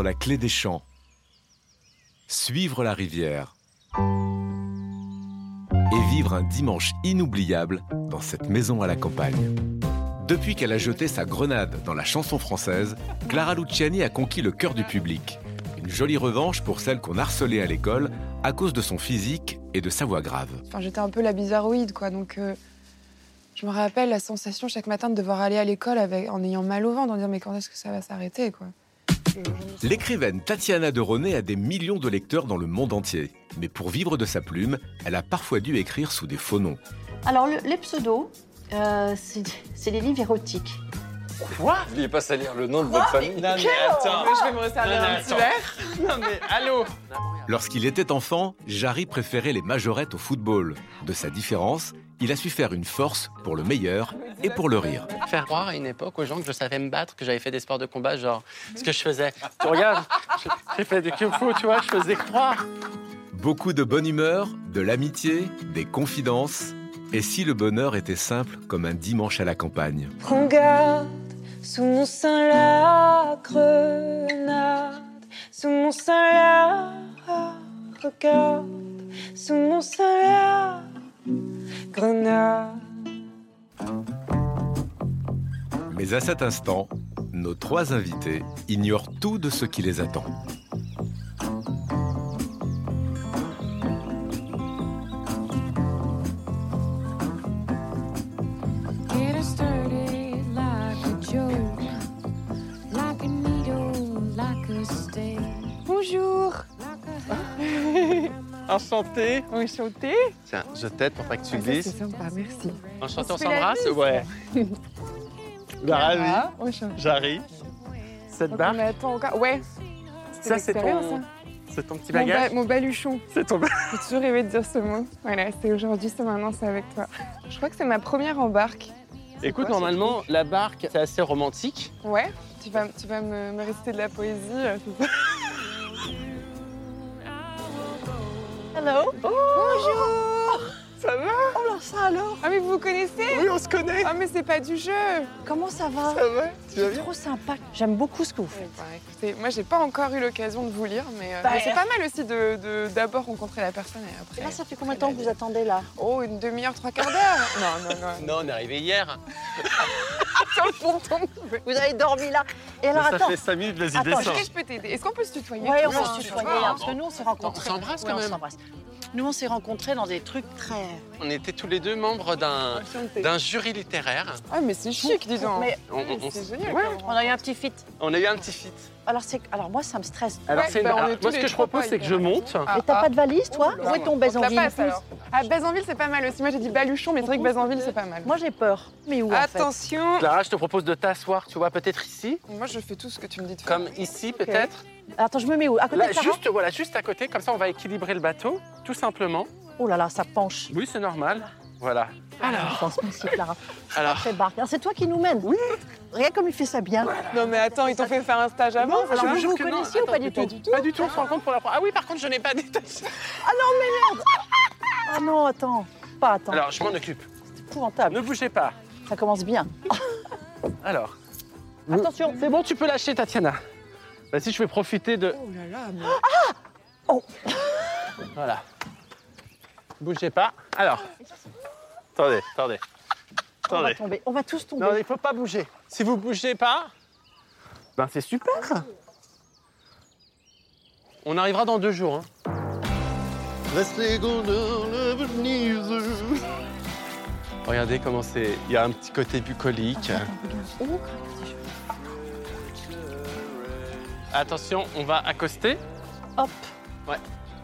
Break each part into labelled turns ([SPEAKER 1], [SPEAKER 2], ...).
[SPEAKER 1] La clé des champs. Suivre la rivière. Et vivre un dimanche inoubliable dans cette maison à la campagne. Depuis qu'elle a jeté sa grenade dans la chanson française, Clara Luciani a conquis le cœur du public. Une jolie revanche pour celle qu'on harcelait à l'école à cause de son physique et de sa voix grave.
[SPEAKER 2] Enfin, j'étais un peu la bizarroïde, quoi. Donc, euh, je me rappelle la sensation chaque matin de devoir aller à l'école en ayant mal au ventre, en disant mais quand est-ce que ça va s'arrêter, quoi?
[SPEAKER 1] L'écrivaine Tatiana de René a des millions de lecteurs dans le monde entier. Mais pour vivre de sa plume, elle a parfois dû écrire sous des faux noms.
[SPEAKER 3] Alors, le- les pseudos, euh, c'est les livres érotiques.
[SPEAKER 4] N'oubliez pas salir le nom de votre famille.
[SPEAKER 5] Non mais attends.
[SPEAKER 2] Je vais me resservir
[SPEAKER 5] mais
[SPEAKER 2] un petit verre.
[SPEAKER 5] Non mais allô?
[SPEAKER 1] Lorsqu'il était enfant, Jarry préférait les majorettes au football. De sa différence, il a su faire une force pour le meilleur et pour le rire.
[SPEAKER 5] Faire croire à une époque aux gens que je savais me battre, que j'avais fait des sports de combat, genre ce que je faisais. Tu regardes, je- j'ai fait du kung fu, tu vois, je faisais croire.
[SPEAKER 1] Beaucoup de bonne humeur, de l'amitié, des confidences. Et si le bonheur était simple comme un dimanche à la campagne?
[SPEAKER 2] Regarde, sous mon sein la grenade. Sous mon sein la regarde. Sous mon sein la grenade.
[SPEAKER 1] Mais à cet instant, nos trois invités ignorent tout de ce qui les attend.
[SPEAKER 6] Get
[SPEAKER 5] Enchanté.
[SPEAKER 2] Enchanté.
[SPEAKER 5] Tiens, je t'aide pour pas que tu
[SPEAKER 2] Ah,
[SPEAKER 5] glisses.
[SPEAKER 2] C'est sympa, merci.
[SPEAKER 5] Enchanté,
[SPEAKER 2] On
[SPEAKER 5] s'embrasse? Ouais. Bah, ravi.
[SPEAKER 2] Ah, enchanté.
[SPEAKER 5] J'arrive. Cette barre,
[SPEAKER 2] attend encore. Ouais.
[SPEAKER 5] Ça c'est ton,
[SPEAKER 2] hein.
[SPEAKER 5] c'est ton petit
[SPEAKER 2] Mon, ba-
[SPEAKER 5] bagage?
[SPEAKER 2] mon baluchon.
[SPEAKER 5] C'est ton
[SPEAKER 2] J'ai toujours rêvé de dire ce mot. Voilà, c'est aujourd'hui, c'est maintenant, c'est avec toi. Je crois que c'est ma première embarque. C'est
[SPEAKER 5] Écoute,
[SPEAKER 2] quoi,
[SPEAKER 5] normalement, la barque, c'est assez romantique.
[SPEAKER 2] Ouais, tu vas, tu vas me, me réciter de la poésie,
[SPEAKER 3] Hello?
[SPEAKER 2] Bonjour Ça va
[SPEAKER 3] Oh là, ça alors
[SPEAKER 2] Ah mais vous vous connaissez
[SPEAKER 5] Oui, on se connaît.
[SPEAKER 2] Ah mais c'est pas du jeu
[SPEAKER 3] Comment ça va
[SPEAKER 5] Ça va Tu vas
[SPEAKER 3] C'est
[SPEAKER 5] bien
[SPEAKER 3] trop sympa. J'aime beaucoup ce que vous faites.
[SPEAKER 2] ben, écoutez, moi j'ai pas encore eu l'occasion de vous lire, mais, euh,
[SPEAKER 3] Bah,
[SPEAKER 2] mais c'est pas mal aussi de de- d'abord rencontrer la personne et
[SPEAKER 3] Et
[SPEAKER 2] après...
[SPEAKER 3] là, ça fait combien de temps que vous attendez là
[SPEAKER 2] Oh, une demi-heure, trois quarts d'heure Non, non, non.
[SPEAKER 5] Non, on est arrivé hier.
[SPEAKER 2] Sur le ponton
[SPEAKER 3] Vous avez dormi là. Et alors,
[SPEAKER 5] ça
[SPEAKER 3] attends.
[SPEAKER 5] fait 5 minutes, vas-y,
[SPEAKER 3] Attends,
[SPEAKER 5] descends.
[SPEAKER 2] Est-ce que je peux t'aider? Est-ce qu'on peut se tutoyer
[SPEAKER 3] Ouais, on va se
[SPEAKER 2] tu
[SPEAKER 3] tutoyer,
[SPEAKER 2] vois,
[SPEAKER 3] hein, parce que nous, on s'est
[SPEAKER 5] On
[SPEAKER 3] rencontrés.
[SPEAKER 5] s'embrasse
[SPEAKER 3] Ouais,
[SPEAKER 5] quand
[SPEAKER 3] on
[SPEAKER 5] même.
[SPEAKER 3] s'embrasse. Nous, on s'est rencontrés dans des trucs très.
[SPEAKER 5] On était tous les deux membres d'un jury littéraire.
[SPEAKER 2] Ah mais c'est chic, dis donc
[SPEAKER 3] Mais
[SPEAKER 5] On, on- on-
[SPEAKER 2] C'est génial
[SPEAKER 5] Ouais.
[SPEAKER 3] on a eu un petit fit.
[SPEAKER 5] on a eu un petit fit.
[SPEAKER 3] Alors, c'est... alors moi, ça me stresse.
[SPEAKER 5] Alors,
[SPEAKER 2] Ouais,
[SPEAKER 5] c'est une-
[SPEAKER 2] bah, on
[SPEAKER 5] alors,
[SPEAKER 2] est tous
[SPEAKER 5] moi, ce
[SPEAKER 2] les
[SPEAKER 5] que je
[SPEAKER 2] trois
[SPEAKER 5] propose,
[SPEAKER 2] pas
[SPEAKER 5] c'est que je
[SPEAKER 2] hyper
[SPEAKER 5] monte.
[SPEAKER 2] Ah,
[SPEAKER 3] Mais t'as
[SPEAKER 2] ah.
[SPEAKER 3] pas de valise, toi
[SPEAKER 2] là
[SPEAKER 3] Où est ton
[SPEAKER 2] On te la
[SPEAKER 3] Bézanville
[SPEAKER 2] passe, alors. Ah, Bézanville, c'est pas mal aussi. Moi, j'ai dit Baluchon, mais c'est vrai que Bézanville, c'est pas mal.
[SPEAKER 3] Moi, j'ai peur. Mais où en fait
[SPEAKER 2] Attention
[SPEAKER 5] Clara, je te propose de t'asseoir, tu vois, peut-être ici,
[SPEAKER 2] Moi, je fais tout ce que tu me dis de faire.
[SPEAKER 5] comme ici, peut-être.
[SPEAKER 3] Attends, je me mets où? À côté
[SPEAKER 5] Là,
[SPEAKER 3] de Clara
[SPEAKER 5] juste, voilà, juste à côté, comme ça, on va équilibrer le bateau, tout simplement.
[SPEAKER 3] Oh là là, ça penche.
[SPEAKER 5] Oui, c'est normal. Voilà.
[SPEAKER 3] Alors, pense ici, Clara.
[SPEAKER 5] Alors.
[SPEAKER 3] Alors, C'est toi qui nous mène. Oui. Regarde comme il fait ça bien.
[SPEAKER 2] Non, mais attends, ils t'ont fait faire un stage avant
[SPEAKER 3] Non, alors vous vous
[SPEAKER 5] non.
[SPEAKER 3] connaissiez ou pas
[SPEAKER 5] mais
[SPEAKER 3] du tout?
[SPEAKER 5] Pas du tout, on se rend compte pour la première. Ah oui, par contre, je n'ai pas détaché.
[SPEAKER 3] Ah non, attends. Pas attends.
[SPEAKER 5] Alors, je m'en occupe.
[SPEAKER 3] C'est épouvantable.
[SPEAKER 5] Ne bougez pas.
[SPEAKER 3] Ça commence bien.
[SPEAKER 5] Alors.
[SPEAKER 3] Attention.
[SPEAKER 5] C'est bon, tu peux lâcher, Tatiana. Vas-y, je vais profiter de.
[SPEAKER 2] Oh là là, mais...
[SPEAKER 3] Oh.
[SPEAKER 5] Voilà. Bougez pas. Alors. Attendez, attendez.
[SPEAKER 3] On va tomber. On va tous tomber.
[SPEAKER 5] Non, il faut pas bouger. Si vous bougez pas, ben c'est super. On arrivera dans deux jours. Hein. Regardez comment c'est. Il y a un petit côté bucolique.
[SPEAKER 3] Oh, petit cheveu.
[SPEAKER 5] Attention, on va accoster.
[SPEAKER 3] Hop.
[SPEAKER 5] Ouais.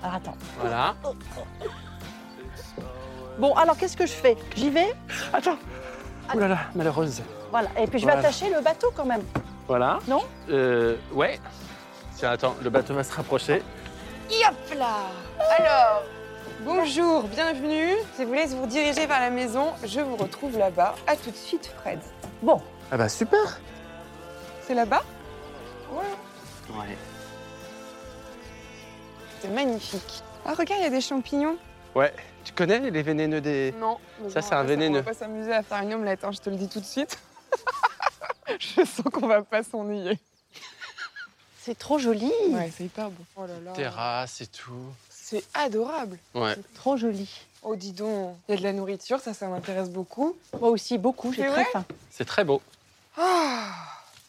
[SPEAKER 3] Alors attends.
[SPEAKER 5] Voilà.
[SPEAKER 3] Bon, alors qu'est-ce que je fais? J'y vais?
[SPEAKER 5] Attends. Ouh là là, malheureuse.
[SPEAKER 3] Voilà. Et puis je vais
[SPEAKER 5] Voilà.
[SPEAKER 3] attacher le bateau quand même.
[SPEAKER 5] Voilà.
[SPEAKER 3] Non?
[SPEAKER 5] Euh, ouais. Tiens, attends, le bateau va se rapprocher.
[SPEAKER 7] Hop là Alors, bonjour, bienvenue. Si vous voulez vous diriger vers la maison, je vous retrouve là-bas. À tout de suite, Fred.
[SPEAKER 3] Bon,
[SPEAKER 5] Ah bah super.
[SPEAKER 7] C'est là-bas? Ouais.
[SPEAKER 5] Ouais.
[SPEAKER 7] C'est magnifique. Ah, regarde, il y a des champignons.
[SPEAKER 5] Ouais. Tu connais les vénéneux des.
[SPEAKER 7] Non.
[SPEAKER 5] Ça, c'est un vénéneux.
[SPEAKER 7] On va pas s'amuser à faire une omelette, hein, je te le dis tout de suite. je sens qu'on va pas s'ennuyer.
[SPEAKER 3] c'est trop joli.
[SPEAKER 7] Ouais, c'est hyper beau. Oh là là.
[SPEAKER 5] Terrasse et tout.
[SPEAKER 7] C'est adorable.
[SPEAKER 5] Ouais.
[SPEAKER 3] Trop joli.
[SPEAKER 7] Oh, dis donc, il y a de la nourriture, ça, ça m'intéresse beaucoup.
[SPEAKER 3] Moi aussi, beaucoup. J'ai très faim.
[SPEAKER 5] C'est très beau.
[SPEAKER 7] Ah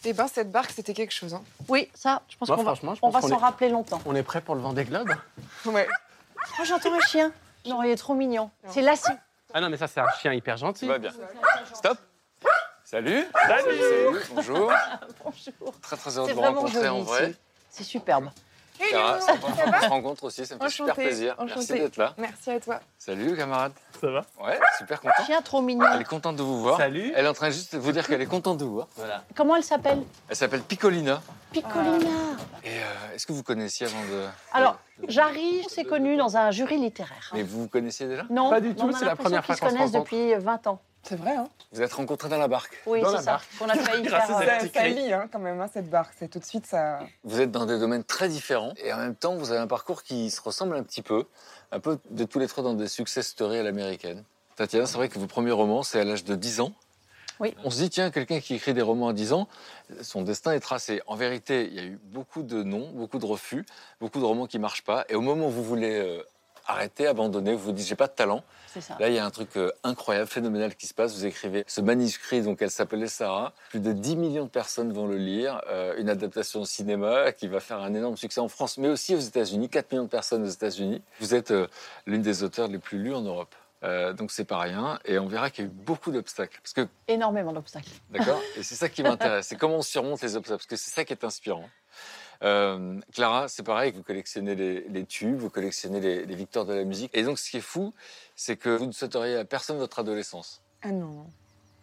[SPEAKER 7] Eh ben, cette barque, c'était quelque chose. Hein.
[SPEAKER 3] Oui, ça, je pense
[SPEAKER 5] Moi,
[SPEAKER 3] qu'on va, on va
[SPEAKER 5] qu'on
[SPEAKER 3] s'en
[SPEAKER 5] est-
[SPEAKER 3] rappeler longtemps.
[SPEAKER 5] On est prêt pour le vent des globes
[SPEAKER 7] Ouais.
[SPEAKER 3] Oh, j'entends un chien. Non, il est trop mignon. C'est Lassie.
[SPEAKER 5] Ah non, mais ça, c'est un chien hyper gentil.
[SPEAKER 4] Tout va bien. Stop. Salut.
[SPEAKER 5] Salut.
[SPEAKER 4] Salut. Bonjour.
[SPEAKER 3] Bonjour.
[SPEAKER 4] Très très heureux
[SPEAKER 3] C'est
[SPEAKER 4] de vous
[SPEAKER 3] vraiment
[SPEAKER 4] rencontrer en
[SPEAKER 3] joli.
[SPEAKER 4] vrai.
[SPEAKER 3] ici. C'est superbe.
[SPEAKER 4] Clara, se rencontre aussi, ça me fait super
[SPEAKER 7] Enchantée,
[SPEAKER 4] plaisir. Merci d'être là.
[SPEAKER 7] Merci à toi.
[SPEAKER 4] Salut camarade.
[SPEAKER 5] Ça va
[SPEAKER 4] Ouais, super content.
[SPEAKER 3] Chien trop mignon.
[SPEAKER 4] Elle est contente de vous voir.
[SPEAKER 5] Salut.
[SPEAKER 4] Elle est en train juste de vous dire qu'elle est contente de vous voir.
[SPEAKER 5] Voilà.
[SPEAKER 3] Comment elle s'appelle
[SPEAKER 4] Elle s'appelle Piccolina.
[SPEAKER 3] Piccolina.
[SPEAKER 4] Et euh, est-ce que vous connaissiez avant de.
[SPEAKER 3] Alors,
[SPEAKER 4] de-
[SPEAKER 3] Jarry, c'est connu dans un jury littéraire.
[SPEAKER 4] Mais vous vous connaissiez déjà?
[SPEAKER 3] Non,
[SPEAKER 5] Pas du tout, c'est la première fois qu'on se
[SPEAKER 3] connaissent
[SPEAKER 5] rencontre.
[SPEAKER 3] depuis 20 ans.
[SPEAKER 7] C'est vrai, hein
[SPEAKER 4] Vous êtes rencontrés dans la barque.
[SPEAKER 3] Oui,
[SPEAKER 5] Dans
[SPEAKER 3] c'est
[SPEAKER 5] la
[SPEAKER 3] ça.
[SPEAKER 5] barque.
[SPEAKER 3] On a failli
[SPEAKER 5] Grâce
[SPEAKER 3] faire.
[SPEAKER 5] à
[SPEAKER 3] euh,
[SPEAKER 5] clé.
[SPEAKER 7] lie, hein, quand même, hein, cette barque. C'est tout de suite, ça...
[SPEAKER 4] Vous êtes dans des domaines très différents et en même temps, vous avez un parcours qui se ressemble un petit peu, un peu de tous les trois dans des success stories à l'américaine. Tatiana, c'est vrai que vos premiers romans, c'est à l'âge de 10 ans.
[SPEAKER 3] Oui.
[SPEAKER 4] On se dit, tiens, quelqu'un qui écrit des romans à 10 ans, son destin est tracé. En vérité, il y a eu beaucoup de non, beaucoup de refus, beaucoup de romans qui ne marchent pas. Et au moment où vous voulez arrêter, abandonner, vous vous dites, j'ai pas de talent.
[SPEAKER 3] Ça.
[SPEAKER 4] Là, il y a un truc euh, incroyable, phénoménal qui se passe. Vous écrivez ce manuscrit, donc elle s'appelait Sarah. Plus de 10 millions de personnes vont le lire. Euh, une adaptation au cinéma qui va faire un énorme succès en France, mais aussi aux États-Unis. 4 millions de personnes aux États-Unis. Vous êtes euh, l'une des auteurs les plus lus en Europe. Euh, donc c'est pas rien. Et on verra qu'il y a eu beaucoup d'obstacles. Parce que,
[SPEAKER 3] Énormément d'obstacles.
[SPEAKER 4] d'accord Et c'est ça qui m'intéresse. C'est comment on surmonte les obstacles. Parce que c'est ça qui est inspirant. Euh, Clara, c'est pareil, vous collectionnez les, tubes, vous collectionnez les, les victoires de la musique. Et donc, ce qui est fou, c'est que vous ne souhaiteriez à personne votre adolescence.
[SPEAKER 7] Ah non.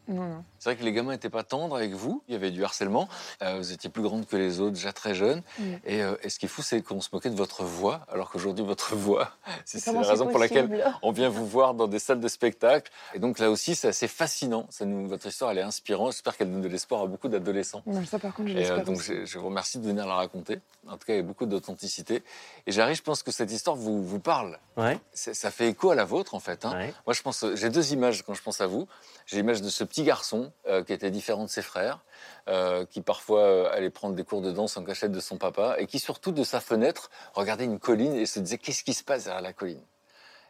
[SPEAKER 7] Non, non.
[SPEAKER 4] C'est vrai que les gamins n'étaient pas tendres avec vous. Il y avait du harcèlement. Euh, vous étiez plus grande que les autres, déjà très jeune.
[SPEAKER 7] Mm.
[SPEAKER 4] Et, euh, et ce qui est fou, c'est qu'on se moquait de votre voix, alors qu'aujourd'hui, votre voix, c'est la raison pour laquelle on vient vous voir dans des salles de spectacle. Et donc là aussi, c'est assez fascinant. Ça nous, votre histoire, elle est inspirante. J'espère qu'elle donne de l'espoir à beaucoup d'adolescents.
[SPEAKER 7] Non, ça, par contre, je
[SPEAKER 4] Et euh, donc, je, je vous remercie de venir la raconter. En tout cas, il y a beaucoup d'authenticité. Et j'arrive, je pense que cette histoire vous, vous parle.
[SPEAKER 5] Ouais.
[SPEAKER 4] C'est- Ça fait écho à la vôtre, en fait. hein.
[SPEAKER 5] ouais.
[SPEAKER 4] Moi, je pense, j'ai deux images quand je pense à vous. J'ai l'image de ce petit garçon euh, qui était différent de ses frères, euh, qui parfois euh, allait prendre des cours de danse en cachette de son papa, et qui surtout de sa fenêtre regardait une colline et se disait qu'est-ce qui se passe derrière la colline?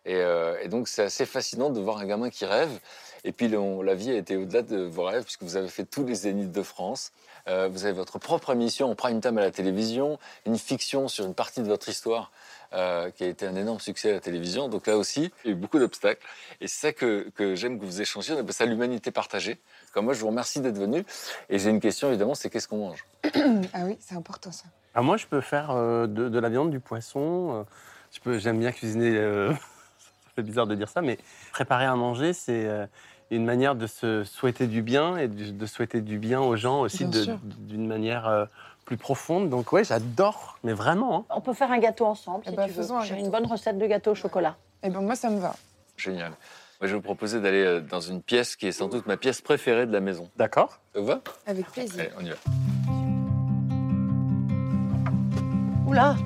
[SPEAKER 4] Et, donc, c'est assez fascinant de voir un gamin qui rêve. Et puis, la vie a été au-delà de vos rêves, puisque vous avez fait tous les zéniths de France. Vous avez votre propre émission en prime time à la télévision, une fiction sur une partie de votre histoire euh, qui a été un énorme succès à la télévision. Donc là aussi, il y a eu beaucoup d'obstacles. Et c'est ça que, que j'aime que vous échangiez. On appelle ça l'humanité partagée. Comme moi, je vous remercie d'être venu. Et j'ai une question, évidemment, c'est qu'est-ce qu'on mange?
[SPEAKER 7] Ah oui, c'est important, ça.
[SPEAKER 5] Ah, moi, je peux faire euh, de, de la viande, du poisson. euh, je peux, j'aime bien cuisiner. euh, ça fait bizarre de dire ça, mais préparer à manger, c'est euh, une manière de se souhaiter du bien et de, de souhaiter du bien aux gens aussi de- d'une manière euh, plus profonde. Donc, ouais, j'adore, mais vraiment. hein.
[SPEAKER 3] On peut faire un gâteau ensemble
[SPEAKER 7] Eh
[SPEAKER 3] si
[SPEAKER 7] ben,
[SPEAKER 3] tu veux.
[SPEAKER 7] faisons un
[SPEAKER 3] J'ai
[SPEAKER 7] gâteau.
[SPEAKER 3] une bonne recette de gâteau au chocolat.
[SPEAKER 7] Eh ben, moi, ça me va.
[SPEAKER 4] Génial. Moi, je vais vous proposer d'aller euh, dans une pièce qui est sans doute ma pièce préférée de la maison.
[SPEAKER 5] D'accord.
[SPEAKER 4] Ça vous va?
[SPEAKER 7] Avec plaisir.
[SPEAKER 4] Allez, on y va.
[SPEAKER 3] Oula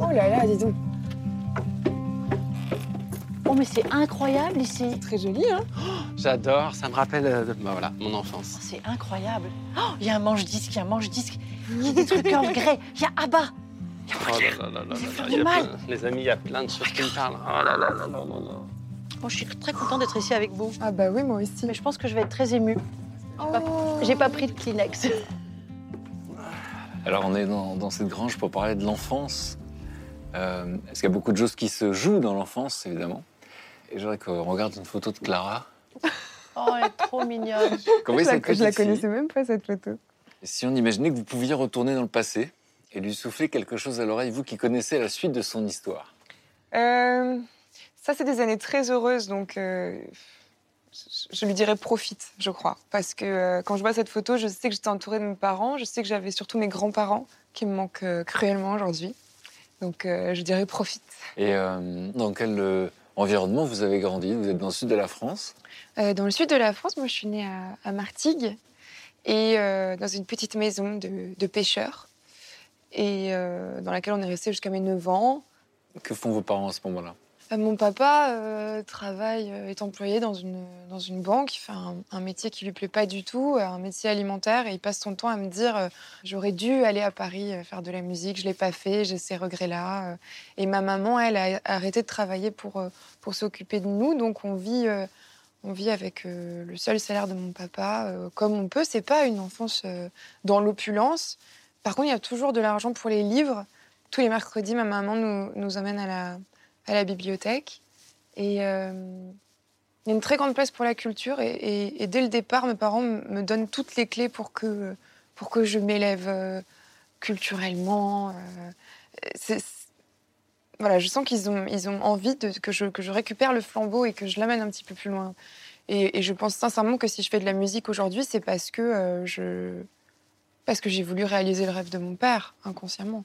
[SPEAKER 7] Oh là là, dis donc.
[SPEAKER 3] Oh, mais c'est incroyable ici.
[SPEAKER 7] Très joli, hein
[SPEAKER 5] J'adore, ça me rappelle euh, bah, voilà, mon enfance.
[SPEAKER 3] C'est incroyable. Oh, Il y a un manche-disque, il y a un manche-disque. Il y a des trucs Earl Grey. Il y a Abba. Il y a
[SPEAKER 5] Oh là là là là
[SPEAKER 3] du mal.
[SPEAKER 5] plein- Les amis, il y a plein de choses qui me parlent. Oh là là là là là là.
[SPEAKER 3] Oh, je suis très contente d'être ici avec vous.
[SPEAKER 7] Ah bah oui, moi aussi.
[SPEAKER 3] Mais je pense que je vais être très émue. pas-
[SPEAKER 7] Oh.
[SPEAKER 3] J'ai pas pris de Kleenex.
[SPEAKER 4] Alors, on est dans, dans cette grange pour parler de l'enfance. Euh, parce qu'il y a beaucoup de choses qui se jouent dans l'enfance, évidemment? Et je voudrais qu'on regarde une photo de Clara.
[SPEAKER 3] Oh, elle est trop mignonne.
[SPEAKER 4] Comment
[SPEAKER 7] Je la, je la connaissais même pas, cette photo.
[SPEAKER 4] Et Si on imaginait que vous pouviez retourner dans le passé et lui souffler quelque chose à l'oreille, vous qui connaissez la suite de son histoire?
[SPEAKER 2] Euh, ça, c'est des années très heureuses, donc euh, je- je lui dirais profite, je crois. Parce que euh, quand je vois cette photo, je sais que j'étais entourée de mes parents, je sais que j'avais surtout mes grands-parents qui me manquent euh, cruellement aujourd'hui. Donc euh, je dirais profite.
[SPEAKER 4] Et euh, dans quel euh, environnement vous avez grandi? Vous êtes dans le sud de la France?
[SPEAKER 2] Euh, dans le sud de la France, moi je suis née à, à Martigues et euh, dans une petite maison de, de pêcheurs. Et euh, dans laquelle on est resté jusqu'à mes 9 ans.
[SPEAKER 4] Que font vos parents à ce moment-là?
[SPEAKER 2] Euh, Mon papa travaille, est employé dans une, dans une banque, il fait un, un métier qui lui plaît pas du tout, un métier alimentaire, et il passe son temps à me dire j'aurais dû aller à Paris faire de la musique, je l'ai pas fait, j'ai ces regrets-là. Et ma maman, elle, a arrêté de travailler pour, pour s'occuper de nous, donc on vit, on vit avec euh, le seul salaire de mon papa, euh, comme on peut. C'est pas une enfance euh, dans l'opulence. Par contre, il y a toujours de l'argent pour les livres. Tous les mercredis, ma maman nous, emmène à la, à la bibliothèque. Et il y a une très grande place pour la culture. Et, dès le départ, mes parents me donnent toutes les clés pour que, pour que je m'élève culturellement. c'est- voilà, je sens qu'ils ont, ils ont envie de, que, je, que je récupère le flambeau et que je l'amène un petit peu plus loin. Et, et je pense sincèrement que si je fais de la musique aujourd'hui, c'est parce que euh, je parce que j'ai voulu réaliser le rêve de mon père inconsciemment.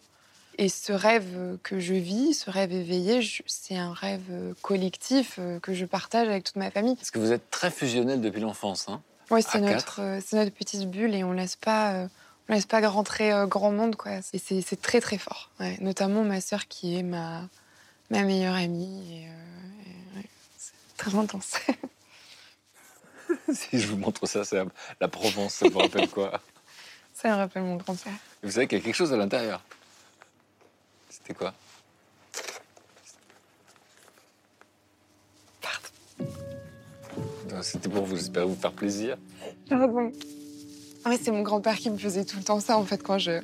[SPEAKER 2] Et ce rêve que je vis, ce rêve éveillé, c'est un rêve collectif euh, que je partage avec toute ma famille.
[SPEAKER 4] Parce que vous êtes très fusionnel depuis l'enfance. Hein
[SPEAKER 2] Ouais,
[SPEAKER 4] À
[SPEAKER 2] c'est notre, euh, notre petite bulle et on laisse pas, euh, on laisse pas rentrer euh, grand monde quoi. Et c'est c'est très très fort. Ouais. Notamment ma sœur qui est ma ma meilleure amie. Et, euh, et, ouais, c'est très intense.
[SPEAKER 4] si je vous montre ça, c'est la- Provence, ça vous rappelle quoi?
[SPEAKER 2] Ça me rappelle mon grand-père.
[SPEAKER 4] Vous savez qu'il y a quelque chose à l'intérieur. C'était quoi?
[SPEAKER 2] Pardon.
[SPEAKER 4] C'était pour vous, j'espère vous faire plaisir.
[SPEAKER 2] Pardon. Ouais, c'est mon grand-père qui me faisait tout le temps ça en fait quand je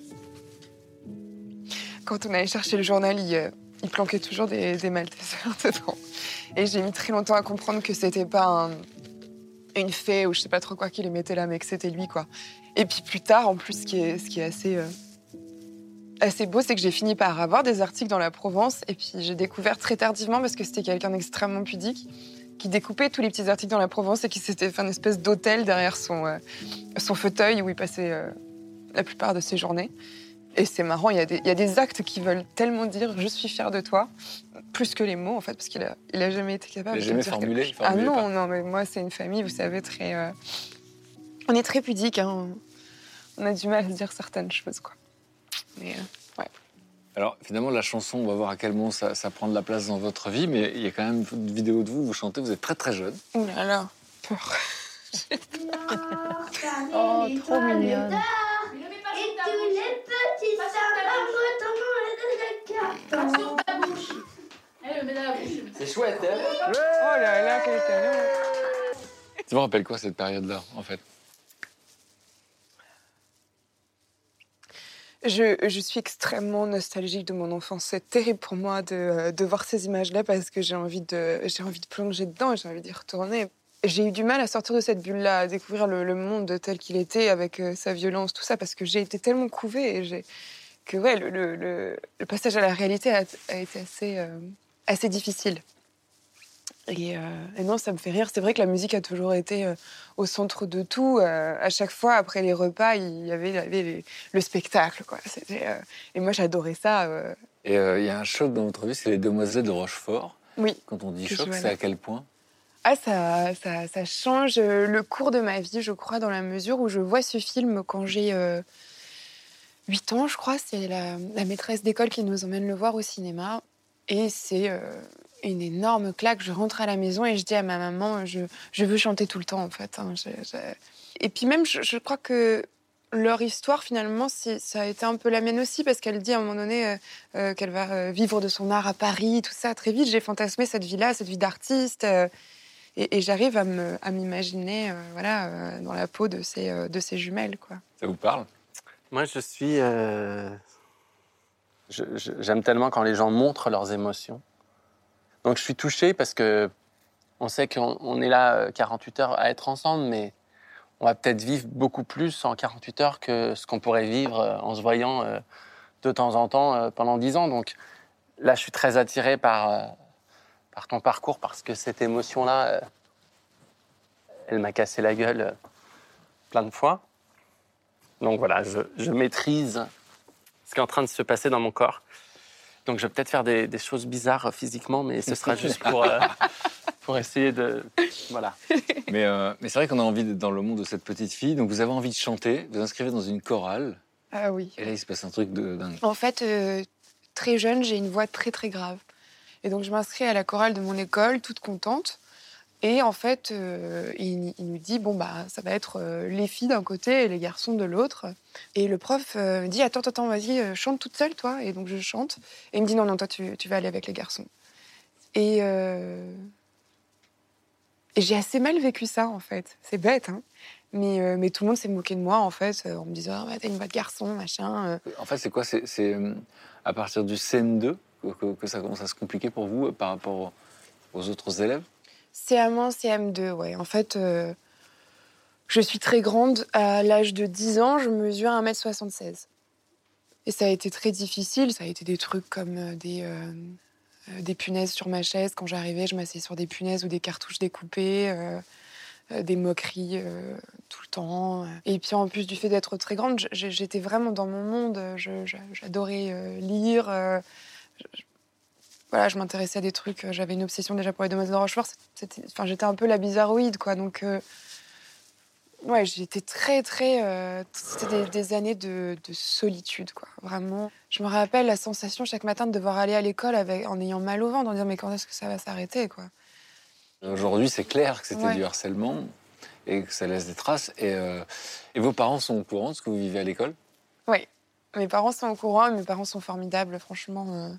[SPEAKER 2] quand on allait chercher le journal, il, euh, il planquait toujours des, des Maltesers dedans. Et j'ai mis très longtemps à comprendre que c'était pas un- une fée ou je sais pas trop quoi qui les mettait là, mais que c'était lui quoi. Et puis plus tard, en plus, ce qui est, ce qui est assez euh, assez beau, c'est que j'ai fini par avoir des articles dans la Provence et puis j'ai découvert très tardivement parce que c'était quelqu'un d'extrêmement pudique qui découpait tous les petits articles dans la Provence et qui s'était fait une espèce d'hôtel derrière son euh, son fauteuil où il passait euh, la plupart de ses journées. Et c'est marrant, il y, a des, il y a des actes qui veulent tellement dire je suis fière de toi, plus que les mots en fait, parce qu'il a, il a jamais été capable
[SPEAKER 4] Il a
[SPEAKER 2] de
[SPEAKER 4] jamais formulé.
[SPEAKER 2] Ah non,
[SPEAKER 4] pas.
[SPEAKER 2] non, mais moi c'est une famille, vous savez, très. euh, On est très pudique, hein. on a du mal à dire certaines choses quoi. Mais
[SPEAKER 4] Alors, finalement, la chanson, on va voir à quel moment ça, ça prend de la place dans votre vie, mais il y a quand même une vidéo de vous, vous chantez, vous êtes très très jeune.
[SPEAKER 2] ouh là là, peur.
[SPEAKER 3] Oh, trop mignonne.
[SPEAKER 8] Et tous les petits savants dans le cœur.
[SPEAKER 4] C'est chouette, hein
[SPEAKER 2] Oh là là, quel talent
[SPEAKER 4] Ça vous rappelle quoi cette période-là, en fait?
[SPEAKER 2] Je, suis extrêmement nostalgique de mon enfance. C'est terrible pour moi de, euh, de voir ces images-là parce que j'ai envie de, j'ai envie de plonger dedans j'ai envie d'y retourner. J'ai eu du mal à sortir de cette bulle-là, à découvrir le, monde tel qu'il était avec euh, sa violence, tout ça, parce que j'ai été tellement couvée et j'ai que le, passage à la réalité a, a été assez, euh, assez difficile. Et, euh, et non, ça me fait rire. C'est vrai que la musique a toujours été euh, au centre de tout. Euh, à chaque fois, après les repas, il y avait, il y avait les- le spectacle. Quoi. Euh, Et moi, j'adorais ça. euh.
[SPEAKER 4] Et euh, il y a un choc dans votre vie, c'est les Demoiselles de Rochefort.
[SPEAKER 2] Oui.
[SPEAKER 4] Quand on dit choc, c'est à quel point?
[SPEAKER 2] Ah, ça, ça, ça change le cours de ma vie, je crois, dans la mesure où je vois ce film quand j'ai euh, 8 ans, je crois. C'est la, la maîtresse d'école qui nous emmène le voir au cinéma. Et c'est euh, une énorme claque. Je rentre à la maison et je dis à ma maman, je, je veux chanter tout le temps, en fait. hein. Je- je- Et puis même, je, je crois que leur histoire, finalement, ça a été un peu la mienne aussi, parce qu'elle dit à un moment donné euh, euh, qu'elle va euh, vivre de son art à Paris, tout ça. Très vite, j'ai fantasmé cette vie-là, cette vie d'artiste. euh, et, et j'arrive à m'imaginer euh, voilà, euh, dans la peau de ces, euh, de ces jumelles. Quoi.
[SPEAKER 4] Ça vous parle?
[SPEAKER 5] Moi, je suis. euh, J'aime tellement quand les gens montrent leurs émotions. Donc, je suis touché parce que on sait qu'on on est là euh, 48 heures à être ensemble, mais on va peut-être vivre beaucoup plus en 48 heures que ce qu'on pourrait vivre euh, en se voyant euh, de temps en temps euh, pendant dix ans. Donc là, je suis très attiré par, euh, par ton parcours parce que cette émotion-là, euh, elle m'a cassé la gueule euh, plein de fois. Donc voilà, je maîtrise ce qui est en train de se passer dans mon corps. Donc je vais peut-être faire des, des choses bizarres euh, physiquement, mais ce sera juste pour, euh, pour essayer de... Voilà.
[SPEAKER 4] Mais, euh, mais c'est vrai qu'on a envie d'être dans le monde de cette petite fille. Donc vous avez envie de chanter, vous inscrivez dans une chorale.
[SPEAKER 2] Ah oui.
[SPEAKER 4] Et là, il se passe un truc de dingue.
[SPEAKER 2] En fait, euh, très jeune, j'ai une voix très très grave. Et donc je m'inscris à la chorale de mon école, toute contente. Et en fait, euh, il, il nous dit bon bah ça va être euh, les filles d'un côté et les garçons de l'autre. Et le prof euh, me dit attends attends vas-y euh, chante toute seule toi. Et donc je chante. Et il me dit non non toi tu, vas aller avec les garçons. Et euh, j'ai assez mal vécu ça en fait. C'est bête hein. Mais, euh, mais tout le monde s'est moqué de moi en fait euh, en me disant ah, ouais, t'as une voix de garçon machin. euh.
[SPEAKER 4] En fait, c'est quoi? C'est euh, à partir du CM2 que, ça commence à se compliquer pour vous euh, par rapport aux autres élèves?
[SPEAKER 2] CM1, CM2, ouais. En fait, euh, je suis très grande. À l'âge de 10 ans, je mesure 1m76. Et ça a été très difficile. Ça a été des trucs comme euh, des, euh, euh, des punaises sur ma chaise. Quand j'arrivais, je m'asseyais sur des punaises ou des cartouches découpées. euh, euh, des moqueries euh, tout le temps. Et puis en plus du fait d'être très grande, j'étais vraiment dans mon monde. J'adorais euh, lire. euh, voilà, je m'intéressais à des trucs. euh, J'avais une obsession déjà pour les Demoiselles de Rochefort. Enfin, j'étais un peu la bizarroïde, quoi. Donc, euh, ouais, j'étais très, très. euh, c'était des, des années de, de solitude, quoi. Vraiment. Je me rappelle la sensation chaque matin de devoir aller à l'école en ayant mal au ventre, en disant mais quand est-ce que ça va s'arrêter, quoi?
[SPEAKER 4] Aujourd'hui, c'est clair que c'était
[SPEAKER 2] Ouais.
[SPEAKER 4] du harcèlement et que ça laisse des traces. Et, euh, et vos parents sont au courant de ce que vous vivez à l'école?
[SPEAKER 2] Mes parents sont au courant, et mes parents sont formidables, franchement.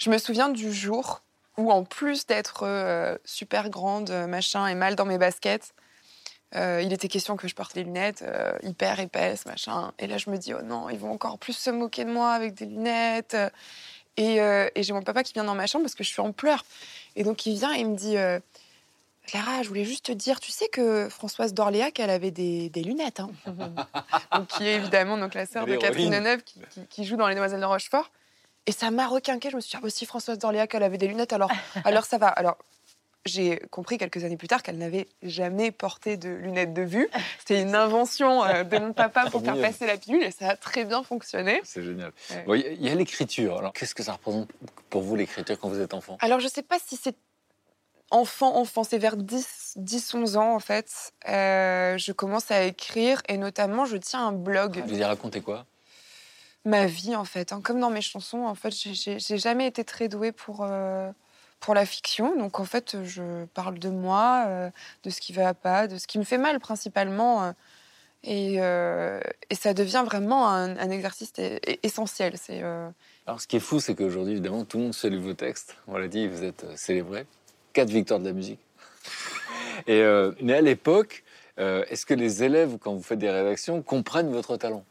[SPEAKER 2] Je me souviens du jour où, en plus d'être euh, super grande, euh, machin, et mal dans mes baskets, euh, il était question que je porte des lunettes euh, hyper épaisses, machin. Et là, je me dis, oh non, ils vont encore plus se moquer de moi avec des lunettes. Et, et j'ai mon papa qui vient dans ma chambre parce que je suis en pleurs. Et donc, il vient et il me dit, Clara, je voulais juste te dire, tu sais que Françoise d'Orléac, elle avait des, des lunettes. Hein. donc, qui est évidemment donc, la sœur de. Catherine Deneuve qui, qui- qui joue dans Les Demoiselles de Rochefort. Et ça m'a requinqué. Je me suis dit, ah, bah, si Françoise d'Orléac, elle avait des lunettes, alors, alors ça va. Alors, j'ai compris quelques années plus tard qu'elle n'avait jamais porté de lunettes de vue. C'était une invention euh, de mon papa pour faire passer la pilule et ça a très bien fonctionné.
[SPEAKER 4] C'est génial.
[SPEAKER 2] Ouais.
[SPEAKER 4] Bon, Il y a- l'écriture. Alors, qu'est-ce que ça représente pour vous, l'écriture, quand vous êtes enfant?
[SPEAKER 2] Alors, je sais pas si c'est enfant, enfant, c'est vers 10, 10, 11 ans, en fait. Euh, je commence à écrire et notamment, je tiens un blog.
[SPEAKER 4] Vous y racontez quoi?
[SPEAKER 2] Ma vie en fait. hein. Comme dans mes chansons, en fait, j'ai- jamais été très douée pour, euh, pour la fiction. Donc en fait, je parle de moi, euh, de ce qui va pas, de ce qui me fait mal principalement. euh, et, ça devient vraiment un, exercice essentiel. C'est
[SPEAKER 4] Alors, ce qui est fou, c'est qu'aujourd'hui, évidemment, tout le monde salue vos textes. On l'a dit, vous êtes célébrés. Quatre victoires de la musique. Et, mais à l'époque, est-ce que les élèves, quand vous faites des rédactions, comprennent votre talent?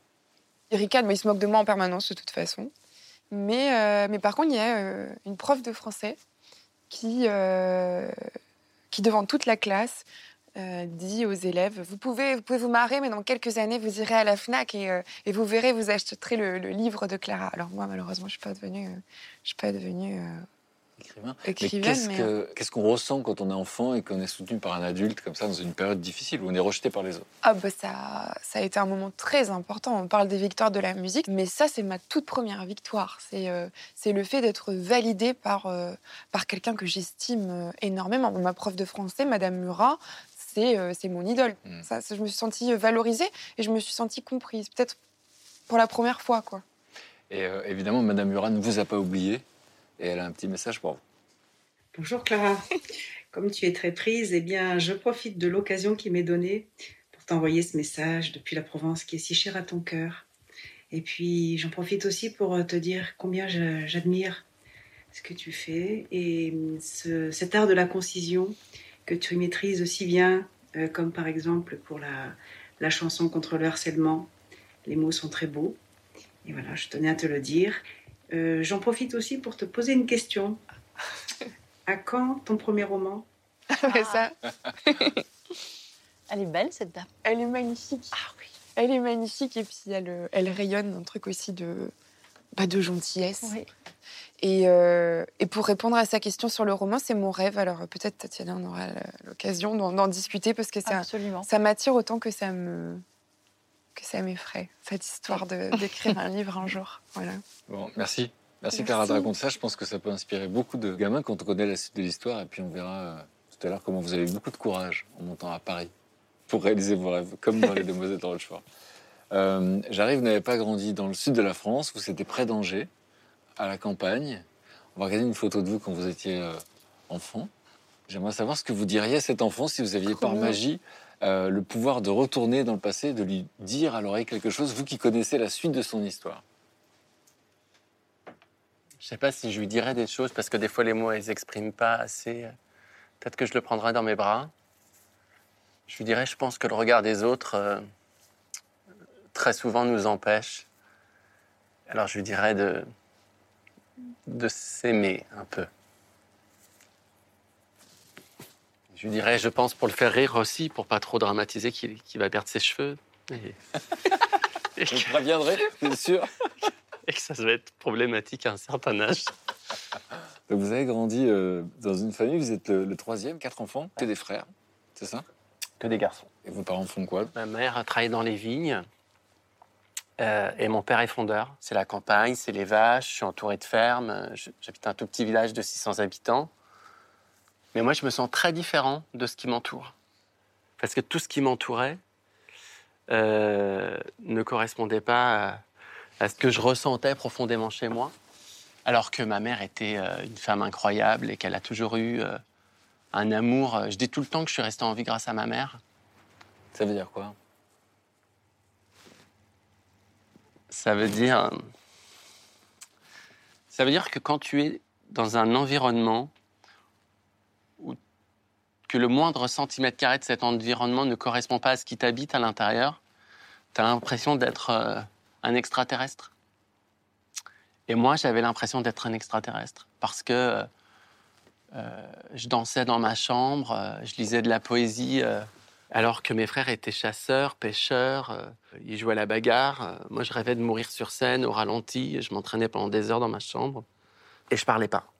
[SPEAKER 2] Ricanent, mais ils se moquent de moi en permanence de toute façon. Mais, euh, mais par contre, il y a euh, une prof de français qui, euh, qui devant toute la classe, dit aux élèves vous pouvez, vous pouvez vous marrer, mais dans quelques années, vous irez à la Fnac et, et vous verrez, vous achèterez le, livre de Clara. Alors moi, malheureusement, je suis pas devenue, je suis pas devenue euh,
[SPEAKER 4] Écrivain. Qu'est-ce
[SPEAKER 2] mais,
[SPEAKER 4] que- qu'est-ce qu'on ressent quand on est enfant et qu'on est soutenu par un adulte comme ça dans une période difficile où on est rejeté par les autres?
[SPEAKER 2] Ah bah ça, ça a été un moment très important. On parle des victoires de la musique, mais ça c'est ma toute première victoire. C'est euh, c'est le fait d'être validée par, euh, par quelqu'un que j'estime euh, énormément. Ma prof de français, Madame Murat, c'est euh, mon idole.
[SPEAKER 4] Mm.
[SPEAKER 2] Ça, ça, je me suis sentie valorisée et je me suis sentie comprise. Peut-être pour la première fois, quoi.
[SPEAKER 4] Et euh, évidemment, Madame Murat ne vous a pas oublié et elle a un petit message pour vous.
[SPEAKER 9] Bonjour Clara. Comme tu es très prise, eh bien, je profite de l'occasion qui m'est donnée pour t'envoyer ce message depuis la Provence qui est si cher à ton cœur. Et puis, j'en profite aussi pour te dire combien j'admire ce que tu fais et ce- cet art de la concision que tu maîtrises aussi bien, euh, comme par exemple pour la, la chanson contre le harcèlement. Les mots sont très beaux. Et voilà, je tenais à te le dire. Euh, J'en profite aussi pour te poser une question. À quand ton premier roman
[SPEAKER 2] Mais ça,
[SPEAKER 3] Elle est belle, cette dame.
[SPEAKER 2] elle est magnifique.
[SPEAKER 3] Ah oui.
[SPEAKER 2] Elle est magnifique et puis elle, euh, elle rayonne un truc aussi de,
[SPEAKER 7] bah, de gentillesse.
[SPEAKER 3] Oui.
[SPEAKER 7] Et, euh, et pour répondre à sa question sur le roman, c'est mon rêve. Alors peut-être Tatiana, on aura l'occasion d'en discuter parce que ça, ça m'attire autant que ça me que ça m'effraie cette histoire d'écrire un livre un jour. Voilà.
[SPEAKER 4] Bon, merci. Merci,
[SPEAKER 7] Merci.
[SPEAKER 4] Clara de raconter ça. Je pense que ça peut inspirer beaucoup de gamins quand on connaît la suite de l'histoire. Et puis on verra euh, tout à l'heure comment vous avez eu beaucoup de courage en montant à Paris pour réaliser vos rêves, comme dans Les Demoiselles de Rochefort. Euh, J'arrive, vous n'avez pas grandi dans le sud de la France, vous étiez près d'Angers, à la campagne. On va regarder une photo de vous quand vous étiez euh, enfant. J'aimerais savoir ce que vous diriez à cet enfant si vous aviez par magie euh, le pouvoir de retourner dans le passé, de lui dire à l'oreille quelque chose, vous qui connaissez la suite de son histoire.
[SPEAKER 5] Je sais pas si je lui dirais des choses parce que des fois les mots ils expriment pas assez. Peut-être que je le prendrais dans mes bras. Je lui dirais, je pense que le regard des autres euh, très souvent nous empêche. Alors je lui dirais de de s'aimer un peu. Je lui dirais, je pense pour le faire rire aussi, pour pas trop dramatiser qu'il va perdre ses cheveux. Et, et
[SPEAKER 4] Je
[SPEAKER 5] que-
[SPEAKER 4] vous préviendrai, bien sûr.
[SPEAKER 5] et que ça va être problématique à un certain âge.
[SPEAKER 4] Donc vous avez grandi euh, dans une famille, vous êtes le, le troisième, quatre enfants, que des frères, c'est ça?
[SPEAKER 5] Que des garçons.
[SPEAKER 4] Et vos parents font quoi?
[SPEAKER 5] Ma mère a travaillé dans les vignes euh, et mon père est fondeur. C'est la campagne, c'est les vaches, je suis entouré de fermes. J'habite un tout petit village de 600 habitants. Mais moi, je me sens très différent de ce qui m'entoure. Parce que tout ce qui m'entourait euh, ne correspondait pas à, à ce que je ressentais profondément chez moi. Alors que ma mère était euh, une femme incroyable et qu'elle a toujours eu euh, un amour. Je dis tout le temps que je suis resté en vie grâce à ma mère.
[SPEAKER 4] Ça veut dire quoi?
[SPEAKER 5] Ça veut dire. Ça veut dire que quand tu es dans un environnement que le moindre centimètre carré de cet environnement ne correspond pas à ce qui t'habite à l'intérieur, tu as l'impression d'être euh, un extraterrestre. Et moi, j'avais l'impression d'être un extraterrestre parce que euh, je dansais dans ma chambre, euh, je lisais de la poésie. euh, alors que mes frères étaient chasseurs, pêcheurs, euh, ils jouaient à la bagarre. Euh, moi, je rêvais de mourir sur scène, au ralenti. Je m'entraînais pendant des heures dans ma chambre. Et je parlais pas.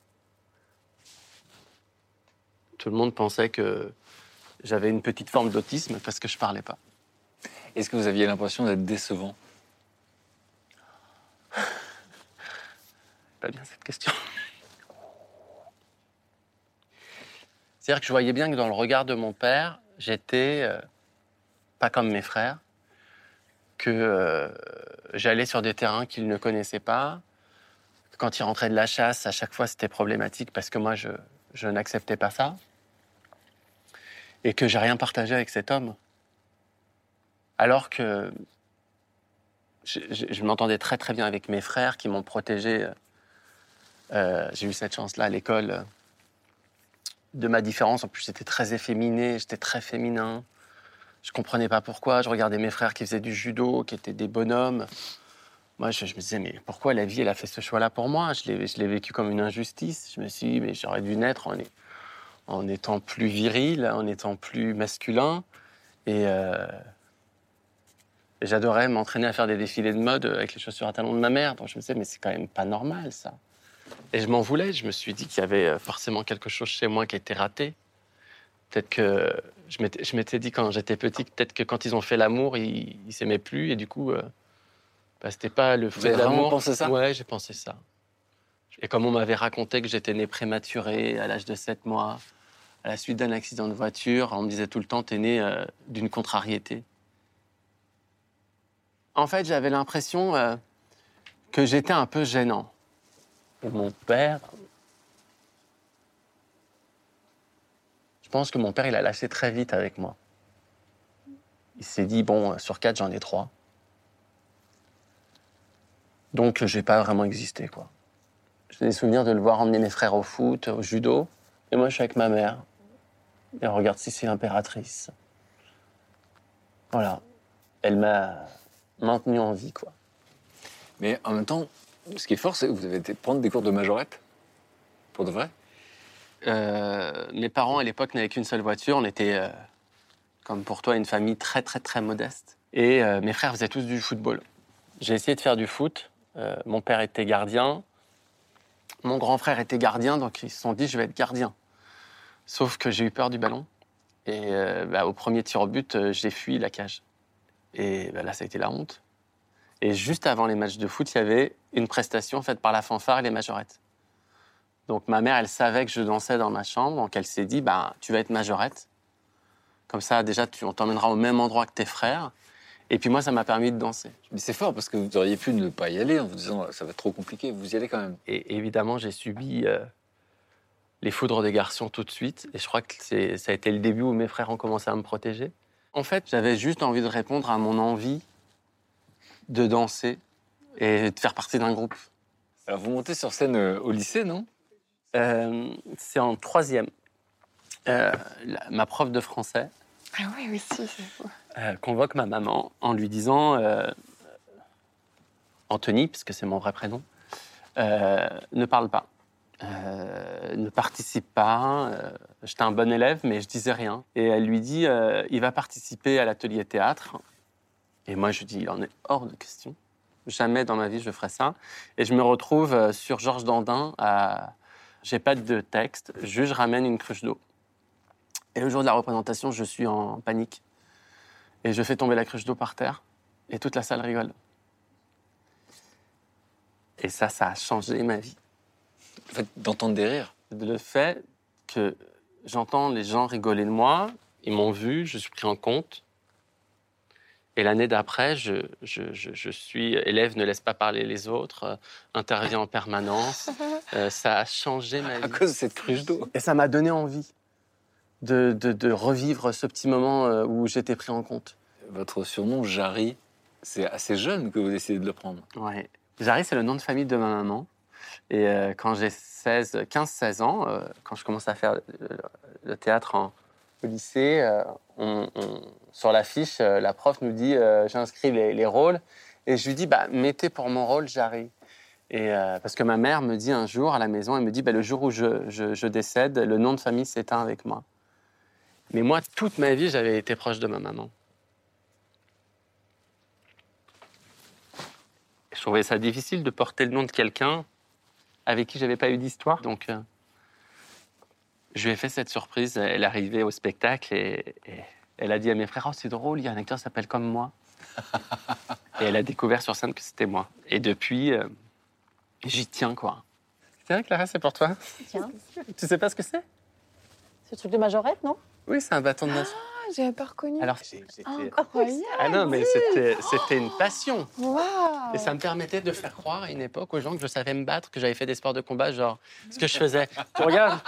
[SPEAKER 5] Tout le monde pensait que j'avais une petite forme d'autisme parce que je parlais pas.
[SPEAKER 4] Est-ce que vous aviez l'impression d'être décevant?
[SPEAKER 5] Pas bien cette question. C'est-à-dire que je voyais bien que dans le regard de mon père, j'étais euh, pas comme mes frères, que euh, j'allais sur des terrains qu'il ne connaissait pas. Quand il rentrait de la chasse, à chaque fois c'était problématique parce que moi je, je n'acceptais pas ça. Et que j'ai rien partagé avec cet homme. Alors que je, m'entendais très très bien avec mes frères qui m'ont protégé. Euh, j'ai eu cette chance-là à l'école de ma différence. En plus, j'étais très efféminé, j'étais très féminin. Je comprenais pas pourquoi. Je regardais mes frères qui faisaient du judo, qui étaient des bonhommes. Moi, je, je me disais, mais pourquoi la vie, elle a fait ce choix-là pour moi? Je l'ai vécu comme une injustice. Je me suis dit, mais j'aurais dû naître en, en étant plus viril, en étant plus masculin. Et, euh, j'adorais m'entraîner à faire des défilés de mode avec les chaussures à talons de ma mère. Donc je me disais, mais c'est quand même pas normal, ça. Et je m'en voulais. Je me suis dit qu'il y avait euh, forcément quelque chose chez moi qui était raté. Peut-être que je m'étais- dit quand j'étais petit, que peut-être que quand ils ont fait l'amour, ils, ils s'aimaient plus. Et du coup, euh, bah, c'était pas le fruit
[SPEAKER 4] avez
[SPEAKER 5] de
[SPEAKER 4] vraiment pensé ça?
[SPEAKER 5] Ouais, j'ai pensé ça. Et comme on m'avait raconté que j'étais né prématuré à l'âge de 7 mois, à la suite d'un accident de voiture, on me disait tout le temps, t'es né euh, d'une contrariété. En fait, j'avais l'impression euh, que j'étais un peu gênant. Et mon père. Je pense que mon père, il a lâché très vite avec moi. Il s'est dit, bon, sur quatre, j'en ai trois. Donc, je n'ai pas vraiment existé, quoi. J'ai des souvenirs de le voir emmener mes frères au foot, au judo. Et moi, je suis avec ma mère. Et on regarde si c'est l'impératrice. Voilà. Elle m'a maintenu en vie, quoi.
[SPEAKER 4] Mais en même temps, ce qui est fort, c'est que vous avez été prendre des cours de majorette. Pour de vrai
[SPEAKER 5] Euh, mes parents, à l'époque, n'avaient qu'une seule voiture. On était, euh, comme pour toi, une famille très, très, très modeste. Et euh, mes frères faisaient tous du football. J'ai essayé de faire du foot. Euh, mon père était gardien. Mon grand frère était gardien, donc ils se sont dit je vais être gardien. Sauf que j'ai eu peur du ballon. Et euh, bah, au premier tir au but, euh, j'ai fui la cage. Et bah, là, ça a été la honte. Et juste avant les matchs de foot, il y avait une prestation faite par la fanfare et les majorettes. Donc ma mère, elle savait que je dansais dans ma chambre, donc elle s'est dit, bah, tu vas être majorette. Comme ça, déjà, tu, on t'emmènera au même endroit que tes frères. Et puis moi, ça m'a permis de danser.
[SPEAKER 4] Mais c'est fort parce que vous auriez pu ne pas y aller en vous disant ça va être trop compliqué. Vous y allez quand même.
[SPEAKER 5] Et évidemment, j'ai subi euh, les foudres des garçons tout de suite. Et je crois que c'est- ça a été le début où mes frères ont commencé à me protéger. En fait, j'avais juste envie de répondre à mon envie de danser et de faire partie d'un groupe.
[SPEAKER 4] Alors vous montez sur scène euh, au lycée, non?
[SPEAKER 5] Euh, c'est en troisième. Euh, la- ma prof de français
[SPEAKER 7] Ah oui, aussi, c'est fou.
[SPEAKER 5] euh, convoque ma maman en lui disant euh, Anthony, puisque c'est mon vrai prénom, euh, ne parle pas, euh, ne participe pas. euh, J'étais un bon élève, mais je disais rien. Et elle lui dit euh, il va participer à l'atelier théâtre. Et moi, je dis il en est hors de question. Jamais dans ma vie je ferai ça. Et je me retrouve sur Georges Dandin. À... J'ai pas de texte, juste je ramène une cruche d'eau. Et le jour de la représentation, je suis en panique. Et je fais tomber la cruche d'eau par terre. Et toute la salle rigole. Et ça, ça a changé ma vie.
[SPEAKER 4] En fait, d'entendre des rires.
[SPEAKER 5] Le fait que j'entends les gens rigoler de moi, ils m'ont vu, je suis pris en compte. Et l'année d'après, je, je- je- je suis élève, ne laisse pas parler les autres, euh, intervient en permanence. Euh, ça a changé ma
[SPEAKER 4] À
[SPEAKER 5] vie.
[SPEAKER 4] cause de cette cruche d'eau.
[SPEAKER 5] Et ça m'a donné envie de, de- de revivre ce petit moment euh, où j'étais pris en compte.
[SPEAKER 4] Votre surnom, Jarry, c'est assez jeune que vous décidez de le prendre.
[SPEAKER 5] Ouais. Jarry, c'est le nom de famille de ma maman. Et euh, quand j'ai 16, 15-16 ans, euh, quand je commence à faire le théâtre en, au lycée, euh, on- on- sur l'affiche, euh, la prof nous dit j'inscris les, les rôles. Et je lui dis bah, mettez pour mon rôle Jarry. Et parce que ma mère me dit un jour à la maison, elle me dit bah, le jour où je, je- je décède, le nom de famille s'éteint avec moi. Mais moi, toute ma vie, j'avais été proche de ma maman. Je trouvais ça difficile de porter le nom de quelqu'un avec qui j'avais pas eu d'histoire. Donc, euh, je lui ai fait cette surprise. Elle est arrivée au spectacle et, et elle a dit à mes frères Oh, c'est drôle, il y a un acteur qui s'appelle comme moi. et elle a découvert sur scène que c'était moi. Et depuis, euh, j'y tiens, quoi. Tiens, Clara, c'est pour toi.
[SPEAKER 3] Tiens,
[SPEAKER 5] Tu sais pas ce que c'est?
[SPEAKER 3] Ce truc de majorette, non?
[SPEAKER 5] Oui, c'est un bâton de masse.
[SPEAKER 7] J'avais pas reconnu.
[SPEAKER 5] Alors, c'était.
[SPEAKER 7] Incroyable.
[SPEAKER 5] Ah non, mais c'était une passion.
[SPEAKER 7] Waouh.
[SPEAKER 5] Et ça me permettait de faire croire à une époque aux gens que je savais me battre, que j'avais fait des sports de combat, genre ce que je faisais. Tu regardes,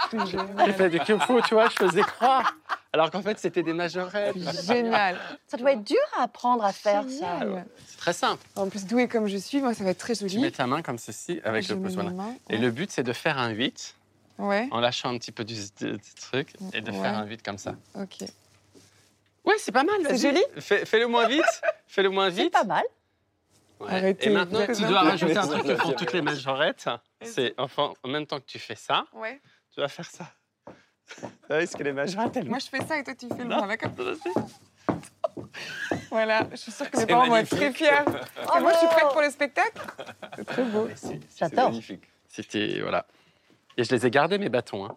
[SPEAKER 5] j'ai fait du kung fu, tu vois, je faisais croire. Alors qu'en fait, c'était des majorettes.
[SPEAKER 7] Génial.
[SPEAKER 3] Ça doit être dur à apprendre à faire ça.
[SPEAKER 5] C'est très simple.
[SPEAKER 7] En plus, douée comme je suis, moi, ça va être très
[SPEAKER 5] Tu
[SPEAKER 7] joli.
[SPEAKER 5] mets ta main comme ceci avec
[SPEAKER 7] Je
[SPEAKER 5] le pouce.
[SPEAKER 7] ma
[SPEAKER 5] voilà.
[SPEAKER 7] main.
[SPEAKER 5] Et le but, c'est de faire un 8
[SPEAKER 7] Ouais,
[SPEAKER 5] en lâchant un petit peu du, du- du truc et de
[SPEAKER 7] Ouais.
[SPEAKER 5] faire un 8 comme ça.
[SPEAKER 7] ok.
[SPEAKER 5] Ouais, c'est pas mal.
[SPEAKER 7] C'est joli
[SPEAKER 5] Fais, fais-le moins vite. Fais-le moins
[SPEAKER 3] C'est
[SPEAKER 5] vite.
[SPEAKER 3] pas mal.
[SPEAKER 5] Ouais.
[SPEAKER 7] Arrêtez,
[SPEAKER 5] Et maintenant, tu dois rajouter un truc que font toutes les majorettes. C'est enfin, en même temps que tu fais ça,
[SPEAKER 7] Ouais.
[SPEAKER 5] tu vas faire ça. Ah oui, ce que les majorettes, elles
[SPEAKER 7] Moi, je fais ça et toi, tu fais le
[SPEAKER 5] Non.
[SPEAKER 7] Voilà, je suis sûre que mes
[SPEAKER 5] C'est
[SPEAKER 7] parents vont être très fiers. Moi, je suis prête
[SPEAKER 3] Bravo.
[SPEAKER 7] pour le spectacle. C'est très beau.
[SPEAKER 5] C'est-
[SPEAKER 4] C'est
[SPEAKER 3] J'adore.
[SPEAKER 4] magnifique.
[SPEAKER 5] C'était voilà. Et je les ai gardés mes bâtons. hein.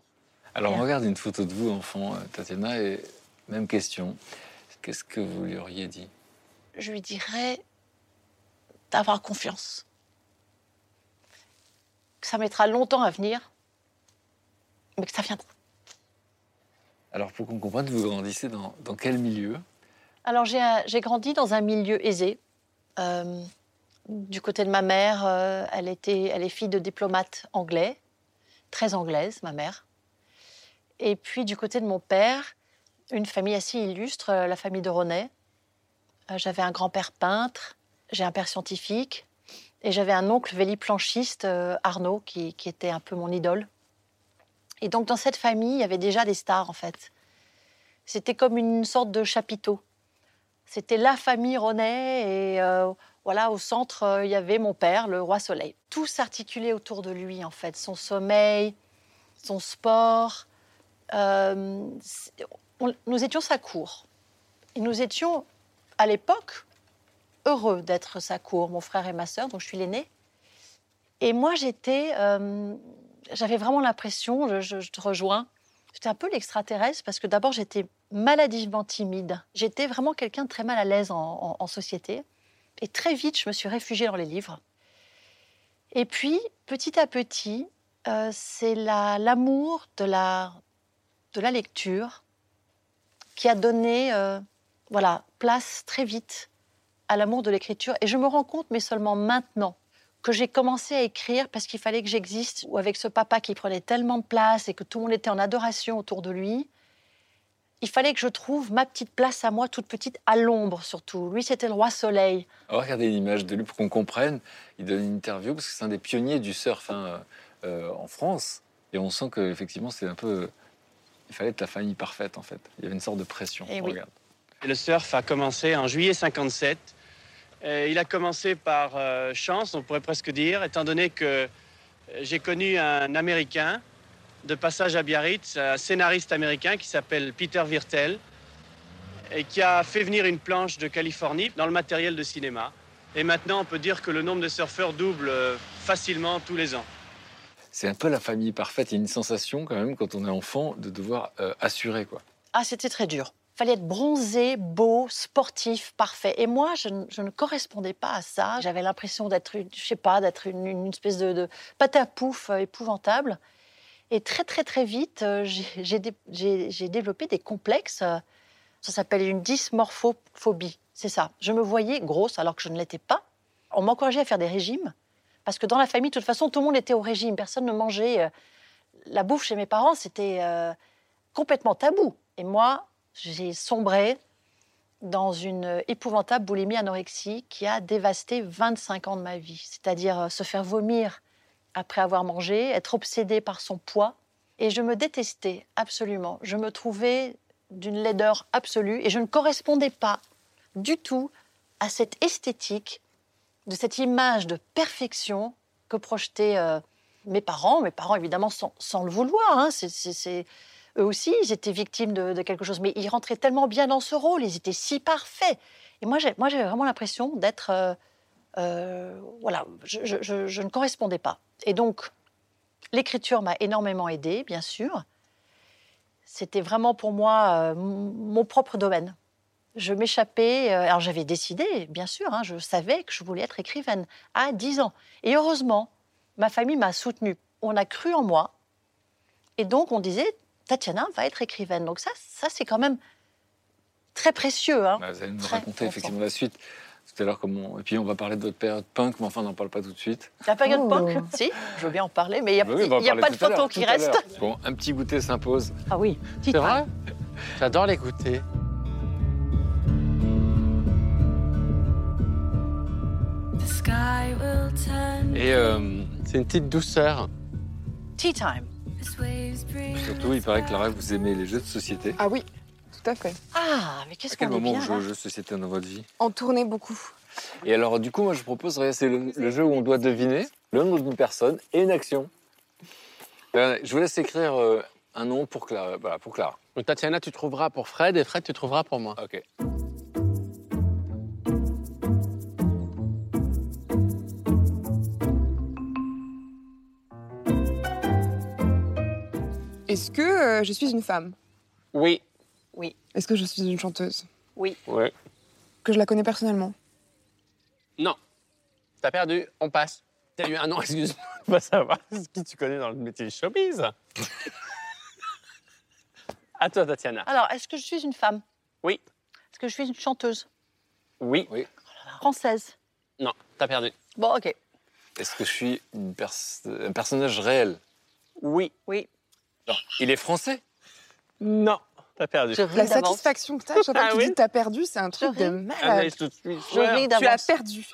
[SPEAKER 4] Alors, on regarde une photo de vous, enfant, euh, Tatiana, et même question. Qu'est-ce que vous lui auriez dit?
[SPEAKER 3] Je lui dirais d'avoir confiance. Que ça mettra longtemps à venir, mais que ça viendra.
[SPEAKER 4] Alors, pour qu'on comprenne, vous grandissez dans, dans quel milieu?
[SPEAKER 3] Alors, j'ai grandi dans un milieu aisé. Euh, du côté de ma mère, euh, elle, était, elle est fille de diplomate anglais, très anglaise, ma mère. Et puis, du côté de mon père, une famille assez illustre, euh, la famille de Ronet. Euh, j'avais un grand-père peintre, j'ai un père scientifique, et j'avais un oncle véliplanchiste, euh, Arnaud, qui, était un peu mon idole. Et donc, dans cette famille, il y avait déjà des stars, en fait. C'était comme une sorte de chapiteau. C'était la famille Ronet et voilà, au centre, il y avait mon père, le roi Soleil. Tout s'articulait autour de lui, en fait. Son sommeil, son sport. Nous étions sa cour. Et nous étions, à l'époque, heureux d'être sa cour, mon frère et ma sœur, dont je suis l'aînée. Et moi, euh, j'avais vraiment l'impression, je, te rejoins, j'étais un peu l'extraterrestre parce que d'abord, j'étais maladivement timide. J'étais vraiment quelqu'un de très mal à l'aise en, société. Et très vite, je me suis réfugiée dans les livres. Et puis, petit à petit, euh, c'est la- l'amour de la, de la lecture qui a donné euh, voilà, place très vite à l'amour de l'écriture. Et je me rends compte, mais seulement maintenant, que j'ai commencé à écrire parce qu'il fallait que j'existe, ou avec ce papa qui prenait tellement de place et que tout le monde était en adoration autour de lui. Il fallait que je trouve ma petite place à moi, toute petite, à l'ombre surtout. Lui, c'était le roi soleil.
[SPEAKER 4] On va regarder l'image de lui pour qu'on comprenne. Il donne une interview parce que c'est un des pionniers du surf hein, euh, en France. Et on sent qu'effectivement, c'est un peu. Il fallait être la famille parfaite, en fait. Il y avait une sorte de pression.
[SPEAKER 3] Eh
[SPEAKER 4] On
[SPEAKER 3] oui.
[SPEAKER 4] regarde.
[SPEAKER 10] Et le surf a commencé en juillet 57. Et il a commencé par euh, chance, on pourrait presque dire, étant donné que euh, j'ai connu un Américain de passage à Biarritz, un scénariste américain qui s'appelle Peter Virtel, et qui a fait venir une planche de Californie dans le matériel de cinéma. Et maintenant, on peut dire que le nombre de surfeurs double euh, facilement tous les ans.
[SPEAKER 4] C'est un peu la famille parfaite. Il y a une sensation, quand même, quand on est enfant, de devoir euh, assurer, quoi.
[SPEAKER 3] Ah, c'était très dur. fallait être bronzé, beau, sportif, parfait. Et moi, je, ne- correspondais pas à ça. J'avais l'impression d'être, je sais pas, d'être une, espèce de, pâte à pouf euh, épouvantable. Et très, très, très vite, euh, j'ai- j'ai dé- j'ai j'ai développé des complexes. Ça s'appelle une dysmorphophobie. C'est ça. Je me voyais grosse alors que je ne l'étais pas. On m'encourageait à faire des régimes. Parce que dans la famille, de toute façon, tout le monde était au régime. Personne ne mangeait. euh, La bouffe chez mes parents, c'était euh, complètement tabou. Et moi, j'ai sombré dans une épouvantable boulimie anorexie qui a dévasté 25 ans de ma vie. C'est-à-dire euh, se faire vomir après avoir mangé, être obsédé par son poids. Et je me détestais absolument. Je me trouvais d'une laideur absolue et je ne correspondais pas du tout à cette esthétique, de cette image de perfection que projetaient euh, mes parents. Mes parents, évidemment, sans, sans le vouloir. hein. Eux aussi, ils étaient victimes de, quelque chose, mais ils rentraient tellement bien dans ce rôle, ils étaient si parfaits. Et moi, j'avais vraiment l'impression d'être, euh, euh, voilà, je, je- ne correspondais pas. Et donc, l'écriture m'a énormément aidée, bien sûr. C'était vraiment pour moi mon propre domaine. Je m'échappais. euh, alors, j'avais décidé, bien sûr, hein, je savais que je voulais être écrivaine à 10 ans. Et heureusement, ma famille m'a soutenue. On a cru en moi. Et donc, on disait, Tatiana va être écrivaine. Donc ça, ça c'est quand même très précieux. Hein.
[SPEAKER 4] Bah, vous allez nous
[SPEAKER 3] Très
[SPEAKER 4] raconter effectivement la suite. Tout à l'heure, comment. Et puis, on va parler de votre période punk, mais enfin, on n'en parle pas tout de suite.
[SPEAKER 3] La période
[SPEAKER 7] Oh.
[SPEAKER 3] punk, si, je veux bien en parler, mais il n'y a,
[SPEAKER 4] Bah oui,
[SPEAKER 3] y a pas de photo qui reste.
[SPEAKER 4] Bon, un petit goûter s'impose.
[SPEAKER 3] Ah oui,
[SPEAKER 5] C'est vrai? J'adore les
[SPEAKER 4] Et euh,
[SPEAKER 5] C'est une petite douceur.
[SPEAKER 3] Tea time.
[SPEAKER 4] Surtout, il paraît que Clara, vous aimez les jeux de société.
[SPEAKER 7] Ah oui, tout à fait.
[SPEAKER 3] Ah, mais
[SPEAKER 4] À
[SPEAKER 3] qu'est-ce
[SPEAKER 4] quel
[SPEAKER 3] qu'on est
[SPEAKER 4] moment
[SPEAKER 3] bien.
[SPEAKER 4] vous jouez aux jeux de société dans votre vie?
[SPEAKER 7] En tournée beaucoup.
[SPEAKER 4] Et alors, du coup, moi, je propose, regardez, c'est le, le jeu où on doit deviner le nom d'une personne et une action. Euh, Je vous laisse écrire euh, un nom pour Clara. Voilà, pour Clara.
[SPEAKER 5] Donc, Tatiana, tu trouveras pour Fred et Fred, tu trouveras pour moi.
[SPEAKER 4] Ok.
[SPEAKER 7] Est-ce que euh, je suis une femme?
[SPEAKER 5] Oui.
[SPEAKER 7] Est-ce que je suis une chanteuse?
[SPEAKER 5] Ouais.
[SPEAKER 7] Que je la connais personnellement?
[SPEAKER 5] Non. T'as perdu, on passe. T'as eu un nom, excuse-moi, on va savoir qui tu connais dans le métier showbiz. à toi, Tatiana.
[SPEAKER 3] Alors, est-ce que je suis une femme?
[SPEAKER 5] Oui.
[SPEAKER 3] Est-ce que je suis une chanteuse?
[SPEAKER 5] Oui.
[SPEAKER 3] française?
[SPEAKER 5] Non, t'as perdu.
[SPEAKER 3] Bon, ok.
[SPEAKER 4] Est-ce que je suis une pers- un personnage réel?
[SPEAKER 5] Oui.
[SPEAKER 3] Oui.
[SPEAKER 4] Non. Il est français?
[SPEAKER 5] Non, t'as perdu.
[SPEAKER 3] Je ris
[SPEAKER 7] La satisfaction que t'as, chaque fois
[SPEAKER 5] Ah
[SPEAKER 7] que tu
[SPEAKER 5] oui
[SPEAKER 7] dis t'as perdu, c'est un truc de
[SPEAKER 3] ris.
[SPEAKER 5] Ah,
[SPEAKER 7] malade.
[SPEAKER 5] je te suis
[SPEAKER 3] Je
[SPEAKER 5] sûr.
[SPEAKER 3] ris
[SPEAKER 7] Tu as perdu.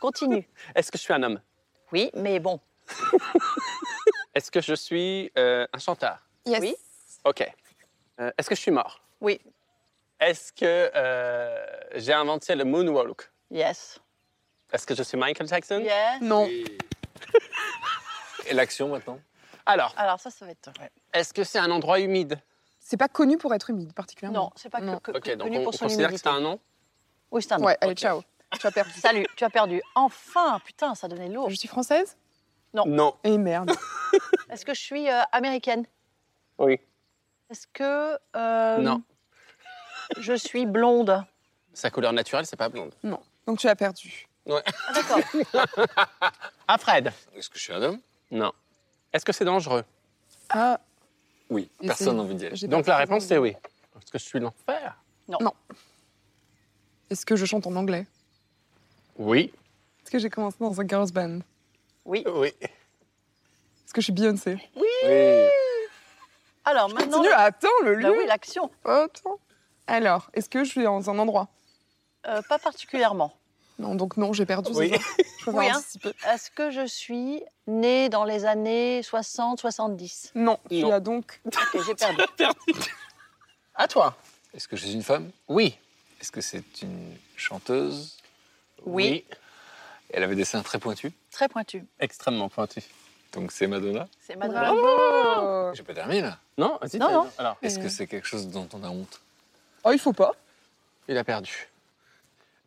[SPEAKER 3] Continue.
[SPEAKER 5] Est-ce que je suis un homme?
[SPEAKER 3] Oui, mais bon.
[SPEAKER 5] Est-ce que je suis euh, un chanteur
[SPEAKER 7] Yes.
[SPEAKER 3] Oui.
[SPEAKER 5] Ok. Euh, Est-ce que je suis mort?
[SPEAKER 3] Oui.
[SPEAKER 5] Est-ce que euh, j'ai inventé le moonwalk?
[SPEAKER 3] Yes.
[SPEAKER 5] Est-ce que je suis Michael Jackson?
[SPEAKER 3] Yes.
[SPEAKER 7] Non.
[SPEAKER 4] Et l'action maintenant?
[SPEAKER 5] Alors,
[SPEAKER 3] Alors, ça, ça va être.
[SPEAKER 5] est-ce que c'est un endroit humide?
[SPEAKER 7] C'est pas connu pour être humide, particulièrement.
[SPEAKER 3] Non, c'est pas que,
[SPEAKER 7] Non.
[SPEAKER 3] que-
[SPEAKER 5] Ok, donc
[SPEAKER 3] connu
[SPEAKER 5] on,
[SPEAKER 3] pour
[SPEAKER 5] on
[SPEAKER 3] son
[SPEAKER 5] considère que c'est un nom?
[SPEAKER 3] Oui, c'est un nom.
[SPEAKER 7] Ouais, allez,
[SPEAKER 5] Ok.
[SPEAKER 7] ciao. Tu as perdu.
[SPEAKER 3] Salut, tu as perdu. Enfin, putain, ça donnait lourd.
[SPEAKER 7] Je suis française?
[SPEAKER 5] Non.
[SPEAKER 2] Et merde.
[SPEAKER 3] Est-ce que je suis euh, américaine?
[SPEAKER 5] Oui.
[SPEAKER 3] Est-ce que euh,
[SPEAKER 5] Non.
[SPEAKER 3] je suis blonde?
[SPEAKER 5] Sa couleur naturelle, c'est pas blonde.
[SPEAKER 2] Non. Donc tu as perdu.
[SPEAKER 3] Ah, D'accord.
[SPEAKER 5] Ah, Fred
[SPEAKER 4] Est-ce que je suis un homme?
[SPEAKER 5] Non. Est-ce que c'est dangereux?
[SPEAKER 2] Ah,
[SPEAKER 4] Oui,
[SPEAKER 2] Et
[SPEAKER 4] personne n'a envie d'y aller.
[SPEAKER 2] j'ai
[SPEAKER 5] Donc
[SPEAKER 2] pas
[SPEAKER 5] la réponse, c'est oui. Est-ce que je suis l'enfer?
[SPEAKER 2] Est-ce que je chante en anglais?
[SPEAKER 5] Oui.
[SPEAKER 2] Est-ce que j'ai commencé dans un girls band?
[SPEAKER 3] Oui.
[SPEAKER 5] Oui.
[SPEAKER 2] Est-ce que je suis Beyoncé?
[SPEAKER 4] Oui.
[SPEAKER 3] Alors maintenant.
[SPEAKER 2] Continue, attends le
[SPEAKER 3] Bah
[SPEAKER 2] lieu.
[SPEAKER 3] oui, l'action.
[SPEAKER 2] Attends. Alors, est-ce que je suis dans un endroit?
[SPEAKER 3] Euh, pas particulièrement.
[SPEAKER 2] Non, donc non, j'ai perdu.
[SPEAKER 5] Oui.
[SPEAKER 2] Je
[SPEAKER 3] Oui, hein. Est-ce que je suis née dans les années 60-70
[SPEAKER 2] Non, tu
[SPEAKER 5] Non.
[SPEAKER 2] as donc.
[SPEAKER 3] Ok, j'ai perdu.
[SPEAKER 5] À toi.
[SPEAKER 4] Est-ce que je suis une femme?
[SPEAKER 5] Oui.
[SPEAKER 4] Est-ce que c'est une chanteuse?
[SPEAKER 3] Oui.
[SPEAKER 4] Elle avait des seins très pointus,
[SPEAKER 3] Très pointu.
[SPEAKER 5] Extrêmement pointu.
[SPEAKER 4] donc c'est Madonna?
[SPEAKER 3] C'est Madonna.
[SPEAKER 2] Bravo
[SPEAKER 4] J'ai pas terminé là.
[SPEAKER 5] Non, vas-y.
[SPEAKER 3] Non, non.
[SPEAKER 5] Alors,
[SPEAKER 4] Est-ce que c'est quelque chose dont on a honte?
[SPEAKER 2] Oh, il faut pas.
[SPEAKER 5] il a perdu.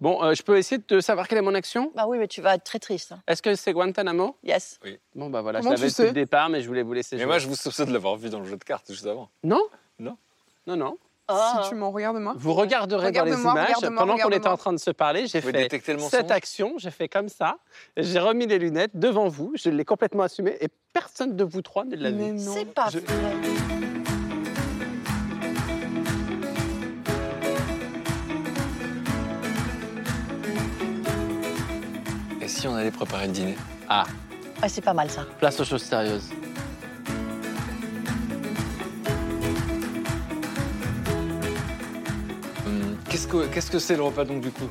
[SPEAKER 5] Bon, euh, je peux essayer de savoir quelle est mon action?
[SPEAKER 3] Bah oui, mais tu vas être très triste. hein.
[SPEAKER 5] Est-ce que c'est Guantanamo?
[SPEAKER 3] Yes.
[SPEAKER 5] Bon, bah voilà,
[SPEAKER 2] Comment
[SPEAKER 5] je l'avais
[SPEAKER 2] tu
[SPEAKER 5] depuis le
[SPEAKER 2] sais
[SPEAKER 5] départ, mais je voulais vous laisser
[SPEAKER 4] Mais
[SPEAKER 5] jouer.
[SPEAKER 4] moi, je vous soupçonne de l'avoir vu dans le jeu de cartes juste avant.
[SPEAKER 5] Non?
[SPEAKER 4] Non.
[SPEAKER 5] Non, non.
[SPEAKER 3] Ah.
[SPEAKER 2] Si tu m'en regardes moi.
[SPEAKER 5] Vous regarderez dans les
[SPEAKER 2] Regarde-moi,
[SPEAKER 5] images.
[SPEAKER 2] regarde-moi,
[SPEAKER 5] Pendant qu'on était
[SPEAKER 2] regarde-moi.
[SPEAKER 5] en train de se parler, j'ai
[SPEAKER 4] Vous
[SPEAKER 5] fait
[SPEAKER 4] le mensonge?
[SPEAKER 5] cette action, j'ai fait comme ça, j'ai remis les lunettes devant vous, je l'ai complètement assumé et personne de vous trois ne l'a
[SPEAKER 2] Mais
[SPEAKER 5] vu.
[SPEAKER 2] non.
[SPEAKER 3] C'est pas
[SPEAKER 5] Je-
[SPEAKER 3] vrai.
[SPEAKER 4] Si on allait préparer le dîner
[SPEAKER 5] Ah,
[SPEAKER 3] Ah, c'est pas mal ça.
[SPEAKER 5] place aux choses sérieuses.
[SPEAKER 4] Hum, Qu'est-ce que qu'est-ce que c'est le repas donc du coup?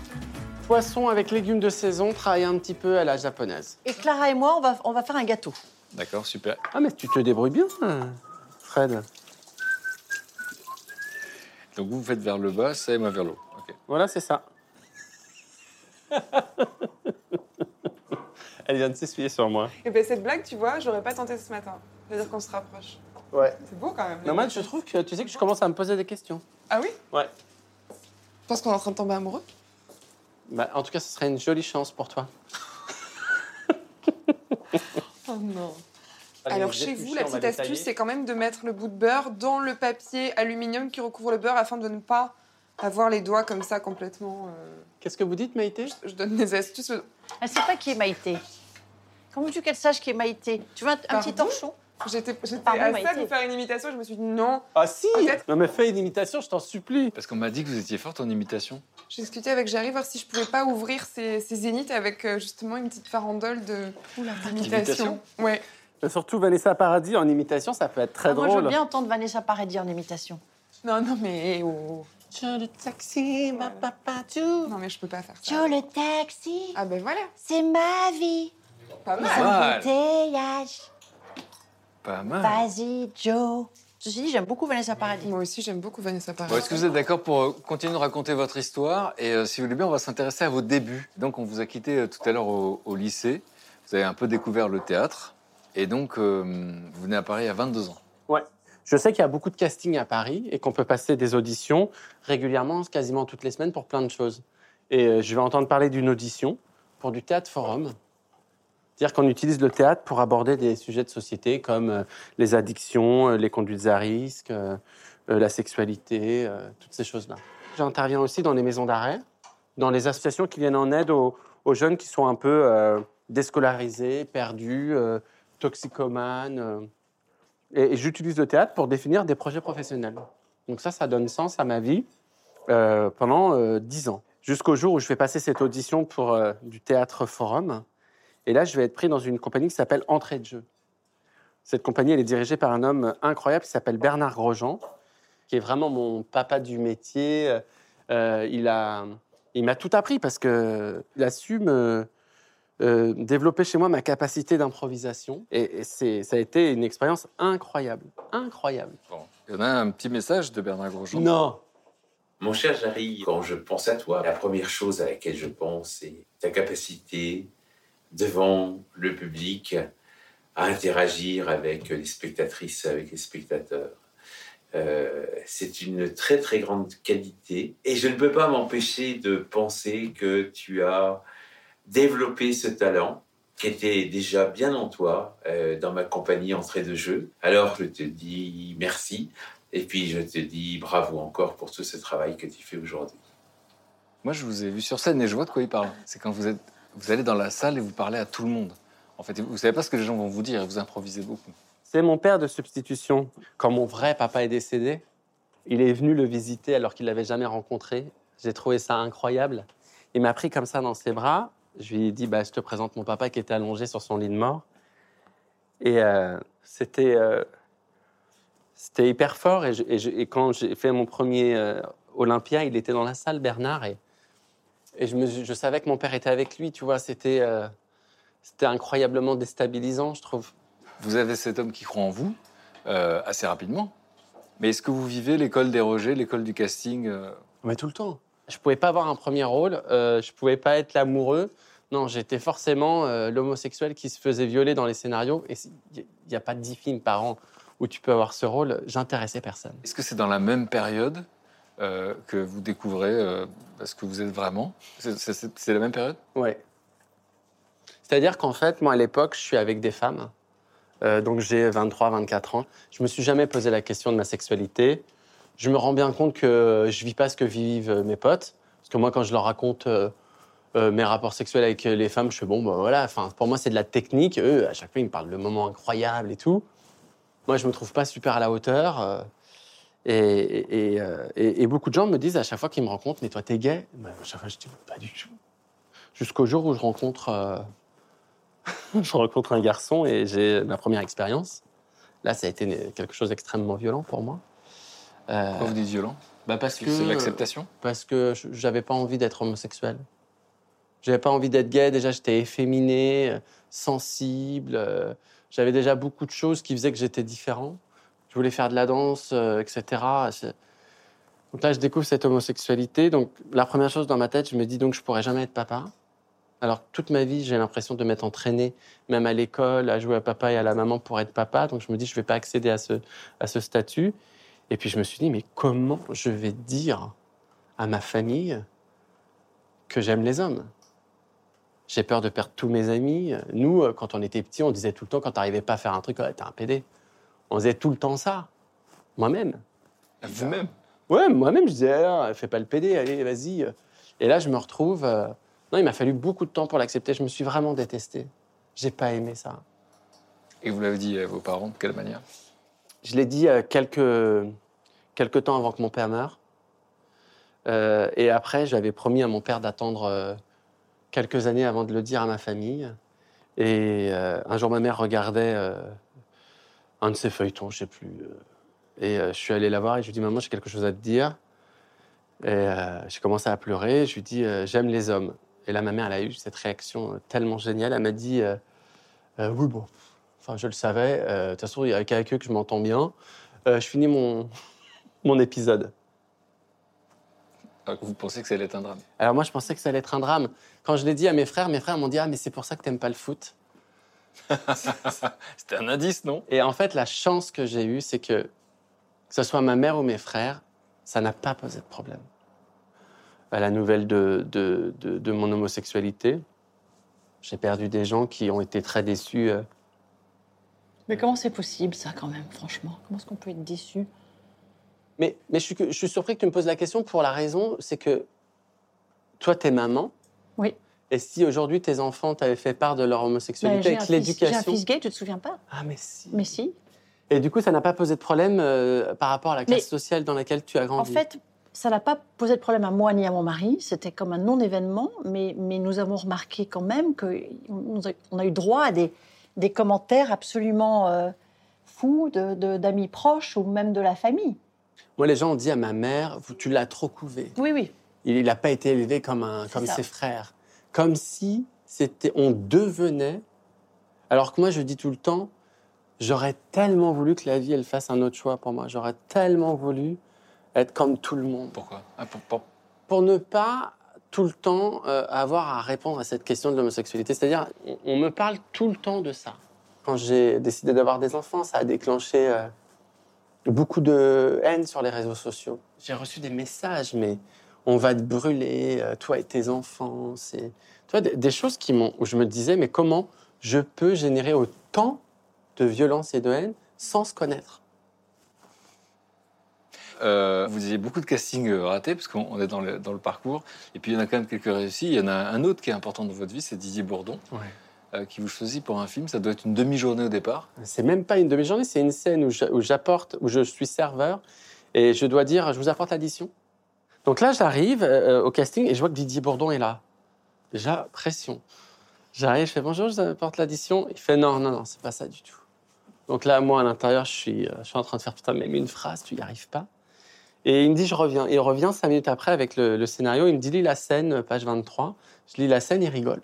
[SPEAKER 5] Poisson avec légumes de saison, travaillé un petit peu à la japonaise.
[SPEAKER 3] Et Clara et moi, on va, on va faire un gâteau.
[SPEAKER 4] D'accord, super.
[SPEAKER 5] Ah, mais tu te débrouilles bien, Fred.
[SPEAKER 4] Donc vous vous faites vers le bas, ça et moi vers le haut. Ok.
[SPEAKER 5] Voilà, c'est ça. Elle vient de s'essuyer sur moi.
[SPEAKER 2] Et ben cette blague, tu vois, j'aurais pas tenté ce matin. C'est-à-dire qu'on se rapproche.
[SPEAKER 5] Ouais.
[SPEAKER 2] C'est beau quand même.
[SPEAKER 5] Non, moi, je trouve que tu sais que je commence à me poser des questions.
[SPEAKER 2] Ah oui?
[SPEAKER 5] Ouais.
[SPEAKER 2] Je pense qu'on est en train de tomber amoureux?
[SPEAKER 5] Bah, en tout cas, ce serait une jolie chance pour toi.
[SPEAKER 2] Oh non. Alors chez vous, la petite astuce, c'est quand même de mettre le bout de beurre dans le papier aluminium qui recouvre le beurre afin de ne pas avoir les doigts comme ça complètement. euh,
[SPEAKER 5] Qu'est-ce que vous dites, Maïté?
[SPEAKER 2] Je, je donne des astuces.
[SPEAKER 3] Elle sait pas qui est Maïté. Comment veux-tu qu'elle sache qui est Maïté Tu veux un, un petit torchon
[SPEAKER 2] J'étais à ça de faire une imitation, je me suis dit non.
[SPEAKER 5] Ah si. Non, mais fais une imitation, je t'en supplie.
[SPEAKER 4] Parce qu'on m'a dit que vous étiez forte en imitation.
[SPEAKER 2] J'ai discuté avec Jerry voir si je pouvais pas ouvrir ces, ces zéniths avec euh, justement une petite farandole de
[SPEAKER 4] D'imitation.
[SPEAKER 2] Ouais.
[SPEAKER 5] Mais surtout, Vanessa Paradis en imitation, ça peut être très
[SPEAKER 3] Ah, Moi, je veux
[SPEAKER 5] drôle.
[SPEAKER 3] bien entendre Vanessa Paradis en imitation.
[SPEAKER 2] Non, non, mais oh.
[SPEAKER 5] le taxi, ma papa, tout.
[SPEAKER 2] Non, mais je peux pas faire ça.
[SPEAKER 3] Joe le taxi,
[SPEAKER 2] Ah ben voilà,
[SPEAKER 3] c'est ma vie.
[SPEAKER 2] Pas mal.
[SPEAKER 4] Pas mal.
[SPEAKER 3] Vas-y, Joe. Ceci dit, j'aime beaucoup Vanessa Paradis.
[SPEAKER 2] Moi aussi, j'aime beaucoup Vanessa Paradis.
[SPEAKER 4] Bon, Est-ce que vous êtes d'accord pour euh, continuer de raconter votre histoire Et euh, si vous voulez bien, on va s'intéresser à vos débuts. Donc, on vous a quitté euh, tout à l'heure au, au lycée. Vous avez un peu découvert le théâtre. Et donc, euh, vous venez à Paris à 22 ans.
[SPEAKER 5] Ouais. Je sais qu'il y a beaucoup de castings à Paris et qu'on peut passer des auditions régulièrement, quasiment toutes les semaines, pour plein de choses. Et euh, je vais entendre parler d'une audition pour du théâtre forum. C'est-à-dire qu'on utilise le théâtre pour aborder des sujets de société comme euh, les addictions, euh, les conduites à risque, euh, la sexualité, toutes ces choses-là. J'interviens aussi dans les maisons d'arrêt, dans les associations qui viennent en aide aux, jeunes qui sont un peu déscolarisés, perdus, toxicomanes. Et, et j'utilise le théâtre pour définir des projets professionnels. Donc ça, ça donne sens à ma vie pendant dix ans. Jusqu'au jour où je vais passer cette audition pour du théâtre forum. Et là, je vais être pris dans une compagnie qui s'appelle Entrée de jeu. Cette compagnie, elle est dirigée par un homme incroyable qui s'appelle Bernard Grosjean, qui est vraiment mon papa du métier. Euh, il a, il m'a tout appris parce que il a su me euh, développer chez moi ma capacité d'improvisation. Et, et c'est, ça a été une expérience incroyable, incroyable.
[SPEAKER 4] Bon. Il y en a un petit message de Bernard Grosjean?
[SPEAKER 5] Non.
[SPEAKER 11] Mon cher Jarry, quand je pense à toi, la première chose à laquelle je pense, c'est ta capacité devant le public à interagir avec les spectatrices, avec les spectateurs. Euh, c'est une très très grande qualité et je ne peux pas m'empêcher de penser que tu as développé ce talent qui était déjà bien en toi euh, dans ma compagnie entrée de jeu. Alors je te dis merci et puis je te dis bravo encore pour tout ce travail que tu fais aujourd'hui.
[SPEAKER 4] Moi, je vous ai vu sur scène et je vois de quoi il parle. C'est quand vous, êtes, vous allez dans la salle et vous parlez à tout le monde. En fait, vous savez pas ce que les gens vont vous dire vous improvisez beaucoup.
[SPEAKER 5] C'est mon père de substitution. Quand mon vrai papa est décédé, il est venu le visiter alors qu'il l'avait jamais rencontré. J'ai trouvé ça incroyable. Il m'a pris comme ça dans ses bras. Je lui ai dit, bah, je te présente mon papa qui était allongé sur son lit de mort. Et euh, c'était euh, c'était hyper fort. Et, quand j'ai fait mon premier euh, Olympia, il était dans la salle, Bernard. Et je, me, je savais que mon père était avec lui, tu vois. C'était euh, c'était incroyablement déstabilisant, je trouve.
[SPEAKER 4] Vous avez cet homme qui croit en vous euh, assez rapidement. Mais est-ce que vous vivez l'école des rejets, l'école du casting euh,
[SPEAKER 5] Mais tout le temps. Je pouvais pas avoir un premier rôle, euh, je pouvais pas être l'amoureux. Non, j'étais forcément euh, l'homosexuel qui se faisait violer dans les scénarios. Et il n'y a pas dix films par an où tu peux avoir ce rôle. J'intéressais personne.
[SPEAKER 4] Est-ce que c'est dans la même période euh, que vous découvrez euh, ce que vous êtes vraiment C'est- la même période?
[SPEAKER 5] Ouais. C'est-à-dire qu'en fait, moi, à l'époque, je suis avec des femmes. Euh, donc, j'ai 23, 24 ans. Je me suis jamais posé la question de ma sexualité. Je me rends bien compte que je vis pas ce que vivent mes potes. Parce que moi, quand je leur raconte euh, euh, mes rapports sexuels avec les femmes, je fais bon, bah voilà. Enfin, pour moi, c'est de la technique. Eux, à chaque fois, ils me parlent de moments incroyables et tout. Moi, je me trouve pas super à la hauteur. Euh, et, et- et, et- et beaucoup de gens me disent à chaque fois qu'ils me rencontrent, mais toi, t'es gay? Bah, À chaque fois, je dis pas du tout. Jusqu'au jour où je rencontre, euh, je rencontre un garçon et j'ai ma première expérience. Là, ça a été quelque chose d'extrêmement violent pour moi. Euh,
[SPEAKER 4] Pourquoi vous dites violent?
[SPEAKER 5] bah parce que
[SPEAKER 4] C'est l'acceptation?
[SPEAKER 5] Parce que j'avais pas envie d'être homosexuel. J'avais pas envie d'être gay. Déjà, j'étais efféminé, euh, sensible. J'avais déjà beaucoup de choses qui faisaient que j'étais différent. Je voulais faire de la danse, euh, etc. Donc là, je découvre cette homosexualité. Donc la première chose dans ma tête, je me dis donc je pourrais jamais être papa. Alors toute ma vie, j'ai l'impression de m'être entraîné, même à l'école, à jouer à papa et à la maman pour être papa. Donc je me dis je vais pas accéder à ce, statut. Et puis je me suis dit mais comment je vais dire à ma famille que j'aime les hommes? J'ai peur de perdre tous mes amis. Nous, euh, quand on était petits, on disait tout le temps quand t'arrivais pas à faire un truc, ouais, t'es un PD. On disait tout le temps ça. Moi-même.
[SPEAKER 4] Vous-même
[SPEAKER 5] Ouais, moi-même, je disais, ah, fais pas le PD, allez, vas-y. Et là, je me retrouve. euh, Non, il m'a fallu beaucoup de temps pour l'accepter. Je me suis vraiment détesté. J'ai pas aimé ça.
[SPEAKER 4] Et vous l'avez dit à vos parents de quelle manière
[SPEAKER 5] Je l'ai dit euh, quelques, quelques temps avant que mon père meure. Euh, et après, j'avais promis à mon père d'attendre quelques années avant de le dire à ma famille. Et un jour, ma mère regardait un de ses feuilletons, je sais plus. euh, et euh, je suis allé la voir et je lui ai dit Maman, j'ai quelque chose à te dire. Et euh, j'ai commencé à pleurer. Je lui ai dit J'aime les hommes. Et là, ma mère, elle a eu cette réaction tellement géniale. Elle m'a dit Oui, bon, enfin, je le savais. De toute façon, il y a qu'avec eux que je m'entends bien. Je finis mon, mon épisode.
[SPEAKER 4] Vous pensez que ça allait être un drame?
[SPEAKER 5] Alors moi, je pensais que ça allait être un drame. Quand je l'ai dit à mes frères, mes frères m'ont dit Ah, mais c'est pour ça que t'aimes pas le foot.
[SPEAKER 4] C'était un indice, non?
[SPEAKER 5] Et en fait, la chance que j'ai eue, c'est que, que ce soit ma mère ou mes frères, ça n'a pas posé de problème. À la nouvelle de, de, de- de mon homosexualité, j'ai perdu des gens qui ont été très déçus. euh.
[SPEAKER 3] Mais comment c'est possible, ça, quand même, franchement? Comment est-ce qu'on peut être déçu?
[SPEAKER 5] Mais, mais je, suis, je suis surpris que tu me poses la question pour la raison, c'est que toi, t'es maman.
[SPEAKER 3] Oui.
[SPEAKER 5] Et si aujourd'hui tes enfants t'avaient fait part de leur homosexualité
[SPEAKER 3] un,
[SPEAKER 5] avec
[SPEAKER 3] fils- j'ai un
[SPEAKER 5] l'éducation.
[SPEAKER 3] fils gay, tu te souviens pas?
[SPEAKER 5] Ah, mais si.
[SPEAKER 3] Mais si.
[SPEAKER 5] Et du coup, ça n'a pas posé de problème euh, par rapport à la classe
[SPEAKER 3] Mais-
[SPEAKER 5] sociale dans laquelle tu as
[SPEAKER 3] En
[SPEAKER 5] grandi.
[SPEAKER 3] fait, ça n'a pas posé de problème à moi ni à mon mari. C'était comme un non-événement, mais, mais nous avons remarqué quand même qu'on a, on a eu droit à des, des commentaires absolument euh, fous d'amis proches ou même de la famille.
[SPEAKER 5] Moi, les gens ont dit à ma mère, tu l'as trop couvé.
[SPEAKER 3] Oui, oui.
[SPEAKER 5] Il n'a pas été élevé comme, un, comme
[SPEAKER 3] ça.
[SPEAKER 5] ses frères. Comme si c'était, on devenait. Alors que moi, je dis tout le temps, j'aurais tellement voulu que la vie, elle fasse un autre choix pour moi. J'aurais tellement voulu être comme tout le monde.
[SPEAKER 4] Pourquoi? Ah, pour- pour-
[SPEAKER 5] Pour ne pas tout le temps euh, avoir à répondre à cette question de l'homosexualité. C'est-à-dire, on, on me parle tout le temps de ça. Quand j'ai décidé d'avoir des enfants, ça a déclenché euh, beaucoup de haine sur les réseaux sociaux. J'ai reçu des messages, mais on va te brûler, euh, toi et tes enfants. C'est, tu vois, des, des choses qui m'ont, où je me disais, mais comment je peux générer autant de violence et de haine sans se connaître?
[SPEAKER 4] Euh, vous disiez beaucoup de castings euh, ratés, parce qu'on on est dans le, dans le parcours. Et puis, il y en a quand même quelques réussis. Il y en a un autre qui est important dans votre vie, c'est Didier Bourdon, euh, qui vous choisit pour un film. Ça doit être une demi-journée au départ.
[SPEAKER 5] C'est même pas une demi-journée, c'est une scène où j'apporte, où je suis serveur et je dois dire, je vous apporte l'addition. Donc là, j'arrive euh, au casting et je vois que Didier Bourdon est là. Déjà, pression. J'arrive, je fais bonjour, je vous apporte l'addition. Il fait non, non, non, c'est pas ça du tout. Donc là, moi, à l'intérieur, je suis, euh, je suis en train de faire putain, même une phrase, tu y arrives pas. Et il me dit, je reviens. Il revient cinq minutes après avec le scénario. Il me dit, lis la scène, page 23. Je lis la scène, il rigole.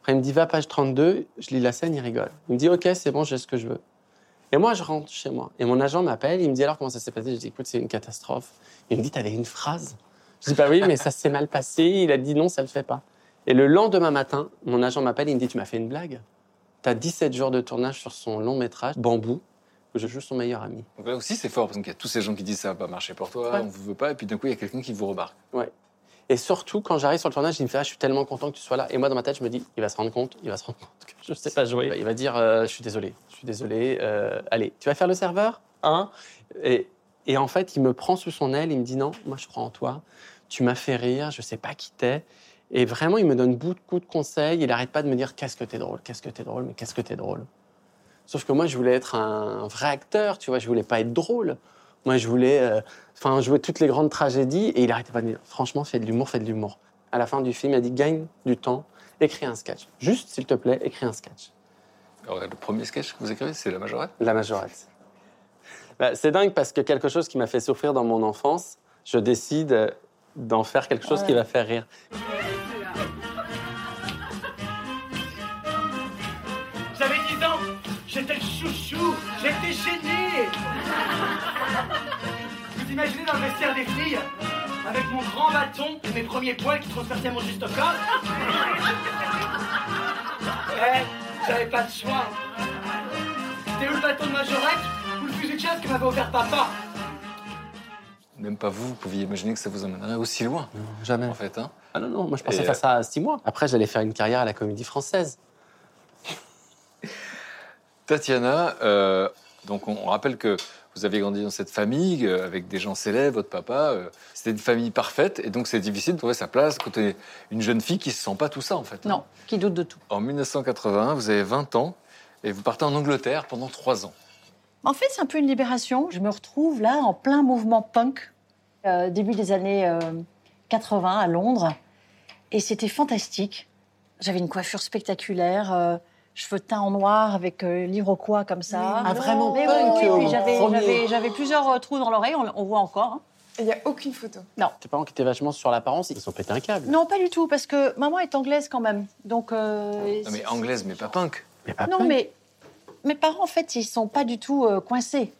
[SPEAKER 5] Après, il me dit, va page 32. Je lis la scène, il rigole. Il me dit, OK, c'est bon, j'ai ce que je veux. Et moi, je rentre chez moi. Et mon agent m'appelle. Il me dit, alors, comment ça s'est passé? Je dis, écoute, c'est une catastrophe. Il me dit, t'avais une phrase? Je dis, bah oui, mais ça s'est mal passé. Il a dit, non, ça le fait pas. Et le lendemain matin, mon agent m'appelle. Il me dit, tu m'as fait une blague. T'as 17 jours de tournage sur son long métrage, Bambou, où je joue son meilleur ami.
[SPEAKER 4] Donc là aussi, c'est fort, parce qu'il y a tous ces gens qui disent ça va pas marcher pour toi,
[SPEAKER 5] Ouais.
[SPEAKER 4] on vous veut pas. Et puis d'un coup, il y a quelqu'un qui vous remarque.
[SPEAKER 5] Ouais. Et surtout, quand j'arrive sur le tournage, il me fait ah, Je suis tellement content que tu sois là. Et moi, dans ma tête, je me dis Il va se rendre compte, il va se rendre compte que je ne sais pas jouer. Il va dire euh, Je suis désolé, je suis désolé. euh, allez, tu vas faire le serveur Hein? Et, et en fait, il me prend sous son aile, il me dit Non, moi, je crois en toi. Tu m'as fait rire, je sais pas qui t'es. Et vraiment, il me donne beaucoup de conseils. Il n'arrête pas de me dire Qu'est-ce que t'es drôle, qu'est-ce que t'es drôle, mais qu'est-ce que t'es drôle? Sauf que moi, je voulais être un vrai acteur, tu vois, je voulais pas être drôle. Moi, je voulais euh, enfin, jouer toutes les grandes tragédies et il arrêtait pas de me dire franchement, fais de l'humour, fais de l'humour. À la fin du film, il a dit gagne du temps, écris un sketch. Juste, s'il te plaît, écris un sketch.
[SPEAKER 4] Alors, le premier sketch que vous écrivez, c'est La Majorette?
[SPEAKER 5] La majorette. Bah, c'est dingue parce que quelque chose qui m'a fait souffrir dans mon enfance, je décide d'en faire quelque chose qui va faire rire.
[SPEAKER 12] J'avais 10 ans, j'étais le chouchou, j'étais gêné. Imaginez dans le vestiaire des filles, avec mon grand bâton et mes premiers poils qui transperçaient mon juste corps Ouais, j'avais pas de choix. C'était où le bâton de majorette ou le fusil de chasse que m'avait offert papa?
[SPEAKER 4] Même pas vous, vous pouviez imaginer que ça vous emmènerait aussi loin.
[SPEAKER 5] jamais.
[SPEAKER 4] En fait, hein.
[SPEAKER 5] Ah non, non, moi je pensais
[SPEAKER 4] Et,
[SPEAKER 5] faire
[SPEAKER 4] euh,
[SPEAKER 5] ça à six mois. Après, j'allais faire une carrière à la comédie française.
[SPEAKER 4] Tatiana, euh, donc on, on rappelle que vous avez grandi dans cette famille euh, avec des gens célèbres, votre papa. euh, C'était une famille parfaite et donc c'est difficile de trouver sa place quand on est une jeune fille qui se sent pas tout ça en fait. hein.
[SPEAKER 3] Non, qui doute de tout.
[SPEAKER 4] En 1981, vous avez 20 ans et vous partez en Angleterre pendant 3 ans.
[SPEAKER 3] En fait, c'est un peu une libération. Je me retrouve là en plein mouvement punk, euh, début des années euh, 80 à Londres. Et c'était fantastique. J'avais une coiffure spectaculaire, euh, cheveux teints en noir avec euh, l'iroquois comme ça.
[SPEAKER 5] Ah, vraiment
[SPEAKER 3] Mais
[SPEAKER 5] punk,
[SPEAKER 3] oui, oui,
[SPEAKER 5] au
[SPEAKER 3] puis j'avais-
[SPEAKER 5] premier.
[SPEAKER 3] j'avais j'avais plusieurs euh, trous dans l'oreille, on, on voit encore. hein.
[SPEAKER 2] Il n'y a aucune photo.
[SPEAKER 3] Non.
[SPEAKER 5] Tes parents qui étaient vachement sur l'apparence, ils ont pété un câble.
[SPEAKER 3] Non, pas du tout, parce que maman est anglaise quand même. Donc, euh,
[SPEAKER 4] Non mais anglaise, mais pas punk.
[SPEAKER 3] non, mais mes parents, en fait, ils sont pas du tout euh, coincés.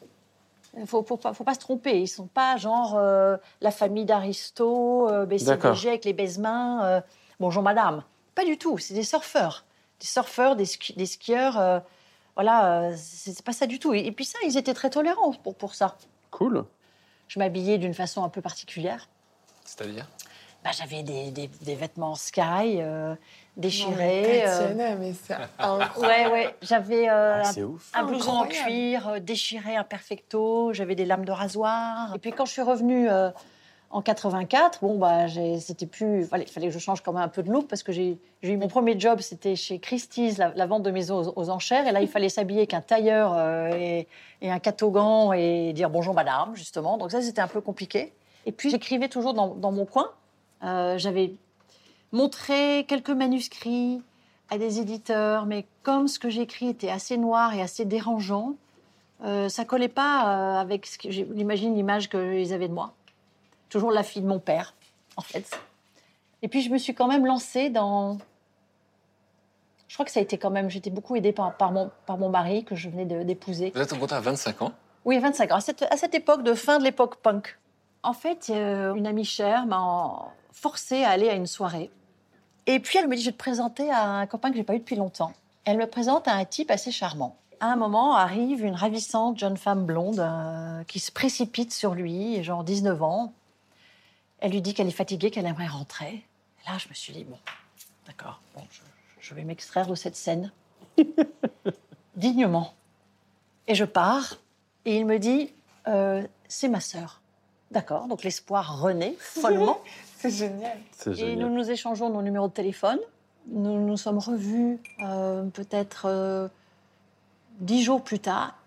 [SPEAKER 3] Il faut, faut, pas, faut pas se tromper. Ils sont pas genre euh, la famille d'Aristo, euh. BCBG avec les baise-mains, euh, bonjour madame. Pas du tout. C'est des surfeurs. Des surfeurs, des, ski- des skieurs. euh, voilà, euh, c'est pas ça du tout. Et, et puis ça, ils étaient très tolérants pour, pour ça.
[SPEAKER 5] Cool.
[SPEAKER 3] Je m'habillais d'une façon un peu particulière.
[SPEAKER 4] C'est-à-dire?
[SPEAKER 3] Bah, J'avais des, des- des vêtements sky euh, déchirés.
[SPEAKER 2] Non,
[SPEAKER 3] euh,
[SPEAKER 2] mais c'est incroyable.
[SPEAKER 3] Ouais, ouais. J'avais euh,
[SPEAKER 5] Ah,
[SPEAKER 3] un- un blouson en cuir euh, déchiré, un perfecto. J'avais des lames de rasoir. Et puis quand je suis revenue euh, en 84, bon bah c'était plus. Fallait, fallait que je change quand même un peu de look parce que j'ai eu mon premier job, c'était chez Christie's, la, la vente de maisons aux, aux enchères. Et là, il fallait s'habiller qu'un tailleur euh, et, et un catogan et dire bonjour madame justement. Donc ça, c'était un peu compliqué. Et puis j'écrivais toujours dans, dans mon coin. Euh, J'avais montré quelques manuscrits à des éditeurs, mais comme ce que j'écris était assez noir et assez dérangeant, euh, ça collait pas euh, avec j'imagine l'image qu'ils avaient de moi. Toujours la fille de mon père, en fait. Et puis je me suis quand même lancée dans. Je crois que ça a été quand même. J'étais beaucoup aidée par, par, mon, par mon mari que je venais d'épouser.
[SPEAKER 4] Vous êtes rencontré à 25 ans?
[SPEAKER 3] Oui, 25 ans. À cette, à cette époque, de fin de l'époque punk. En fait, euh, une amie chère m'a forcée à aller à une soirée. Et puis, elle me dit, je vais te présenter à un copain que j'ai pas eu depuis longtemps. Elle me présente à un type assez charmant. À un moment, arrive une ravissante jeune femme blonde euh, qui se précipite sur lui, genre 19 ans. Elle lui dit qu'elle est fatiguée, qu'elle aimerait rentrer. Et là, je me suis dit, bon, d'accord, bon, je, je vais m'extraire de cette scène. dignement. Et je pars, et il me dit euh, C'est ma sœur. D'accord, donc l'espoir renaît follement.
[SPEAKER 2] C'est génial.
[SPEAKER 3] Et nous nous échangeons nos numéros de téléphone. Nous nous sommes revus euh, peut-être euh, dix jours plus tard.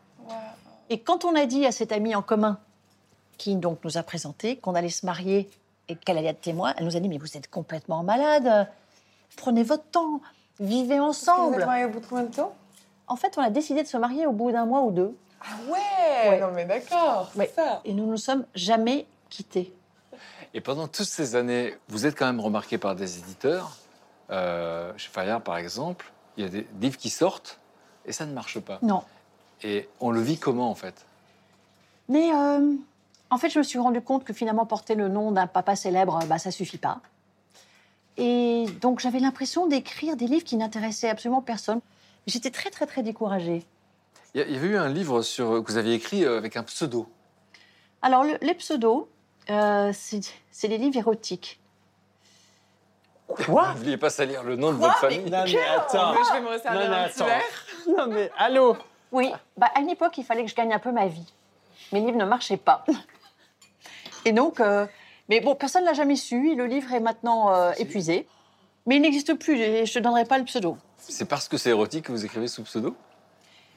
[SPEAKER 3] Et quand on a dit à cet ami en commun, qui donc nous a présenté, qu'on allait se marier et qu'elle allait être témoin, elle nous a dit Mais vous êtes complètement malade. Prenez votre temps. Vivez
[SPEAKER 2] Vous
[SPEAKER 3] ensemble.
[SPEAKER 2] êtes mariés au bout de combien de temps?
[SPEAKER 3] En fait, on a décidé de se marier au bout d'un mois ou deux.
[SPEAKER 2] Ah ouais, Non mais d'accord, c'est
[SPEAKER 3] Ouais.
[SPEAKER 2] ça.
[SPEAKER 3] Et nous nous sommes jamais quittés.
[SPEAKER 4] Et pendant toutes ces années, vous êtes quand même remarqué par des éditeurs. Euh, chez Fayard, par exemple, il y a des livres qui sortent et ça ne marche pas.
[SPEAKER 3] Non.
[SPEAKER 4] Et on le vit comment, en fait?
[SPEAKER 3] Mais euh, en fait, je me suis rendu compte que finalement, porter le nom d'un papa célèbre, bah, ça suffit pas. Et donc, j'avais l'impression d'écrire des livres qui n'intéressaient absolument personne. J'étais très, très, très découragée.
[SPEAKER 4] Il y avait eu un livre sur, que vous aviez écrit euh, avec un pseudo.
[SPEAKER 3] Alors, le- les pseudos, euh, c'est les livres érotiques. Quoi?
[SPEAKER 4] N'oubliez pas salir le nom de
[SPEAKER 3] Quoi?
[SPEAKER 4] votre famille?
[SPEAKER 5] Non, mais attends.
[SPEAKER 2] Mais je vais me resservir
[SPEAKER 5] Non, mais
[SPEAKER 2] un petit
[SPEAKER 5] attends.
[SPEAKER 2] verre.
[SPEAKER 5] Non, mais allô?
[SPEAKER 3] Oui, bah, à une époque, il fallait que je gagne un peu ma vie. Mes livres ne marchaient pas. Et donc, euh, mais bon, personne ne l'a jamais su. et Le livre est maintenant euh, épuisé. Mais il n'existe plus et je ne donnerai pas le pseudo.
[SPEAKER 4] C'est parce que c'est érotique que vous écrivez sous pseudo?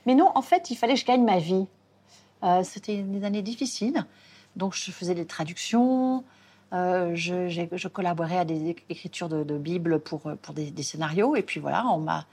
[SPEAKER 3] Mais non, en fait, il fallait que je gagne ma vie. Euh, C'était des années difficiles. Donc, je faisais des traductions. euh, je, collaborais à des éc- écritures de, de Bible pour, pour des, des scénarios. Et puis voilà, on m'a.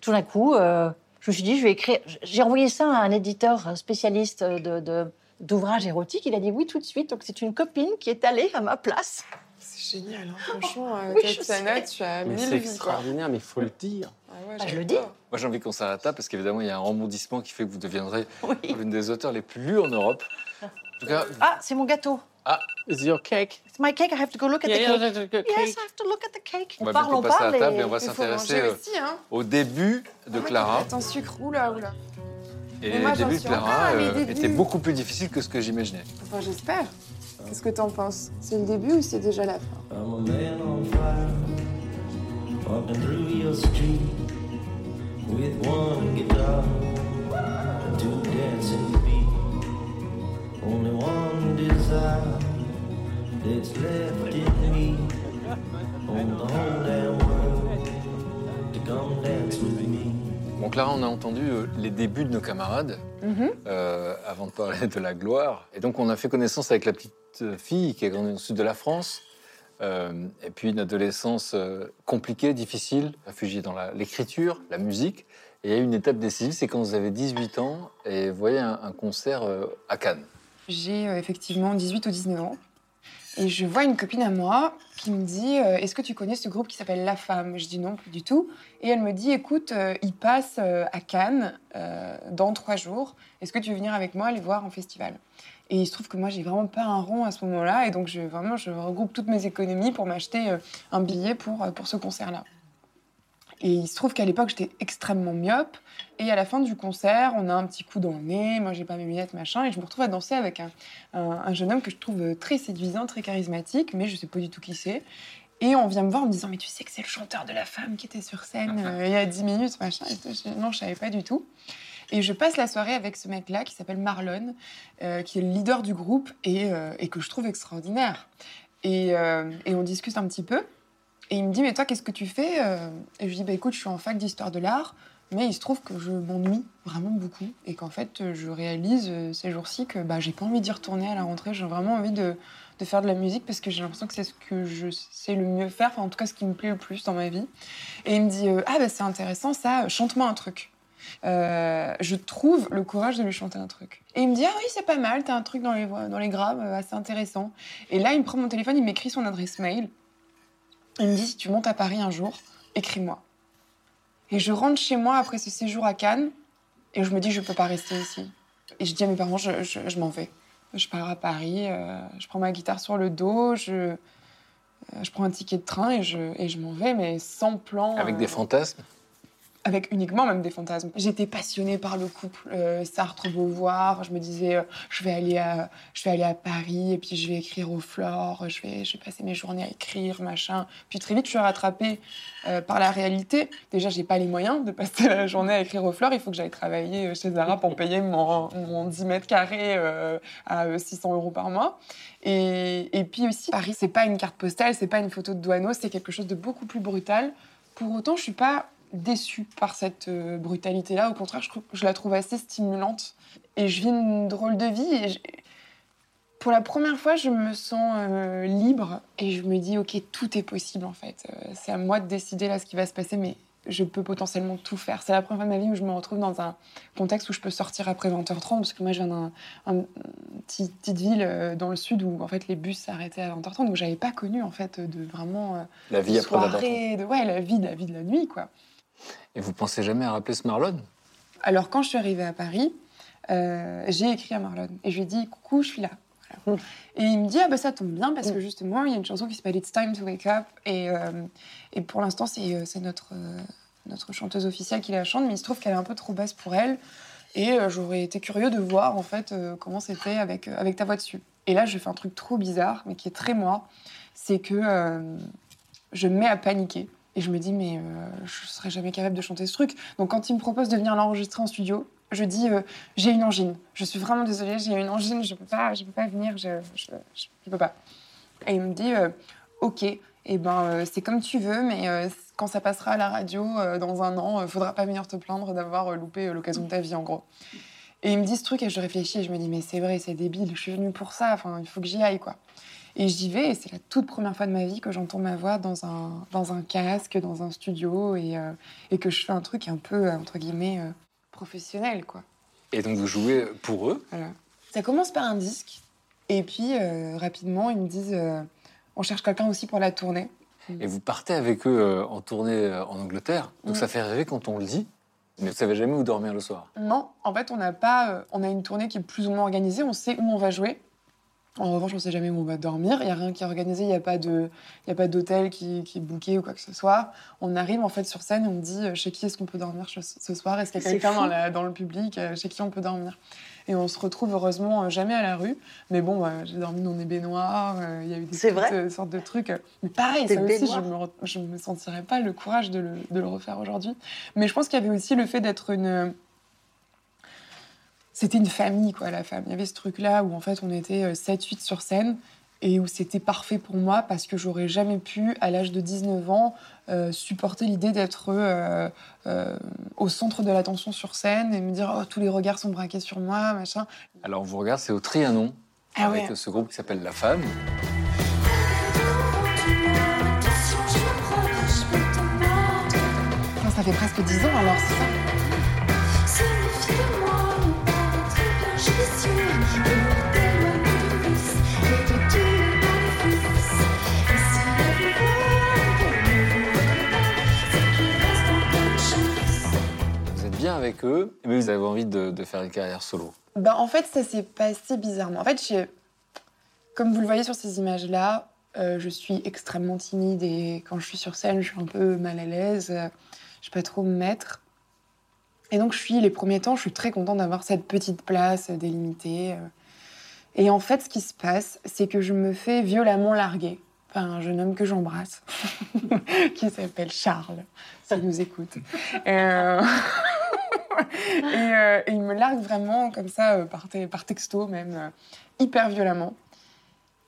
[SPEAKER 3] Tout d'un coup, euh, je me suis dit, je vais écrire. J'ai envoyé ça à un éditeur spécialiste de, de- d'ouvrages érotiques. Il a dit oui tout de suite. Donc, c'est une copine qui est allée à ma place.
[SPEAKER 2] C'est génial, hein, franchement, euh,
[SPEAKER 3] Oui,
[SPEAKER 2] Tatiana, tu as
[SPEAKER 5] Mais
[SPEAKER 2] mille
[SPEAKER 5] c'est
[SPEAKER 2] vies,
[SPEAKER 5] extraordinaire, mais il faut le dire.
[SPEAKER 2] Ah ouais,
[SPEAKER 3] Bah, je le dis.
[SPEAKER 4] Moi, j'ai envie qu'on s'arrête là parce qu'évidemment, il y a un rebondissement qui fait que vous deviendrez
[SPEAKER 3] Oui.
[SPEAKER 4] l'une des auteurs les plus lus en Europe. En tout cas,
[SPEAKER 3] Ah, c'est mon gâteau.
[SPEAKER 5] Is your cake?
[SPEAKER 3] It's my cake. I have to go look at
[SPEAKER 5] Yeah,
[SPEAKER 3] the
[SPEAKER 5] yeah,
[SPEAKER 3] cake.
[SPEAKER 5] the
[SPEAKER 3] Yes. I have to look at the cake.
[SPEAKER 4] on va
[SPEAKER 3] parle,
[SPEAKER 4] bientôt
[SPEAKER 3] on
[SPEAKER 4] passer à
[SPEAKER 3] parle.
[SPEAKER 4] la table et on va s'intéresser euh,
[SPEAKER 2] hein.
[SPEAKER 4] au début de
[SPEAKER 2] Ah,
[SPEAKER 4] Clara.
[SPEAKER 2] un sucre, oula, oula.
[SPEAKER 4] Et
[SPEAKER 2] Mais moi, j'en
[SPEAKER 4] de
[SPEAKER 2] suis encore
[SPEAKER 4] Clara
[SPEAKER 2] à mes
[SPEAKER 4] euh,
[SPEAKER 2] débuts.
[SPEAKER 4] étaient beaucoup plus difficiles que ce que j'imaginais.
[SPEAKER 2] Enfin, j'espère. Qu'est-ce que t'en penses? C'est le début ou c'est déjà la fin?
[SPEAKER 13] I'm a man on fire, walking through your street with one guitar and two dancing feet. Only one desire that's left in me. On the whole damn world to come dance with me.
[SPEAKER 4] Bon, Clara, on a entendu euh, les débuts de nos camarades
[SPEAKER 2] Mhm.
[SPEAKER 4] euh, avant de parler de la gloire. Et donc, on a fait connaissance avec la petite euh, fille qui est grandie le sud de la France. Euh, et puis, une adolescence compliquée, difficile, réfugiée dans l'écriture, la musique. Et il y a eu une étape décisive, c'est quand vous avez 18 ans et vous voyez un, un concert à Cannes.
[SPEAKER 2] J'ai effectivement 18 ou 19 ans. Et je vois une copine à moi qui me dit euh, Est-ce que tu connais ce groupe qui s'appelle La Femme? Je dis non, plus du tout. Et elle me dit Écoute, euh, ils passent euh, à Cannes euh, dans trois jours. Est-ce que tu veux venir avec moi les voir en festival? Et il se trouve que moi, j'ai vraiment pas un rond à ce moment-là. Et donc, je, vraiment, je regroupe toutes mes économies pour m'acheter un billet pour, pour ce concert-là. Et il se trouve qu'à l'époque, j'étais extrêmement myope. Et à la fin du concert, on a un petit coup dans le nez. Moi, j'ai pas mes lunettes, machin. Et je me retrouve à danser avec un, un, un jeune homme que je trouve très séduisant, très charismatique, mais je sais pas du tout qui c'est. Et on vient me voir en me disant Mais tu sais que c'est le chanteur de la femme qui était sur scène euh, il y a 10 minutes, machin. Et non, je savais pas du tout. Et je passe la soirée avec ce mec-là qui s'appelle Marlon, euh, qui est le leader du groupe et, euh, et que je trouve extraordinaire. Et, et on discute un petit peu. Et il me dit, mais toi, qu'est-ce que tu fais Euh, Et je lui dis, bah, écoute, je suis en fac d'histoire de l'art, mais il se trouve que je m'ennuie vraiment beaucoup. Et qu'en fait, je réalise euh, ces jours-ci que bah, j'ai pas envie d'y retourner à la rentrée. J'ai vraiment envie de, de faire de la musique parce que j'ai l'impression que c'est ce que je sais le mieux faire, enfin, en tout cas, ce qui me plaît le plus dans ma vie. Et il me dit, euh, ah, bah, c'est intéressant, ça, chante-moi un truc. Je trouve le courage de lui chanter un truc. Et il me dit, ah oui, c'est pas mal, t'as un truc dans les, dans les graves, assez intéressant. Et là, il me prend mon téléphone, il m'écrit son adresse mail. Il me dit, si tu montes à Paris un jour, écris-moi. Et je rentre chez moi après ce séjour à Cannes, et je me dis, je peux pas rester ici. Et je dis à mes parents, je, je- je m'en vais. Je pars à Paris, euh, je prends ma guitare sur le dos, je, euh, je prends un ticket de train et je, et je m'en vais, mais sans plan.
[SPEAKER 4] Avec
[SPEAKER 2] euh,
[SPEAKER 4] des fantasmes?
[SPEAKER 2] Avec uniquement même des fantasmes. J'étais passionnée par le couple euh, Sartre-Beauvoir. Je me disais, euh, je, vais aller à, je vais aller à Paris et puis je vais écrire au Flore. Je vais, passer mes journées à écrire, machin. Puis très vite, je suis rattrapée euh, par la réalité. Déjà, j'ai pas les moyens de passer la journée à écrire au Flore. Il faut que j'aille travailler chez Zara pour payer mon, mon 10 mètres carrés à euh, 600 euros par mois. Et, et puis aussi, Paris, c'est pas une carte postale, c'est pas une photo de douaneau, c'est quelque chose de beaucoup plus brutal. Pour autant, je suis pas déçue par cette euh, brutalité-là. Au contraire, je, la trouve assez stimulante. Et je vis une drôle de vie. Et je- pour la première fois, je me sens euh, libre et je me dis, ok, tout est possible en fait. Euh, c'est à moi de décider là ce qui va se passer, mais je peux potentiellement tout faire. C'est la première fois de ma vie où je me retrouve dans un contexte où je peux sortir après 20h30, parce que moi je viens d'une un, petit- petite ville dans le sud où en fait les bus s'arrêtaient à 20h30, donc j'avais pas connu en fait de vraiment euh,
[SPEAKER 4] La vie après 20h30.
[SPEAKER 2] soirée, de ouais la vie, la vie de la nuit quoi.
[SPEAKER 4] Et vous pensez jamais à rappeler ce Marlon?
[SPEAKER 2] Alors, quand je suis arrivée à Paris, euh, j'ai écrit à Marlon et je lui ai dit Coucou, je suis là. Et il me dit Ah, bah ça tombe bien parce que justement, il y a une chanson qui s'appelle It's Time to Wake Up. Et, euh, et pour l'instant, c'est euh, notre, notre chanteuse officielle qui la chante, mais il se trouve qu'elle est un peu trop basse pour elle. Et j'aurais été curieux de voir en fait comment c'était avec, avec ta voix dessus. Et là, je fais un truc trop bizarre, mais qui est très moi c'est que je me mets à paniquer. Et je me dis, mais euh, je serais jamais capable de chanter ce truc. Donc, quand il me propose de venir l'enregistrer en studio, je dis, euh, j'ai une angine. Je suis vraiment désolée, j'ai une angine, je peux peux pas venir, je, je, je- peux pas. Et il me dit, euh, ok, et ben euh, c'est comme tu veux, mais quand ça passera à la radio dans un an, faudra pas venir te plaindre d'avoir loupé l'occasion de ta vie, en gros. Et il me dit ce truc et je réfléchis et je me dis, mais c'est vrai, c'est débile, je suis venue pour ça, enfin, il faut que j'y aille, quoi. Et j'y vais, et c'est la toute première fois de ma vie que j'entends ma voix dans un, dans un casque, dans un studio, et, euh, et que je fais un truc un peu, euh, entre guillemets, euh, professionnel, quoi.
[SPEAKER 4] Et donc vous jouez pour eux
[SPEAKER 2] Voilà. Ça commence par un disque, et puis euh, rapidement, ils me disent, on cherche quelqu'un aussi pour la tournée.
[SPEAKER 4] et vous partez avec eux en tournée en Angleterre. Donc ça fait rêver quand on le dit, mais vous savez jamais où dormir le soir.
[SPEAKER 2] Non, en fait, on n'a pas. on a une tournée qui est plus ou moins organisée. On sait où on va jouer. En revanche, on ne sait jamais où on va dormir. Il n'y a rien qui est organisé. Il n'y a pas de, il y a pas d'hôtel qui, qui est booké ou quoi que ce soit. On arrive en fait sur scène et on dit euh, chez qui est-ce qu'on peut dormir ce, soir? Est-ce qu'il y a quelqu'un dans, le public? Euh, chez qui on peut dormir? Et on se retrouve heureusement euh, jamais à la rue. Mais bon, euh, j'ai dormi dans des baignoires. Il y a eu des
[SPEAKER 3] C'est
[SPEAKER 2] petites,
[SPEAKER 3] vrai
[SPEAKER 2] sortes de trucs. Mais pareil, ça aussi, je
[SPEAKER 3] baignoires?
[SPEAKER 2] me, sentirais pas le courage de le, de le refaire aujourd'hui. Mais je pense qu'il y avait aussi le fait d'être une c'était une famille, quoi, la femme. Il y avait ce truc-là où, en fait, on était euh, 7-8 sur scène et où c'était parfait pour moi parce que j'aurais jamais pu, à l'âge de 19 ans, euh, supporter l'idée d'être euh, euh, au centre de l'attention sur scène et me dire oh, tous les regards sont braqués sur moi, machin.
[SPEAKER 4] Alors on vous regarde, c'est au Trianon,
[SPEAKER 2] Ah
[SPEAKER 4] avec
[SPEAKER 2] ouais.
[SPEAKER 4] ce groupe qui s'appelle La Femme.
[SPEAKER 2] Ça fait presque 10 ans alors, c'est ça.
[SPEAKER 4] Avec eux, mais vous avez envie de, faire une carrière solo.
[SPEAKER 2] Ben, en fait, ça s'est passé bizarrement. En fait, j'ai- comme vous le voyez sur ces images-là, euh, je suis extrêmement timide et quand je suis sur scène, je suis un peu mal à l'aise. je sais pas trop me mettre. Et donc, je suis, les premiers temps, je suis très contente d'avoir cette petite place délimitée. Et en fait, ce qui se passe, c'est que je me fais violemment larguer par un jeune homme que j'embrasse, qui s'appelle Charles, s'il nous écoute. Euh, et, euh, et il me largue vraiment comme ça, euh, par, te- par texto même, euh, hyper violemment.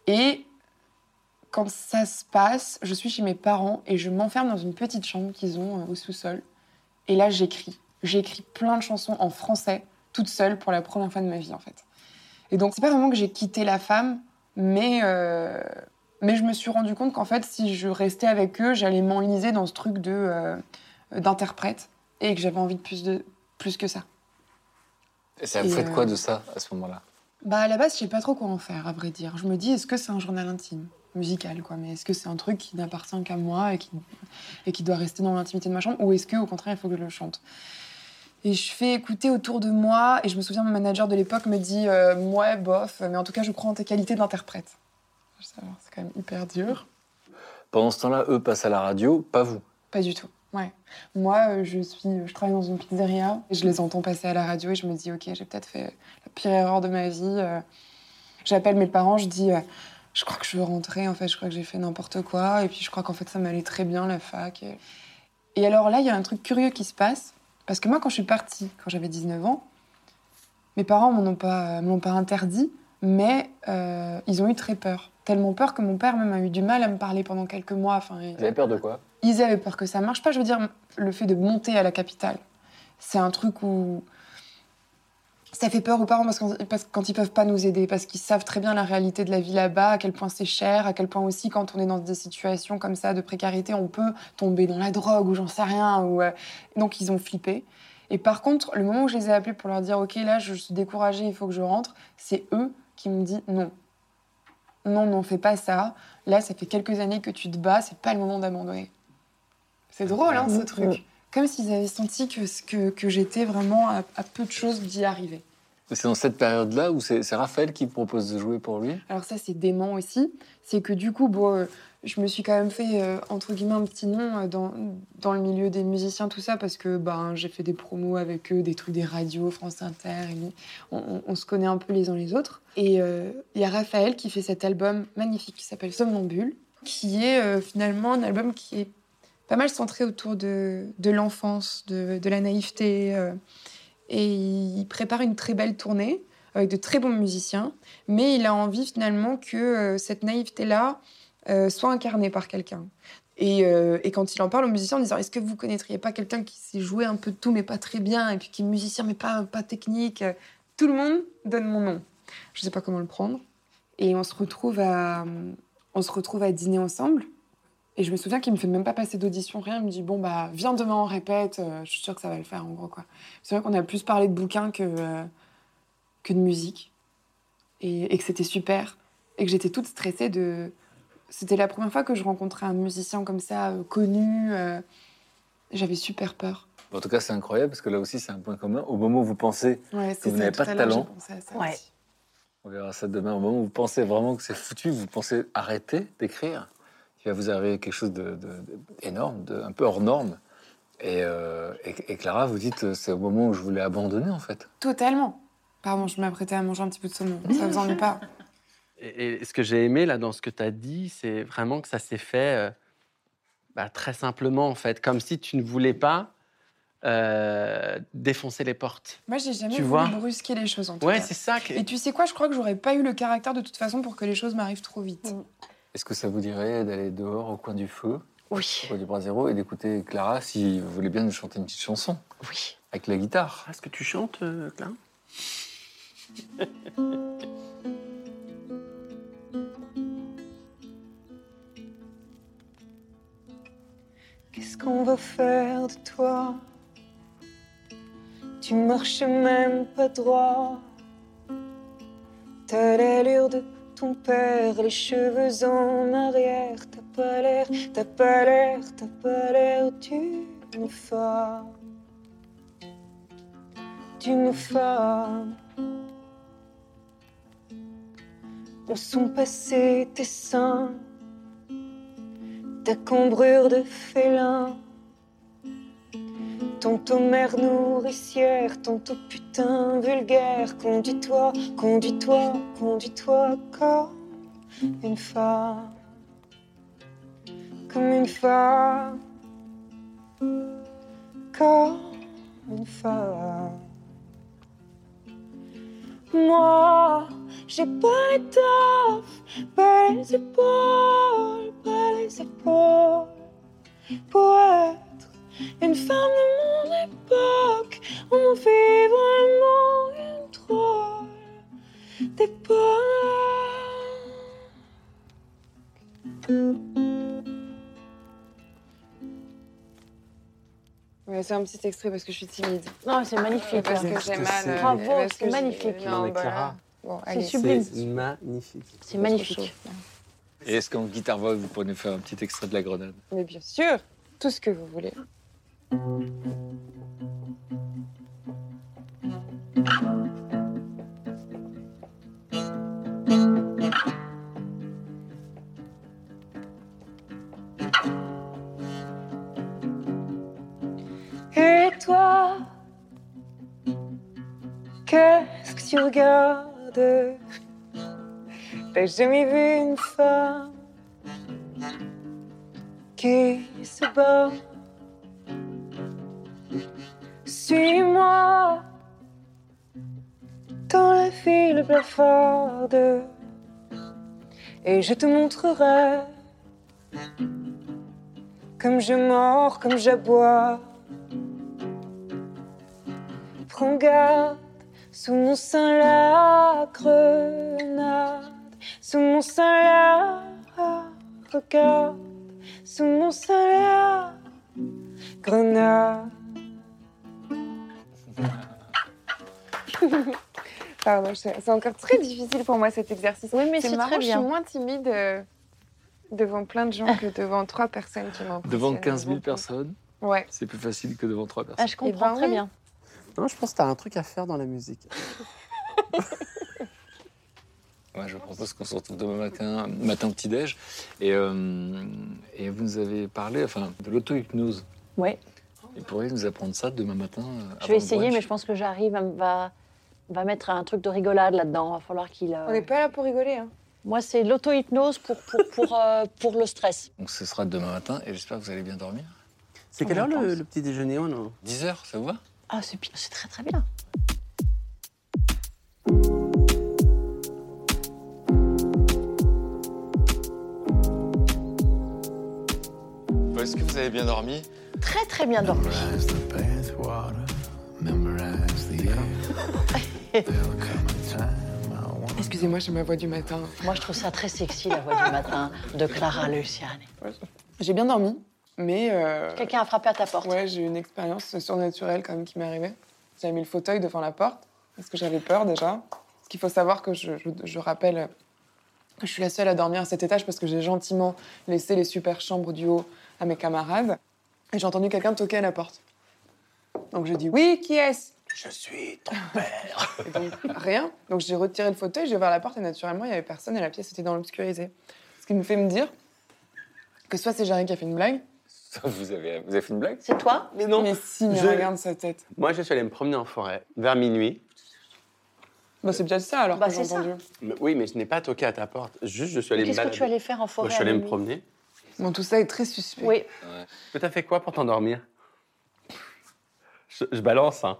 [SPEAKER 2] Et quand ça se passe, je suis chez mes parents et je m'enferme dans une petite chambre qu'ils ont euh, au sous-sol. Et là, j'écris. J'écris plein de chansons en français, toute seule, pour la première fois de ma vie, en fait. Et donc, c'est pas vraiment que j'ai quitté la femme, mais, mais je me suis rendu compte qu'en fait, si je restais avec eux, j'allais m'enliser dans ce truc de, d'interprète et que j'avais envie de plus, de plus que ça.
[SPEAKER 4] Et ça, vous faites
[SPEAKER 2] euh,
[SPEAKER 4] quoi de ça à ce moment-là?
[SPEAKER 2] Bah à la base, je sais pas trop quoi en faire, à vrai dire. Je me dis, est-ce que c'est un journal intime, musical, quoi? Mais est-ce que c'est un truc qui n'appartient qu'à moi et qui, et qui doit rester dans l'intimité de ma chambre? Ou est-ce que, au contraire, il faut que je le chante? Et je fais écouter autour de moi, et je me souviens, mon manager de l'époque me dit, euh, ouais, bof, mais en tout cas, je crois en tes qualités d'interprète. C'est quand même hyper dur.
[SPEAKER 4] Pendant ce temps-là, eux passent à la radio, pas vous.
[SPEAKER 2] Pas du tout. Ouais. Moi, euh, je suis, je travaille dans une pizzeria. Et je les entends passer à la radio et je me dis, ok, j'ai peut-être fait la pire erreur de ma vie. euh. J'appelle mes parents, je dis, euh, je crois que je veux rentrer. En fait, je crois que j'ai fait n'importe quoi. Et puis, je crois qu'en fait, ça m'allait très bien la fac. Et... alors là, il y a un truc curieux qui se passe parce que moi, quand je suis partie, quand j'avais 19 ans, mes parents m'en ont pas, me l'ont pas interdit, mais euh, ils ont eu très peur. Tellement peur que mon père même a eu du mal à me parler pendant quelques mois. Enfin, il-
[SPEAKER 4] Vous avez peur de quoi?
[SPEAKER 2] Ils avaient peur que ça marche pas. Je veux dire, le fait de monter à la capitale, c'est un truc où ça fait peur aux parents parce, que quand ils peuvent pas nous aider, parce qu'ils savent très bien la réalité de la vie là-bas, à quel point c'est cher, à quel point aussi quand on est dans des situations comme ça de précarité, on peut tomber dans la drogue ou j'en sais rien. Ou, euh, Donc ils ont flippé. Et par contre, le moment où je les ai appelés pour leur dire ok là je suis découragée, il faut que je rentre, c'est eux qui m'ont dit non. Non, non, fais pas ça. Là, ça fait quelques années que tu te bats, c'est pas le moment d'abandonner. C'est drôle, hein, ce
[SPEAKER 3] Mm,
[SPEAKER 2] truc. Comme s'ils avaient senti que, que, que j'étais vraiment à, à peu de choses d'y arriver.
[SPEAKER 4] C'est dans cette période-là où c'est Raphaël qui propose de jouer pour lui?
[SPEAKER 2] Alors ça, c'est dément aussi. C'est que du coup, bon, euh, je me suis quand même fait, euh, entre guillemets, un petit nom euh, dans, dans le milieu des musiciens, tout ça, parce que ben, j'ai fait des promos avec eux, des trucs des radios, France Inter, on, on- se connaît un peu les uns les autres. Et il y a Raphaël qui fait cet album magnifique qui s'appelle Somnambule, qui est finalement un album qui est pas mal centré autour de, de l'enfance, de, de la naïveté. Et il prépare une très belle tournée avec de très bons musiciens, mais il a envie finalement que euh, cette naïveté-là euh, soit incarnée par quelqu'un. Et, euh, et quand il en parle aux musiciens en disant Est-ce que vous connaîtriez pas quelqu'un qui sait jouer un peu de tout, mais pas très bien, et puis qui est musicien, mais pas, pas technique Tout le monde donne mon nom. Je sais pas comment le prendre. Et on se retrouve à, on se retrouve à dîner ensemble. Et je me souviens qu'il me fait même pas passer d'audition, rien. Il me dit Bon, bah, viens demain, on répète. euh, je suis sûre que ça va le faire, en gros, quoi. C'est vrai qu'on a plus parlé de bouquins que, euh, que de musique. Et, et que c'était super. Et que j'étais toute stressée de. C'était la première fois que je rencontrais un musicien comme ça, euh, connu. euh, J'avais super peur.
[SPEAKER 4] En tout cas, c'est incroyable parce que là aussi, c'est un point commun. Au moment où vous pensez
[SPEAKER 2] Ouais,
[SPEAKER 4] que
[SPEAKER 2] c'est
[SPEAKER 4] vous
[SPEAKER 2] ça,
[SPEAKER 4] n'avez pas de talent,
[SPEAKER 2] pensé à ça
[SPEAKER 3] Ouais.
[SPEAKER 2] aussi.
[SPEAKER 4] on verra ça demain. Au moment où vous pensez vraiment que c'est foutu, vous pensez arrêter d'écrire? Il va vous arriver quelque chose de, de- de- énorme, de, un peu hors norme. Et, euh, et, et Clara, vous dites, euh, c'est au moment où je voulais abandonner en fait.
[SPEAKER 2] Totalement. Pardon, je m'apprêtais à manger un petit peu de saumon. Ça vous ennuie pas
[SPEAKER 5] Et, et ce que j'ai aimé là dans ce que tu as dit, c'est vraiment que ça s'est fait euh, bah, très simplement en fait, comme si tu ne voulais pas euh, défoncer les portes.
[SPEAKER 2] Moi, j'ai jamais
[SPEAKER 5] Tu
[SPEAKER 2] voulu
[SPEAKER 5] vois
[SPEAKER 2] brusquer les choses en tout
[SPEAKER 5] Ouais,
[SPEAKER 2] cas.
[SPEAKER 5] c'est ça. que-
[SPEAKER 2] Et tu sais quoi, je crois que j'aurais pas eu le caractère de toute façon pour que les choses m'arrivent trop vite.
[SPEAKER 4] Est-ce que ça vous dirait d'aller dehors au coin du feu,
[SPEAKER 3] Oui.
[SPEAKER 4] au coin du bras zéro, et d'écouter Clara si vous voulez bien nous chanter une petite chanson
[SPEAKER 3] Oui.
[SPEAKER 4] avec la guitare?
[SPEAKER 5] Est-ce que tu chantes, euh, Clara?
[SPEAKER 14] Qu'est-ce qu'on va faire de toi? Tu marches même pas droit. T'as l'allure de ton père, les cheveux en arrière. T'as pas l'air, t'as pas l'air, t'as pas l'air d'une femme. D'une femme. Où sont passés tes seins ta cambrure de félin. Tantôt mère nourricière, tantôt putain vulgaire. Conduis-toi, conduis-toi, conduis-toi comme une femme. Comme une femme. Comme une femme. Moi, j'ai pas l'étoffe, pas les épaules, pas les épaules pour être une femme de mon époque. On vit vraiment une drôle d'époque.
[SPEAKER 2] Ouais, c'est un petit extrait parce que je suis timide.
[SPEAKER 3] Non, c'est magnifique.
[SPEAKER 2] Parce que j'ai mal.
[SPEAKER 3] Bravo, c'est magnifique.
[SPEAKER 2] Non,
[SPEAKER 5] Non, mais
[SPEAKER 2] bah là-
[SPEAKER 5] Clara,
[SPEAKER 2] Bon,
[SPEAKER 3] C'est sublime.
[SPEAKER 5] C'est magnifique.
[SPEAKER 3] C'est magnifique.
[SPEAKER 4] Et est-ce qu'en guitare voix, vous pourriez nous faire un petit extrait de la grenade?
[SPEAKER 2] Mais bien sûr, tout ce que vous voulez.
[SPEAKER 14] Et toi, qu'est-ce que tu regardes? Ben, T'as jamais vu une femme qui se bat. Suis-moi dans la ville blafarde et je te montrerai comme je mords, comme j'aboie. Prends garde, sous mon sein la grenade, sous mon sein la regarde, sous mon sein la grenade.
[SPEAKER 2] Pardon, c'est encore très difficile pour moi cet exercice.
[SPEAKER 3] Oui, mais c'est
[SPEAKER 2] marrant,
[SPEAKER 3] très bien.
[SPEAKER 2] Je suis moins timide euh, devant plein de gens que devant trois personnes qui.
[SPEAKER 8] Devant 15 000
[SPEAKER 2] beaucoup.
[SPEAKER 8] personnes,
[SPEAKER 2] Ouais.
[SPEAKER 8] c'est plus facile que devant 3
[SPEAKER 3] Ah,
[SPEAKER 8] personnes.
[SPEAKER 3] je comprends
[SPEAKER 2] ben
[SPEAKER 3] très
[SPEAKER 2] oui.
[SPEAKER 3] bien.
[SPEAKER 5] Non, je pense que tu as un truc à faire dans la musique.
[SPEAKER 8] Ouais, je propose qu'on se retrouve demain matin, matin petit-déj. Et, euh, et vous nous avez parlé enfin, de l'auto-hypnose.
[SPEAKER 3] Ouais.
[SPEAKER 8] Vous pourriez nous apprendre ça demain matin euh,
[SPEAKER 3] Je vais essayer, mais je pense que j'arrive va, va mettre un truc de rigolade là-dedans. Il va falloir qu'il. euh,
[SPEAKER 2] On n'est pas là pour rigoler. Hein.
[SPEAKER 3] Moi, c'est l'auto-hypnose pour, pour, pour, euh, pour le stress.
[SPEAKER 8] Donc ce sera demain matin et j'espère que vous allez bien dormir.
[SPEAKER 5] C'est quelle heure le, petit déjeuner oh non?
[SPEAKER 8] 10 heures, ça vous va?
[SPEAKER 3] Ah, c'est bien, c'est très très bien.
[SPEAKER 4] Est-ce que vous avez bien dormi?
[SPEAKER 3] Très très bien dormi.
[SPEAKER 2] Excusez-moi, j'ai ma voix du matin.
[SPEAKER 3] Moi, je trouve ça très sexy, la voix du matin de Clara Luciani.
[SPEAKER 2] J'ai bien dormi, mais. euh,
[SPEAKER 3] Quelqu'un a frappé à ta porte.
[SPEAKER 2] Ouais, j'ai eu une expérience surnaturelle quand même qui m'est arrivée. J'avais mis le fauteuil devant la porte parce que j'avais peur déjà. Parce qu'il faut savoir que je, je- je rappelle que je suis la seule à dormir à cet étage parce que j'ai gentiment laissé les super chambres du haut à mes camarades. Et j'ai entendu quelqu'un toquer à la porte. Donc je dis oui, qui est-ce?
[SPEAKER 5] Je suis ton père.
[SPEAKER 2] Et donc rien. Donc j'ai retiré le fauteuil, j'ai ouvert la porte et naturellement il y avait personne et la pièce était dans l'obscurité. Ce qui me fait me dire que soit c'est Jarry qui a fait une blague,
[SPEAKER 4] vous avez, vous avez fait une blague?
[SPEAKER 3] C'est toi?
[SPEAKER 5] Mais non.
[SPEAKER 2] mais si, mais
[SPEAKER 5] Je-
[SPEAKER 2] regarde sa tête.
[SPEAKER 5] Moi, je suis allé me promener en forêt vers minuit.
[SPEAKER 2] Bah, c'est peut-être ça alors
[SPEAKER 3] Bah,
[SPEAKER 2] que j'ai
[SPEAKER 3] c'est ça.
[SPEAKER 2] entendu.
[SPEAKER 5] Mais- oui, mais je n'ai pas toqué à ta porte. Juste, je suis allé me
[SPEAKER 3] Qu'est-ce que
[SPEAKER 5] balader.
[SPEAKER 3] tu allais faire en
[SPEAKER 5] Moi,
[SPEAKER 3] forêt
[SPEAKER 5] je suis allé me promener.
[SPEAKER 2] Bon, tout ça est très suspect.
[SPEAKER 3] Oui,
[SPEAKER 5] Mais t'as fait quoi pour t'endormir? Je, je balance, hein.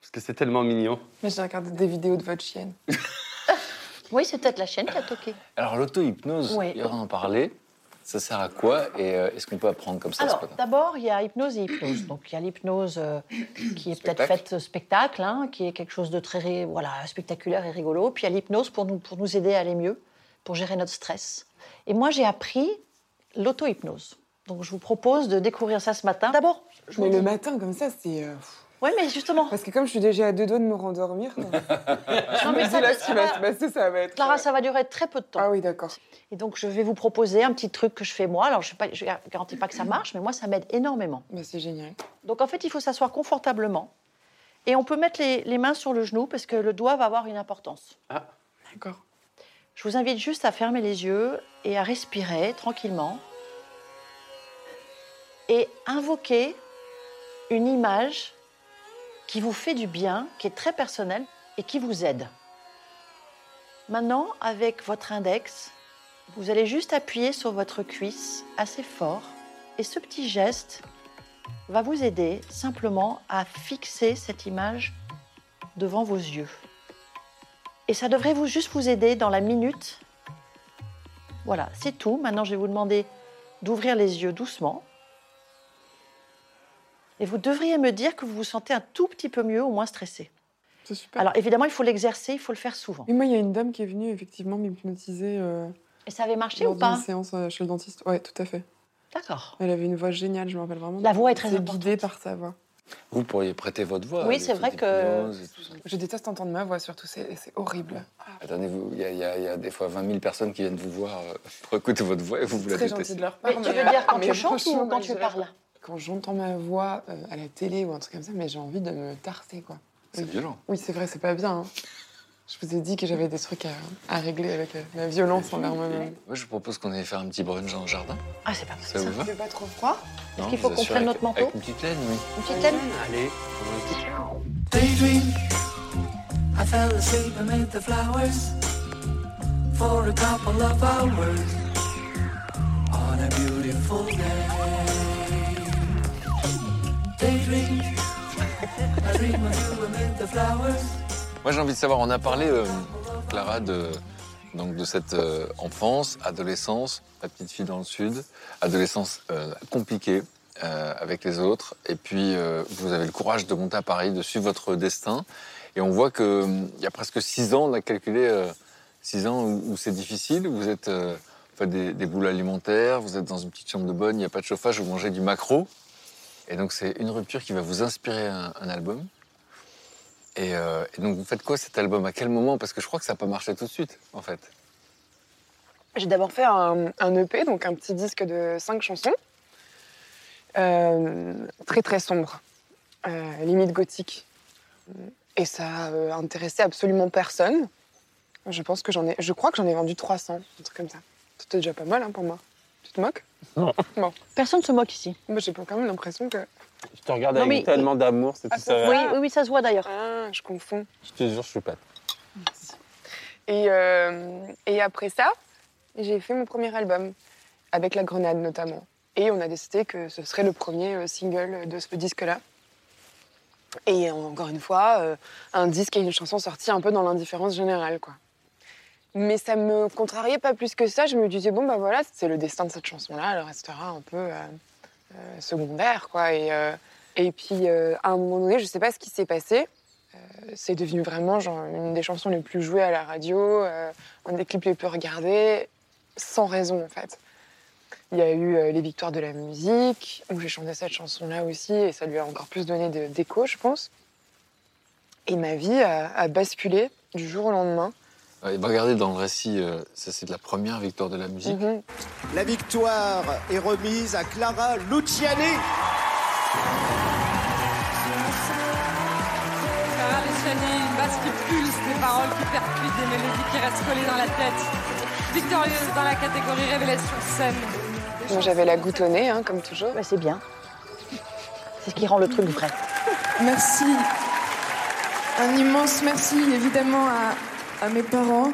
[SPEAKER 5] Parce que c'est tellement mignon.
[SPEAKER 2] Mais j'ai regardé des vidéos de votre chienne.
[SPEAKER 3] oui c'est peut-être la chaîne qui a toqué.
[SPEAKER 8] Alors l'auto-hypnose,
[SPEAKER 3] Ouais.
[SPEAKER 8] il y aura en parler. Ça sert à quoi? Et euh, est-ce qu'on peut apprendre comme ça?
[SPEAKER 3] Alors, d'abord, il y a hypnose et hypnose. Donc, il y a l'hypnose euh, qui est peut-être faite spectacle, hein, qui est quelque chose de très voilà, spectaculaire et rigolo. Puis il y a l'hypnose pour nous, pour nous aider à aller mieux, pour gérer notre stress. Et moi, j'ai appris l'auto-hypnose. Donc, je vous propose de découvrir ça ce matin. D'abord, je vous
[SPEAKER 2] Mais le matin, comme ça, c'est. euh,
[SPEAKER 3] Ouais, mais justement,
[SPEAKER 2] Parce que comme je suis déjà à deux doigts de me rendormir,
[SPEAKER 3] Non, mais ça-
[SPEAKER 2] là,
[SPEAKER 3] ça
[SPEAKER 2] ce qui va
[SPEAKER 3] va-
[SPEAKER 2] se passer, ça va être.
[SPEAKER 3] Clara,
[SPEAKER 2] euh,
[SPEAKER 3] ça va durer très peu de temps.
[SPEAKER 2] Ah oui, d'accord.
[SPEAKER 3] Et donc, je vais vous proposer un petit truc que je fais moi. Alors, je ne garantis pas que ça marche, mais moi, ça m'aide énormément.
[SPEAKER 2] Bah, c'est génial.
[SPEAKER 3] Donc en fait, il faut s'asseoir confortablement. Et on peut mettre les, les mains sur le genou parce que le doigt va avoir une importance.
[SPEAKER 2] D'accord.
[SPEAKER 3] Je vous invite juste à fermer les yeux et à respirer tranquillement. Et invoquer une image qui vous fait du bien, qui est très personnelle et qui vous aide. Maintenant, avec votre index, vous allez juste appuyer sur votre cuisse assez fort. Et ce petit geste va vous aider simplement à fixer cette image devant vos yeux. Et ça devrait vous juste vous aider dans la minute. Voilà, c'est tout. Maintenant, je vais vous demander d'ouvrir les yeux doucement. Et vous devriez me dire que vous vous sentez un tout petit peu mieux ou moins stressé.
[SPEAKER 2] C'est super.
[SPEAKER 3] Alors évidemment, il faut l'exercer, il faut le faire souvent.
[SPEAKER 2] Et moi, il y a une dame qui est venue effectivement m'hypnotiser euh,
[SPEAKER 3] Et ça avait marché ou pas
[SPEAKER 2] d'une séance euh, chez le dentiste. Ouais, tout à fait.
[SPEAKER 3] D'accord.
[SPEAKER 2] Elle avait une voix géniale, je me rappelle vraiment.
[SPEAKER 3] La voix est très importante.
[SPEAKER 2] guidé par sa voix.
[SPEAKER 8] Vous pourriez prêter votre voix.
[SPEAKER 3] Oui,
[SPEAKER 8] à
[SPEAKER 3] c'est vrai que-
[SPEAKER 8] d'hypnose et tout ça.
[SPEAKER 2] Je déteste entendre ma voix, surtout, c'est horrible.
[SPEAKER 8] Attendez, il y, y y a des fois 20 000 personnes qui viennent vous voir euh, pour écouter votre voix et vous vous la
[SPEAKER 2] Très gentil
[SPEAKER 8] détestez.
[SPEAKER 2] de leur part.
[SPEAKER 3] Mais tu veux dire quand tu chantes ou quand tu parles?
[SPEAKER 2] Quand j'entends ma voix euh, à la télé ou un truc comme ça, mais j'ai envie de me tarter, quoi.
[SPEAKER 8] C'est violent.
[SPEAKER 2] Oui, c'est vrai, c'est pas bien. hein. Je vous ai dit que j'avais des trucs à, à régler avec euh, la violence envers moi-même.
[SPEAKER 8] Moi, je vous propose qu'on aille faire un petit brunch dans le jardin.
[SPEAKER 3] Ah, c'est pas mal.
[SPEAKER 8] Ça vous va
[SPEAKER 2] fait pas trop froid
[SPEAKER 8] Non,
[SPEAKER 3] qu'il faut qu'on prenne notre manteau
[SPEAKER 8] Avec une petite laine, oui.
[SPEAKER 3] Une petite laine
[SPEAKER 5] Allez.
[SPEAKER 13] Daydream. I fell asleep amid the flowers for a couple of hours on a beautiful day. Daydream, I dream of you amid the flowers.
[SPEAKER 4] Moi, j'ai envie de savoir, on a parlé, euh, Clara, de, donc, de cette euh, enfance, adolescence, la petite fille dans le sud, adolescence euh, compliquée avec les autres, et puis vous avez le courage de monter à Paris, de suivre votre destin, et on voit qu'il y a presque six ans, on a calculé six ans où, c'est difficile, vous êtes, des, des boulots alimentaires, vous êtes dans une petite chambre de bonne, il n'y a pas de chauffage, vous mangez du macro, et donc c'est une rupture qui va vous inspirer un album. Et, euh, et donc vous faites quoi cet album? À quel moment? Parce que je crois que ça n'a pas marché tout de suite, en fait.
[SPEAKER 2] J'ai d'abord fait un, un EP, donc un petit disque de cinq chansons, euh, très très sombre, euh, limite gothique. Et ça a euh, intéressé absolument personne. Je pense que j'en ai, je crois que j'en ai vendu 300, un truc comme ça. C'était déjà pas mal hein, pour moi. Tu te moques?
[SPEAKER 5] Non.
[SPEAKER 2] Bon.
[SPEAKER 3] Personne ne se moque ici.
[SPEAKER 2] Moi, j'ai quand même l'impression que.
[SPEAKER 5] Je te regarde
[SPEAKER 3] Non,
[SPEAKER 5] avec
[SPEAKER 3] mais-
[SPEAKER 5] tellement d'amour, c'est
[SPEAKER 2] Ah,
[SPEAKER 5] tout ça.
[SPEAKER 3] Oui, oui, oui, ça se voit d'ailleurs.
[SPEAKER 2] Ah, je confonds.
[SPEAKER 5] Je te jure, je suis pas.
[SPEAKER 2] Et, euh, et après ça, j'ai fait mon premier album, avec La Grenade notamment. Et on a décidé que ce serait le premier euh, single de ce disque-là. Et encore une fois, euh, un disque et une chanson sortie un peu dans l'indifférence générale, quoi. Mais ça me contrariait pas plus que ça. Je me disais, bon, bah voilà, c'est le destin de cette chanson-là, elle restera un peu euh, secondaire, quoi. Et, euh, et puis, euh, à un moment donné, je sais pas ce qui s'est passé. Euh, c'est devenu vraiment une des chansons les plus jouées à la radio, euh, un des clips les plus regardés, sans raison en fait. Il y a eu euh, les victoires de la musique, où j'ai chanté cette chanson-là aussi, et ça lui a encore plus donné d'écho, je pense. Et ma vie a basculé du jour au lendemain.
[SPEAKER 4] Et bah, regardez dans le récit, euh, ça c'est de la première victoire de la musique.
[SPEAKER 2] Mhm.
[SPEAKER 15] La victoire est remise à Clara Luciani.
[SPEAKER 16] Clara Luciani, une basse qui pulse, des paroles qui percutent, des mélodies qui restent collées dans la tête. Victorieuse dans la catégorie révélation scène.
[SPEAKER 2] Moi, j'avais la goutte au nez, hein, comme toujours.
[SPEAKER 3] c'est bien. C'est ce qui rend le truc vrai.
[SPEAKER 17] Merci. Un immense merci évidemment à, à mes parents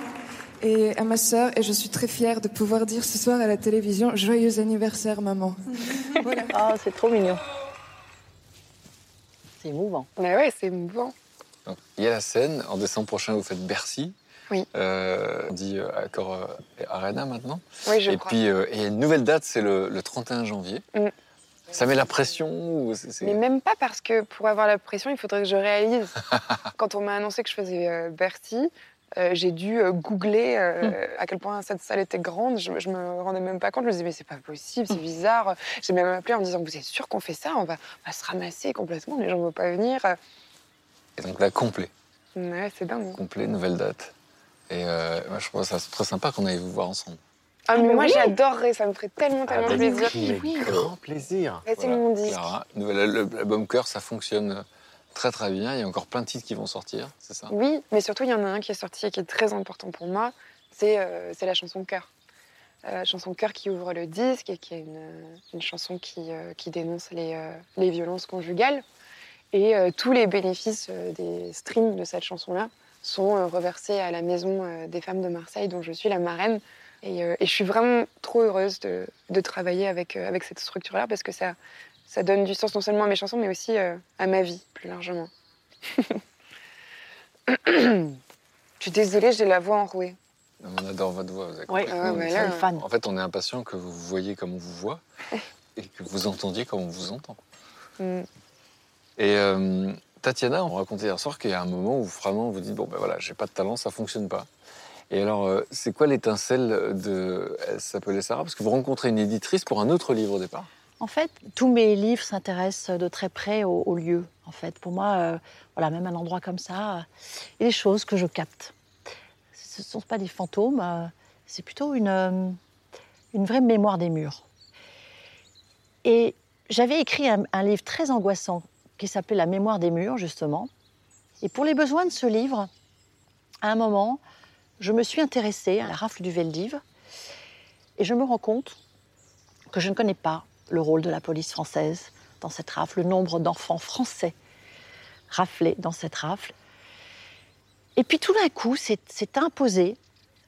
[SPEAKER 17] et à ma sœur. Et je suis très fière de pouvoir dire ce soir à la télévision Joyeux anniversaire, maman.
[SPEAKER 3] Ah, c'est trop mignon. C'est émouvant.
[SPEAKER 2] Mais ouais, c'est émouvant.
[SPEAKER 4] Donc, il y a la scène, en décembre prochain vous faites Bercy.
[SPEAKER 2] Oui.
[SPEAKER 4] Euh, on dit euh, Accor euh, Arena maintenant.
[SPEAKER 2] Oui, je
[SPEAKER 4] et
[SPEAKER 2] crois.
[SPEAKER 4] puis euh, et il y a une nouvelle date, c'est le, le 31 janvier.
[SPEAKER 2] Mm.
[SPEAKER 4] Ça met la pression ou
[SPEAKER 2] Mais même pas parce que pour avoir la pression, il faudrait que je réalise. Quand on m'a annoncé que je faisais euh, Bercy, euh, j'ai dû euh, googler euh, à quel point cette salle était grande. Je, je me rendais même pas compte. Je me disais, mais c'est pas possible, c'est bizarre. J'ai même appelé en me disant, vous êtes sûr qu'on fait ça? On va, on va se ramasser complètement, les gens vont pas venir.
[SPEAKER 4] Et donc là, complet.
[SPEAKER 2] Ouais, c'est dingue.
[SPEAKER 4] Complet, nouvelle date. Et euh, moi, je trouve ça très sympa qu'on aille vous voir ensemble.
[SPEAKER 2] Ah, mais
[SPEAKER 3] mais
[SPEAKER 2] moi,
[SPEAKER 3] oui.
[SPEAKER 2] j'adorerais, ça me ferait tellement, tellement
[SPEAKER 5] Avec
[SPEAKER 2] plaisir.
[SPEAKER 5] grand plaisir.
[SPEAKER 2] C'est
[SPEAKER 4] Voilà,
[SPEAKER 2] mon disque.
[SPEAKER 4] Clara, nouvel album Cœur, ça fonctionne très très bien. Il y a encore plein de titres qui vont sortir, c'est ça?
[SPEAKER 2] Oui, mais surtout, il y en a un qui est sorti et qui est très important pour moi. C'est euh, la chanson Cœur. Euh, chanson Cœur qui ouvre le disque et qui est une, chanson qui, euh, qui dénonce les, euh, les violences conjugales. Et euh, tous les bénéfices des streams de cette chanson-là sont reversés à la Maison des femmes de Marseille, dont je suis la marraine. Et, je suis vraiment trop heureuse de, de travailler avec, avec cette structure-là parce que ça, ça donne du sens non seulement à mes chansons, mais aussi euh, à ma vie, plus largement. Je suis désolée, j'ai la voix enrouée.
[SPEAKER 4] On adore votre voix. Vous avez
[SPEAKER 2] Oui, ah, mais là,
[SPEAKER 3] fan.
[SPEAKER 4] En fait, on est impatient que vous voyez comme on vous voit et que vous entendiez comme on vous entend.
[SPEAKER 2] Mm.
[SPEAKER 4] Et euh, Tatiana, on racontait hier soir qu'il y a un moment où vraiment vous dites bon ben voilà, j'ai pas de talent, ça fonctionne pas. Et alors, euh, c'est quoi l'étincelle de Elle s'appelait Sarah? Parce que vous rencontrez une éditrice pour un autre livre au départ.
[SPEAKER 3] En fait, tous mes livres s'intéressent de très près au, au lieu. En fait, pour moi, euh, voilà, même un endroit comme ça, des choses que je capte. Ce ne sont pas des fantômes, euh, c'est plutôt une, euh, une vraie mémoire des murs. Et j'avais écrit un, un livre très angoissant qui s'appelait La mémoire des murs, justement. Et pour les besoins de ce livre, à un moment, je me suis intéressée à la rafle du Veldiv et je me rends compte que je ne connais pas le rôle de la police française dans cette rafle, le nombre d'enfants français raflés dans cette rafle. Et puis tout d'un coup, c'est imposé,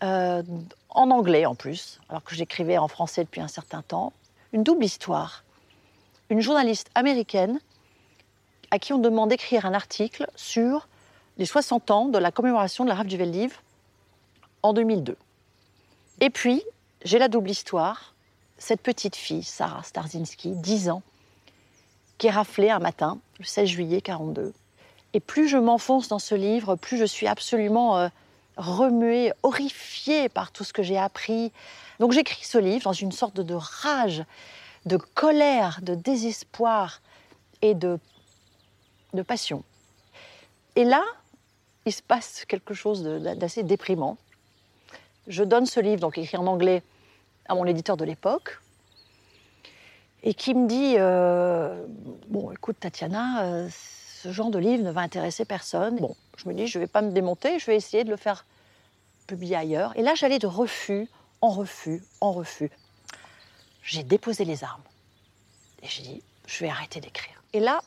[SPEAKER 3] euh, en anglais en plus, alors que j'écrivais en français depuis un certain temps, une double histoire. Une journaliste américaine à qui on demande d'écrire un article sur les 60 ans de la commémoration de la rafle du Veldiv en 2002. Et puis, j'ai la double histoire, cette petite fille, Sarah Starzinski, 10 ans, qui est raflée un matin, le 16 juillet 42. Et plus je m'enfonce dans ce livre, plus je suis absolument euh, remuée, horrifiée par tout ce que j'ai appris. Donc j'écris ce livre dans une sorte de rage, de colère, de désespoir et de, de passion. Et là, il se passe quelque chose d'assez déprimant. Je donne ce livre, donc écrit en anglais, à mon éditeur de l'époque, et qui me dit euh, Bon, écoute, Tatiana, euh, ce genre de livre ne va intéresser personne. Bon, je me dis Je ne vais pas me démonter, je vais essayer de le faire publier ailleurs. Et là, j'allais de refus en refus en refus. J'ai déposé les armes. Et j'ai dit Je vais arrêter d'écrire. Et là,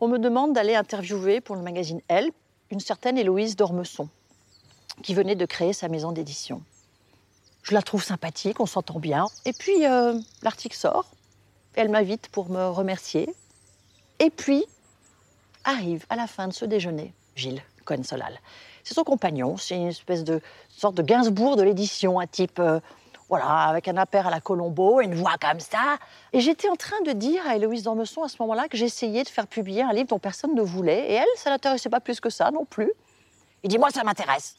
[SPEAKER 3] on me demande d'aller interviewer pour le magazine Elle une certaine Héloïse d'Ormesson, qui venait de créer sa maison d'édition. Je la trouve sympathique, on s'entend bien. Et puis, euh, l'article sort. Elle m'invite pour me remercier. Et puis, arrive à la fin de ce déjeuner Gilles Cohen-Solal. C'est son compagnon, c'est une espèce de sorte de Gainsbourg de l'édition, un type, euh, voilà, avec un appert à la Colombo, une voix comme ça. Et j'étais en train de dire à Héloïse d'Ormesson à ce moment-là que j'essayais de faire publier un livre dont personne ne voulait. Et elle, ça l'intéressait pas plus que ça non plus. Il dit, moi, ça m'intéresse.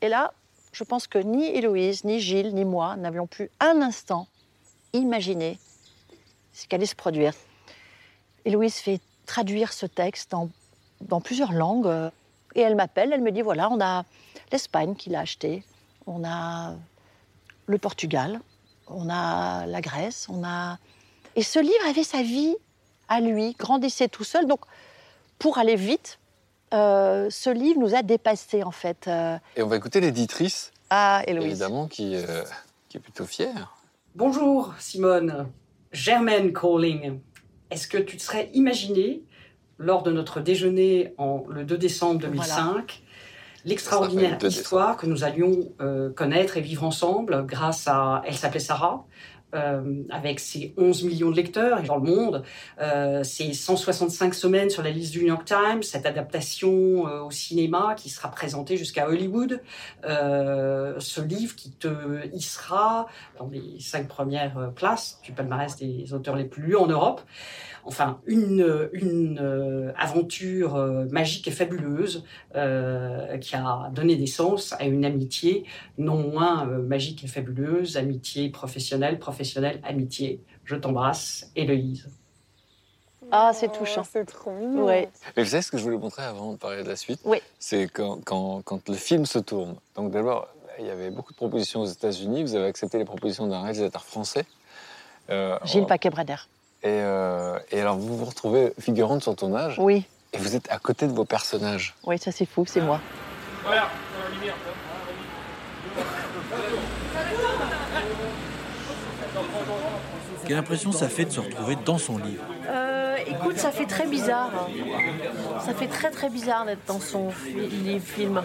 [SPEAKER 3] Et là, je pense que ni Héloïse, ni Gilles, ni moi n'avions pu un instant imaginer ce qu'allait se produire. Héloïse fait traduire ce texte dans, plusieurs langues. euh, Et elle m'appelle, elle me dit voilà, on a l'Espagne qui l'a acheté, on a le Portugal, on a la Grèce, on a. Et ce livre avait sa vie à lui, grandissait tout seul. Donc, pour aller vite, euh, ce livre nous a dépassés en fait. euh,
[SPEAKER 4] Et on va écouter l'éditrice,
[SPEAKER 3] Héloïse.
[SPEAKER 4] évidemment, qui, euh, qui est plutôt fière.
[SPEAKER 18] Bonjour Simone, Germaine Calling. Est-ce que tu te serais imaginé, lors de notre déjeuner en, le 2 décembre 2005, l'extraordinaire
[SPEAKER 4] Ça fait le 2
[SPEAKER 18] histoire que nous allions euh, connaître et vivre ensemble grâce à... Elle s'appelait Sarah. Euh, avec ses 11 millions de lecteurs dans le monde, euh, ses 165 semaines sur la liste du New York Times, cette adaptation euh, au cinéma qui sera présentée jusqu'à Hollywood, euh, ce livre qui te hissera dans les cinq premières euh, places du palmarès des auteurs les plus lus en Europe. Enfin, une, une euh, aventure euh, magique et fabuleuse euh, qui a donné naissance à une amitié non moins magique et fabuleuse, amitié professionnelle, professionnelle, amitié. Je t'embrasse, Héloïse.
[SPEAKER 3] Ah, c'est touchant.
[SPEAKER 17] C'est trop mignon.
[SPEAKER 3] Ouais.
[SPEAKER 4] Mais vous savez ce que je voulais montrer avant de parler de la suite?
[SPEAKER 3] Oui.
[SPEAKER 4] C'est quand, quand, quand le film se tourne. Donc d'abord, il y avait beaucoup de propositions aux États-Unis. Vous avez accepté les propositions d'un réalisateur français. Euh,
[SPEAKER 3] Gilles Paquet-Brader.
[SPEAKER 4] Et, euh, et alors vous vous retrouvez figurante sur tournage.
[SPEAKER 3] Oui,
[SPEAKER 4] Et vous êtes à côté de vos personnages.
[SPEAKER 3] oui, ça c'est fou, c'est moi.
[SPEAKER 12] Voilà, dans la lumière.
[SPEAKER 19] Quelle impression ça fait de se retrouver dans son livre
[SPEAKER 3] écoute, ça fait très bizarre. Ça fait très très bizarre d'être dans son film.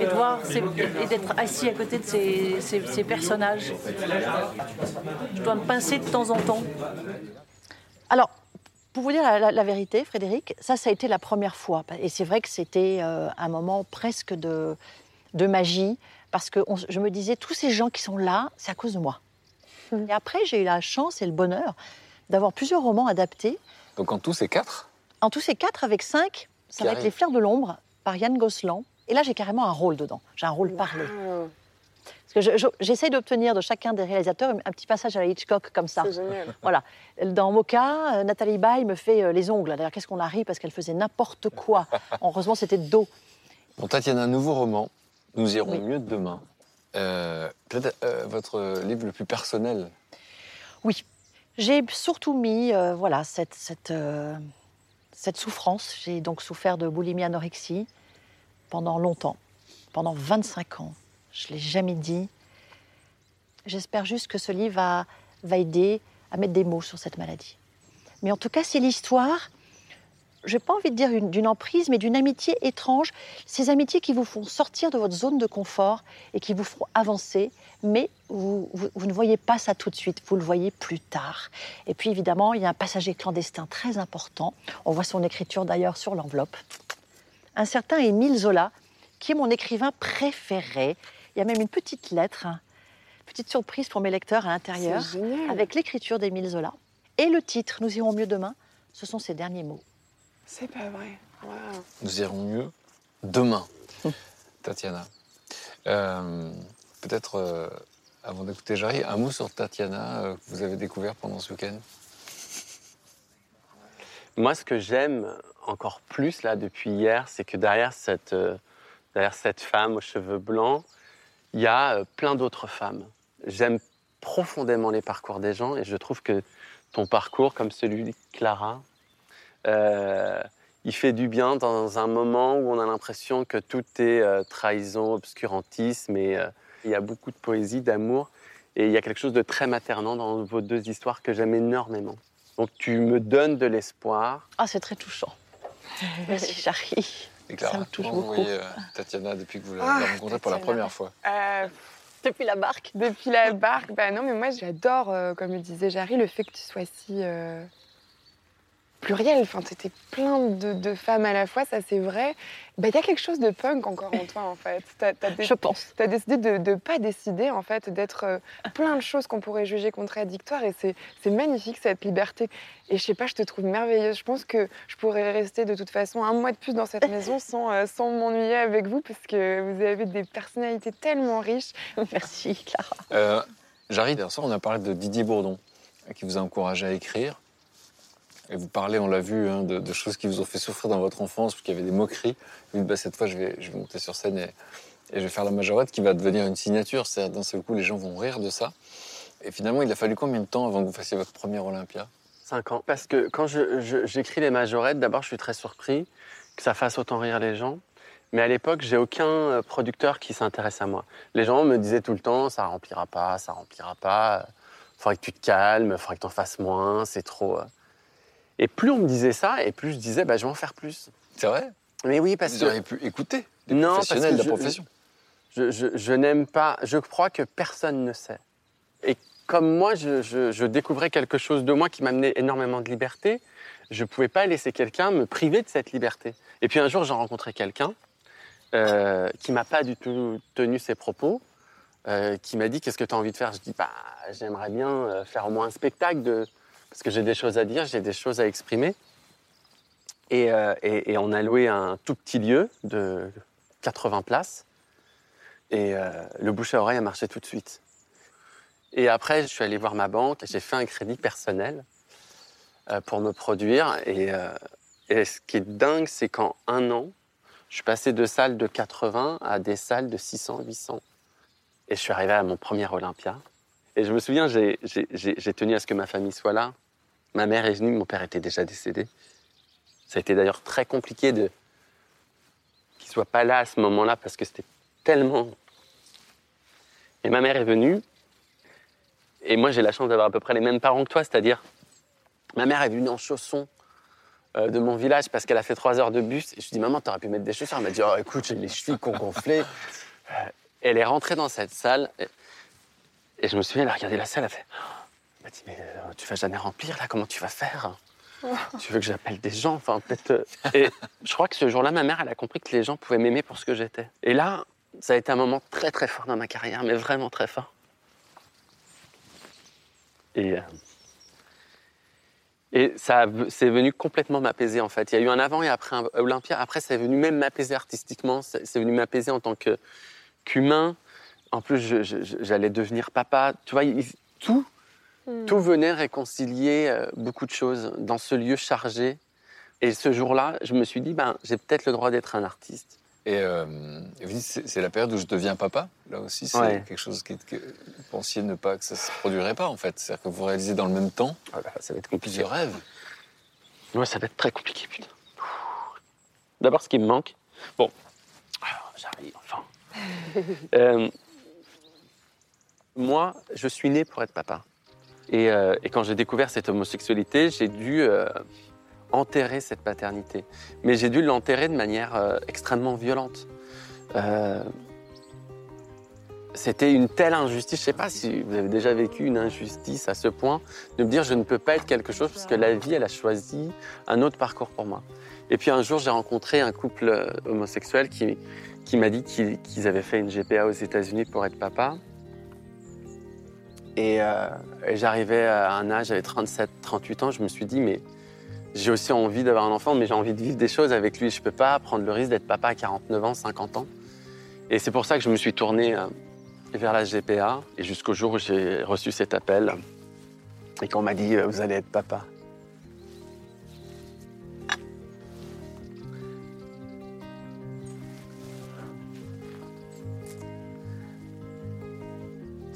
[SPEAKER 3] Et d'être assis à côté de ces, ces- ces personnages. Je dois me pincer de temps en temps. Alors, pour vous dire la, vérité, Frédéric, ça, ça a été la première fois. Et c'est vrai que c'était euh, un moment presque de, magie, parce que je me disais, tous ces gens qui sont là, c'est à cause de moi. Et après, j'ai eu la chance et le bonheur d'avoir plusieurs romans adaptés.
[SPEAKER 4] Donc en tout, c'est quatre
[SPEAKER 3] En tout, c'est quatre avec cinq. Ça
[SPEAKER 4] Qui
[SPEAKER 3] va être. Les Fleurs de l'ombre par Yann Gosselin. Et là, j'ai carrément un rôle dedans. J'ai un rôle parlé. Parce que je- je- j'essaye d'obtenir de chacun des réalisateurs un petit passage à la Hitchcock comme ça.
[SPEAKER 17] C'est génial.
[SPEAKER 3] Voilà. Dans Mocha, euh, Nathalie Baye me fait euh, les ongles. D'ailleurs, qu'est-ce qu'on a ri parce qu'elle faisait n'importe quoi. Heureusement, c'était de dos.
[SPEAKER 4] Bon, Tatiana, un nouveau roman. Nous irons
[SPEAKER 3] Oui.
[SPEAKER 4] mieux demain. Euh, Peut-être euh, votre livre le plus personnel.
[SPEAKER 3] Oui, j'ai surtout mis euh, voilà, cette, cette, euh, cette souffrance. J'ai donc souffert de boulimie anorexie pendant longtemps, pendant 25 ans. Je ne l'ai jamais dit. J'espère juste que ce livre va, va aider à mettre des mots sur cette maladie. Mais en tout cas, c'est l'histoire. J'ai pas envie de dire une- d'une emprise, mais d'une amitié étrange. Ces amitiés qui vous font sortir de votre zone de confort et qui vous font avancer, mais vous, vous- vous ne voyez pas ça tout de suite, vous le voyez plus tard. Et puis évidemment, il y a un passager clandestin très important. On voit son écriture d'ailleurs sur l'enveloppe. Un certain Émile Zola, qui est mon écrivain préféré. Il y a même une petite lettre, hein, petite surprise pour mes lecteurs à l'intérieur, avec l'écriture d'Émile Zola. Et le titre, Nous irons mieux demain, ce sont ses derniers mots.
[SPEAKER 2] C'est pas vrai.
[SPEAKER 4] Nous irons mieux demain. Tatiana. Euh, Peut-être, euh, avant d'écouter Jarry, un mot sur Tatiana euh, que vous avez découvert pendant ce week-end?
[SPEAKER 5] Moi, ce que j'aime encore plus là depuis hier, c'est que derrière cette, euh, derrière cette femme aux cheveux blancs, il y a euh, plein d'autres femmes. J'aime profondément les parcours des gens et je trouve que ton parcours, comme celui de Clara, euh, il fait du bien dans un moment où on a l'impression que tout est euh, trahison, obscurantisme et euh, il y a beaucoup de poésie, d'amour et il y a quelque chose de très maternant dans vos deux histoires que j'aime énormément. Donc tu me donnes de l'espoir.
[SPEAKER 3] Ah, c'est très touchant. Merci,
[SPEAKER 4] Clara,
[SPEAKER 3] Ça me touche
[SPEAKER 4] comment vous
[SPEAKER 3] beaucoup.
[SPEAKER 4] voyez euh, Tatiana depuis que vous l'avez
[SPEAKER 2] Ah,
[SPEAKER 4] rencontrée pour la première fois
[SPEAKER 2] Euh,
[SPEAKER 3] Depuis la barque
[SPEAKER 2] Depuis la barque, bah non, mais moi j'adore, euh, comme le disait Jarry, le fait que tu sois si euh, pluriel. Enfin, t'étais plein de, de femmes à la fois, ça c'est vrai. Bah, il y a quelque chose de punk encore en toi, en fait.
[SPEAKER 3] Je pense.
[SPEAKER 2] T'as décidé de ne pas décider, en fait, d'être euh, plein de choses qu'on pourrait juger contradictoires. Et c'est, c'est magnifique, cette liberté. Et je sais pas, je te trouve merveilleuse. Je pense que je pourrais rester de toute façon un mois de plus dans cette maison sans, euh, sans m'ennuyer avec vous, parce que vous avez des personnalités tellement riches.
[SPEAKER 3] Merci, Clara.
[SPEAKER 4] Euh, soir, on a parlé de Didier Bourdon, qui vous a encouragé à écrire. Et vous parlez, on l'a vu, hein, de, choses qui vous ont fait souffrir dans votre enfance, qu'il y avait des moqueries. Bah, cette fois, je vais, monter sur scène et, je vais faire la majorette, qui va devenir une signature. C'est-à-dire, d'un seul coup, les gens vont rire de ça. Et finalement, il a fallu combien de temps avant que vous fassiez votre premier Olympia?
[SPEAKER 5] Cinq ans. Parce que quand j'écris les majorettes, d'abord, je suis très surpris que ça fasse autant rire les gens. Mais à l'époque, j'ai aucun euh, producteur qui s'intéresse à moi. Les gens me disaient tout le temps, ça remplira pas, ça remplira pas. Faudrait que tu te calmes, faudrait que t'en fasses moins, c'est trop. Et plus on me disait ça, et plus je disais, bah, je vais en faire plus.
[SPEAKER 4] C'est vrai?
[SPEAKER 5] Mais oui, parce
[SPEAKER 4] Vous
[SPEAKER 5] que.
[SPEAKER 4] auriez pu écouter les
[SPEAKER 5] non, parce
[SPEAKER 4] professionnels de la
[SPEAKER 5] je-
[SPEAKER 4] profession.
[SPEAKER 5] Je, je- je n'aime pas. Je crois que personne ne sait. Et comme moi, je, je- je découvrais quelque chose de moi qui m'amenait énormément de liberté, je ne pouvais pas laisser quelqu'un me priver de cette liberté. Et puis un jour, j'ai rencontré quelqu'un euh, qui m'a pas du tout tenu ses propos, euh, qui m'a dit Qu'est-ce que tu as envie de faire? Je dis bah, J'aimerais bien euh, faire au moins un spectacle, de... parce que j'ai des choses à dire, j'ai des choses à exprimer. Et, euh, et- et on a loué un tout petit lieu de 80 places. Et euh, le bouche à oreille a marché tout de suite. Et après, je suis allé voir ma banque, j'ai fait un crédit personnel euh, pour me produire. Et, et ce qui est dingue, c'est qu'en un an, je suis passé de salles de 80 à des salles de 600, 800. Et je suis arrivé à mon premier Olympia. Et je me souviens, j'ai tenu à ce que ma famille soit là. Ma mère est venue, mon père était déjà décédé. Ça a été d'ailleurs très compliqué de qu'il soit pas là à ce moment-là parce que c'était tellement. Et ma mère est venue. Et moi, j'ai la chance d'avoir à peu près les mêmes parents que toi, c'est-à-dire ma mère est venue en chaussons euh, de mon village parce qu'elle a fait trois heures de bus. Et je lui dis maman, t'aurais pu mettre des chaussures. Elle m'a dit oh, écoute, j'ai les chevilles qui ont gonflé. Euh, elle est rentrée dans cette salle et, et je me souviens, elle a regardé la salle, elle a fait m'a dit mais euh, tu vas jamais remplir là, comment tu vas faire? Tu veux que j'appelle des gens? Enfin, peut-être. euh, Et je crois que ce jour-là, ma mère, elle a compris que les gens pouvaient m'aimer pour ce que j'étais. Et là, ça a été un moment très, très fort dans ma carrière, mais vraiment très fort. Et, euh, et ça, a- c'est venu complètement m'apaiser, en fait. Il y a eu un avant et après un Olympia. Après, c'est venu même m'apaiser artistiquement. C'est c'est venu m'apaiser en tant que- qu'humain. En plus, je- je- je- j'allais devenir papa. Tu vois, il- tout, tout venait réconcilier euh, beaucoup de choses dans ce lieu chargé. Et ce jour-là, je me suis dit, ben, j'ai peut-être le droit d'être un artiste.
[SPEAKER 4] Et, euh, et vous dites, c'est la période où je deviens papa. Là aussi, c'est
[SPEAKER 5] Ouais.
[SPEAKER 4] quelque chose que vous pensiez ne pas, que ça se produirait pas, en fait. C'est-à-dire que vous réalisez dans le même temps
[SPEAKER 5] ça va être
[SPEAKER 4] compliqué. Ce rêve.
[SPEAKER 5] Ouais, ça va être très compliqué, putain. D'abord, ce qui me manque. Bon, alors, j'arrive, enfin. Euh, moi, je suis né pour être papa. Et, euh, et quand j'ai découvert cette homosexualité, j'ai dû euh, enterrer cette paternité. Mais j'ai dû l'enterrer de manière euh, extrêmement violente. C'était une telle injustice. Je ne sais pas si vous avez déjà vécu une injustice à ce point de me dire je ne peux pas être quelque chose parce que la vie, elle a choisi un autre parcours pour moi. Et puis un jour, j'ai rencontré un couple homosexuel qui, qui m'a dit qu'ils avaient fait une GPA aux États-Unis pour être papa. Et, euh, et j'arrivais à un âge, j'avais 37, 38 ans, je me suis dit, mais j'ai aussi envie d'avoir un enfant, mais j'ai envie de vivre des choses avec lui. Je ne peux pas prendre le risque d'être papa à 49 ans, 50 ans. Et c'est pour ça que je me suis tourné euh, vers la GPA, et jusqu'au jour où j'ai reçu cet appel, et qu'on m'a dit, euh, vous allez être papa.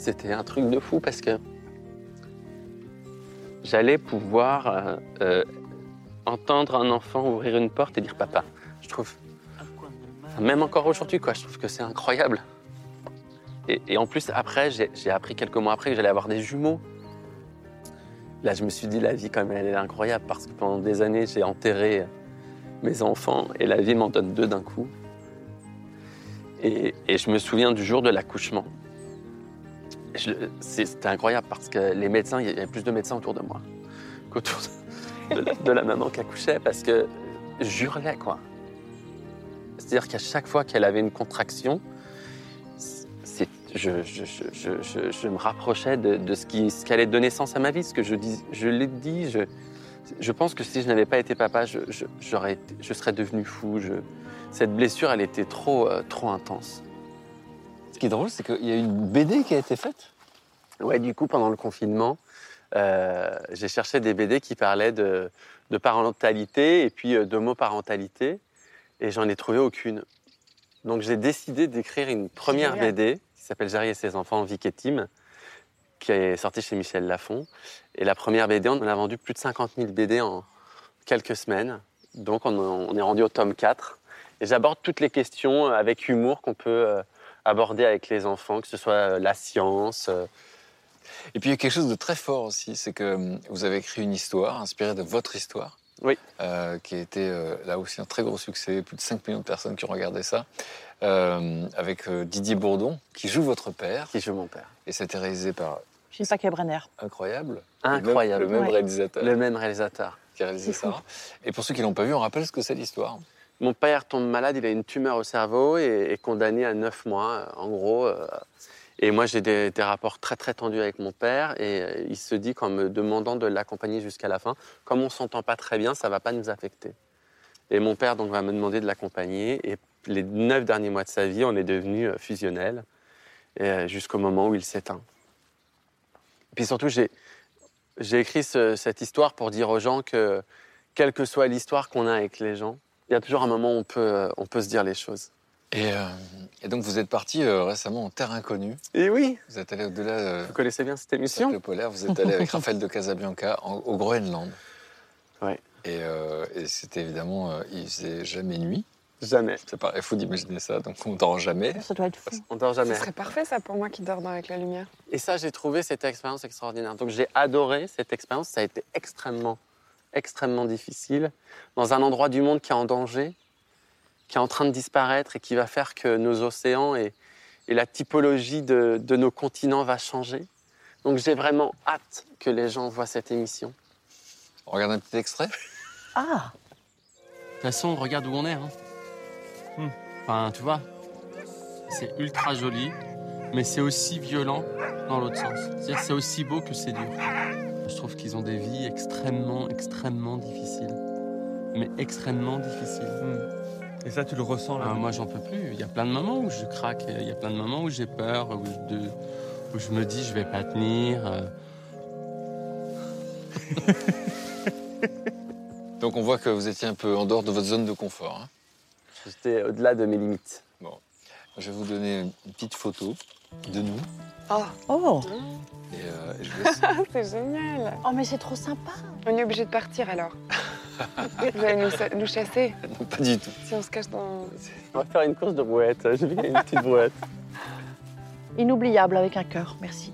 [SPEAKER 5] C'était un truc de fou parce que j'allais pouvoir euh, euh, entendre un enfant ouvrir une porte et dire papa. Je trouve, même encore aujourd'hui, quoi, je trouve que c'est incroyable. Et, en plus, après, j'ai appris quelques mois après que j'allais avoir des jumeaux. Là, je me suis dit, la vie, quand même, elle est incroyable parce que pendant des années, j'ai enterré mes enfants et la vie m'en donne deux d'un coup. Et je me souviens du jour de l'accouchement. C'était incroyable parce que les médecins, il y avait plus de médecins autour de moi qu'autour de, la, maman qui accouchait parce que j'hurlais, quoi. C'est-à-dire qu'à chaque fois qu'elle avait une contraction, je, me rapprochais de, ce qui, ce allait donner sens à ma vie. Ce que je, dis, je l'ai dit, je, pense que si je n'avais pas été papa, je, serais devenu fou. Cette blessure, elle était trop, euh, trop intense.
[SPEAKER 4] Ce qui est drôle, c'est qu'il y a une BD qui a été faite.
[SPEAKER 5] Ouais, du coup, pendant le confinement, euh, j'ai cherché des BD qui parlaient de, de parentalité et puis euh, d'homoparentalité, et j'en ai trouvé aucune. Donc j'ai décidé d'écrire une première
[SPEAKER 4] Génial.
[SPEAKER 5] BD qui s'appelle Jerry et ses enfants, Vic et Tim, qui est sortie chez Michel Lafon. Et la première BD, on a vendu plus de 50 000 BD en quelques semaines. Donc on, on est rendu au tome 4. Et j'aborde toutes les questions euh, avec humour qu'on peut euh, aborder avec les enfants, que ce soit euh, la science. euh,
[SPEAKER 4] Et puis il y a quelque chose de très fort aussi, c'est que hum, vous avez écrit une histoire inspirée de votre histoire.
[SPEAKER 5] Oui.
[SPEAKER 4] euh, qui a été euh, là aussi un très gros succès, plus de 5 millions de personnes qui ont regardé ça, euh, avec euh, Didier Bourdon, qui joue votre père.
[SPEAKER 5] Qui joue mon père.
[SPEAKER 4] Et c'était réalisé par
[SPEAKER 3] Gilles Paquet-Brenner.
[SPEAKER 4] incroyable.
[SPEAKER 5] Incroyable.
[SPEAKER 4] Le même, le même
[SPEAKER 5] Ouais.
[SPEAKER 4] réalisateur.
[SPEAKER 5] Le même réalisateur.
[SPEAKER 4] Qui a réalisé
[SPEAKER 5] C'est fou.
[SPEAKER 4] ça. Et pour ceux qui l'ont pas vu, on rappelle ce que c'est l'histoire.
[SPEAKER 5] Mon père tombe malade, il a une tumeur au cerveau et est condamné à 9 mois, euh, en gros. euh, Et moi, j'ai des, rapports très très tendus avec mon père et euh, il se dit qu'en me demandant de l'accompagner jusqu'à la fin, comme on s'entend pas très bien, ça va pas nous affecter. Et mon père donc va me demander de l'accompagner et les neuf derniers mois de sa vie, on est devenus fusionnels jusqu'au moment où il s'éteint. Puis surtout, j'ai écrit ce- cette histoire pour dire aux gens que quelle que soit l'histoire qu'on a avec les gens, il y a toujours un moment où on peut, euh, on peut se dire les choses.
[SPEAKER 4] Et, euh, et donc vous êtes parti euh, récemment en terre inconnue.
[SPEAKER 5] Et oui.
[SPEAKER 4] Vous êtes allé au-delà. euh,
[SPEAKER 5] Vous connaissez bien cette émission
[SPEAKER 4] Le polaire. Vous êtes allé avec Raphaël de Casabianca en- au Groenland.
[SPEAKER 5] Ouais.
[SPEAKER 4] Et, euh, et c'était évidemment, euh, il faisait jamais nuit.
[SPEAKER 5] Jamais.
[SPEAKER 4] Ça paraît fou d'imaginer ça, donc on dort jamais.
[SPEAKER 3] Ça doit être fou.
[SPEAKER 5] On dort jamais.
[SPEAKER 2] Ce serait parfait ça pour moi qui dort dans avec la lumière.
[SPEAKER 5] Et ça, j'ai trouvé cette expérience extraordinaire. Donc j'ai adoré cette expérience. Ça a été extrêmement, extrêmement difficile. Dans un endroit du monde qui est en danger, qui est en train de disparaître et qui va faire que nos océans et, et la typologie de, de nos continents va changer. Donc j'ai vraiment hâte que les gens voient cette émission.
[SPEAKER 4] On regarde un petit extrait?
[SPEAKER 3] Ah
[SPEAKER 5] De toute façon, regarde où on est. hein. Enfin, tu vois, c'est ultra joli, mais c'est aussi violent dans l'autre sens. C'est-à-dire c'est aussi beau que c'est dur. Je trouve qu'ils ont des vies extrêmement, extrêmement difficiles. Mais extrêmement difficiles.
[SPEAKER 20] Et ça, tu le ressens là
[SPEAKER 5] Ah, moi, j'en peux plus. Il y a plein de moments où je craque. Il y a plein de moments où j'ai peur, où je, de- où je me dis je vais pas tenir. euh.
[SPEAKER 4] Donc on voit que vous étiez un peu en dehors de votre zone de confort. hein.
[SPEAKER 5] J'étais au-delà de mes limites.
[SPEAKER 4] Je vais vous donner une petite photo de nous.
[SPEAKER 2] Oh,
[SPEAKER 3] Oh
[SPEAKER 4] Et, euh, je laisse.
[SPEAKER 2] c'est génial.
[SPEAKER 3] Oh, mais c'est trop sympa.
[SPEAKER 2] On est obligé de partir alors. Vous allez nous, nous chasser
[SPEAKER 4] Non, pas du tout.
[SPEAKER 2] si on se cache dans.
[SPEAKER 5] On va faire une course de brouette. J'ai vu qu'il y a une petite brouette.
[SPEAKER 3] Inoubliable avec un cœur. Merci.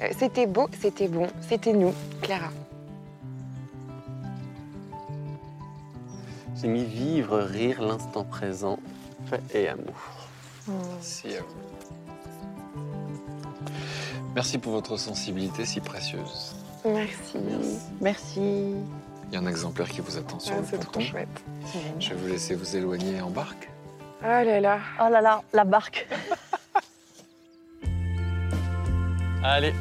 [SPEAKER 2] Euh, C'était beau, c'était bon, c'était nous, Clara.
[SPEAKER 5] J'ai mis vivre, rire, l'instant présent, paix et amour.
[SPEAKER 21] Merci à vous. Merci pour votre sensibilité si précieuse.
[SPEAKER 2] Merci.
[SPEAKER 3] Merci.
[SPEAKER 21] Il y a un exemplaire qui vous attend sur
[SPEAKER 2] Ah,
[SPEAKER 21] le
[SPEAKER 2] c'est trop
[SPEAKER 21] ponton.
[SPEAKER 2] chouette.
[SPEAKER 21] Je vais vous laisser vous éloigner en barque.
[SPEAKER 2] Oh là là.
[SPEAKER 3] Oh là là, la barque.
[SPEAKER 5] Allez.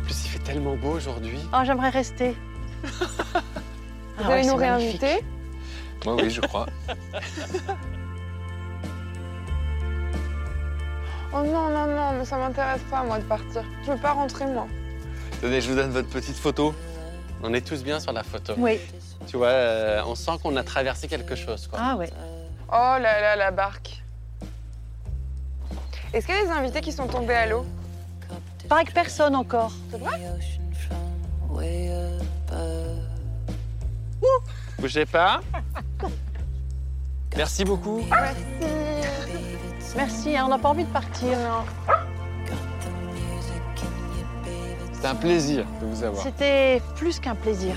[SPEAKER 5] En plus, il fait tellement beau aujourd'hui.
[SPEAKER 3] Oh, j'aimerais rester.
[SPEAKER 2] Vous
[SPEAKER 3] Ah
[SPEAKER 2] allez
[SPEAKER 3] ouais,
[SPEAKER 2] nous réinviter
[SPEAKER 21] Moi, oui, je crois.
[SPEAKER 2] Oh non, non, non, mais ça m'intéresse pas, moi, de partir. Je veux pas rentrer, moi.
[SPEAKER 5] Tenez, je vous donne votre petite photo. On est tous bien sur la photo.
[SPEAKER 3] Oui.
[SPEAKER 5] Tu vois, euh, on sent qu'on a traversé quelque chose. Quoi.
[SPEAKER 3] Ah ouais.
[SPEAKER 2] Oh là là, la barque. Est-ce qu'il y a des invités qui sont tombés à l'eau?
[SPEAKER 3] Pareil que personne encore.
[SPEAKER 2] C'est vrai?
[SPEAKER 5] Bougez pas. Merci beaucoup.
[SPEAKER 3] Merci, hein, on n'a pas envie de partir.
[SPEAKER 21] C'était un plaisir de vous avoir.
[SPEAKER 3] C'était plus qu'un plaisir.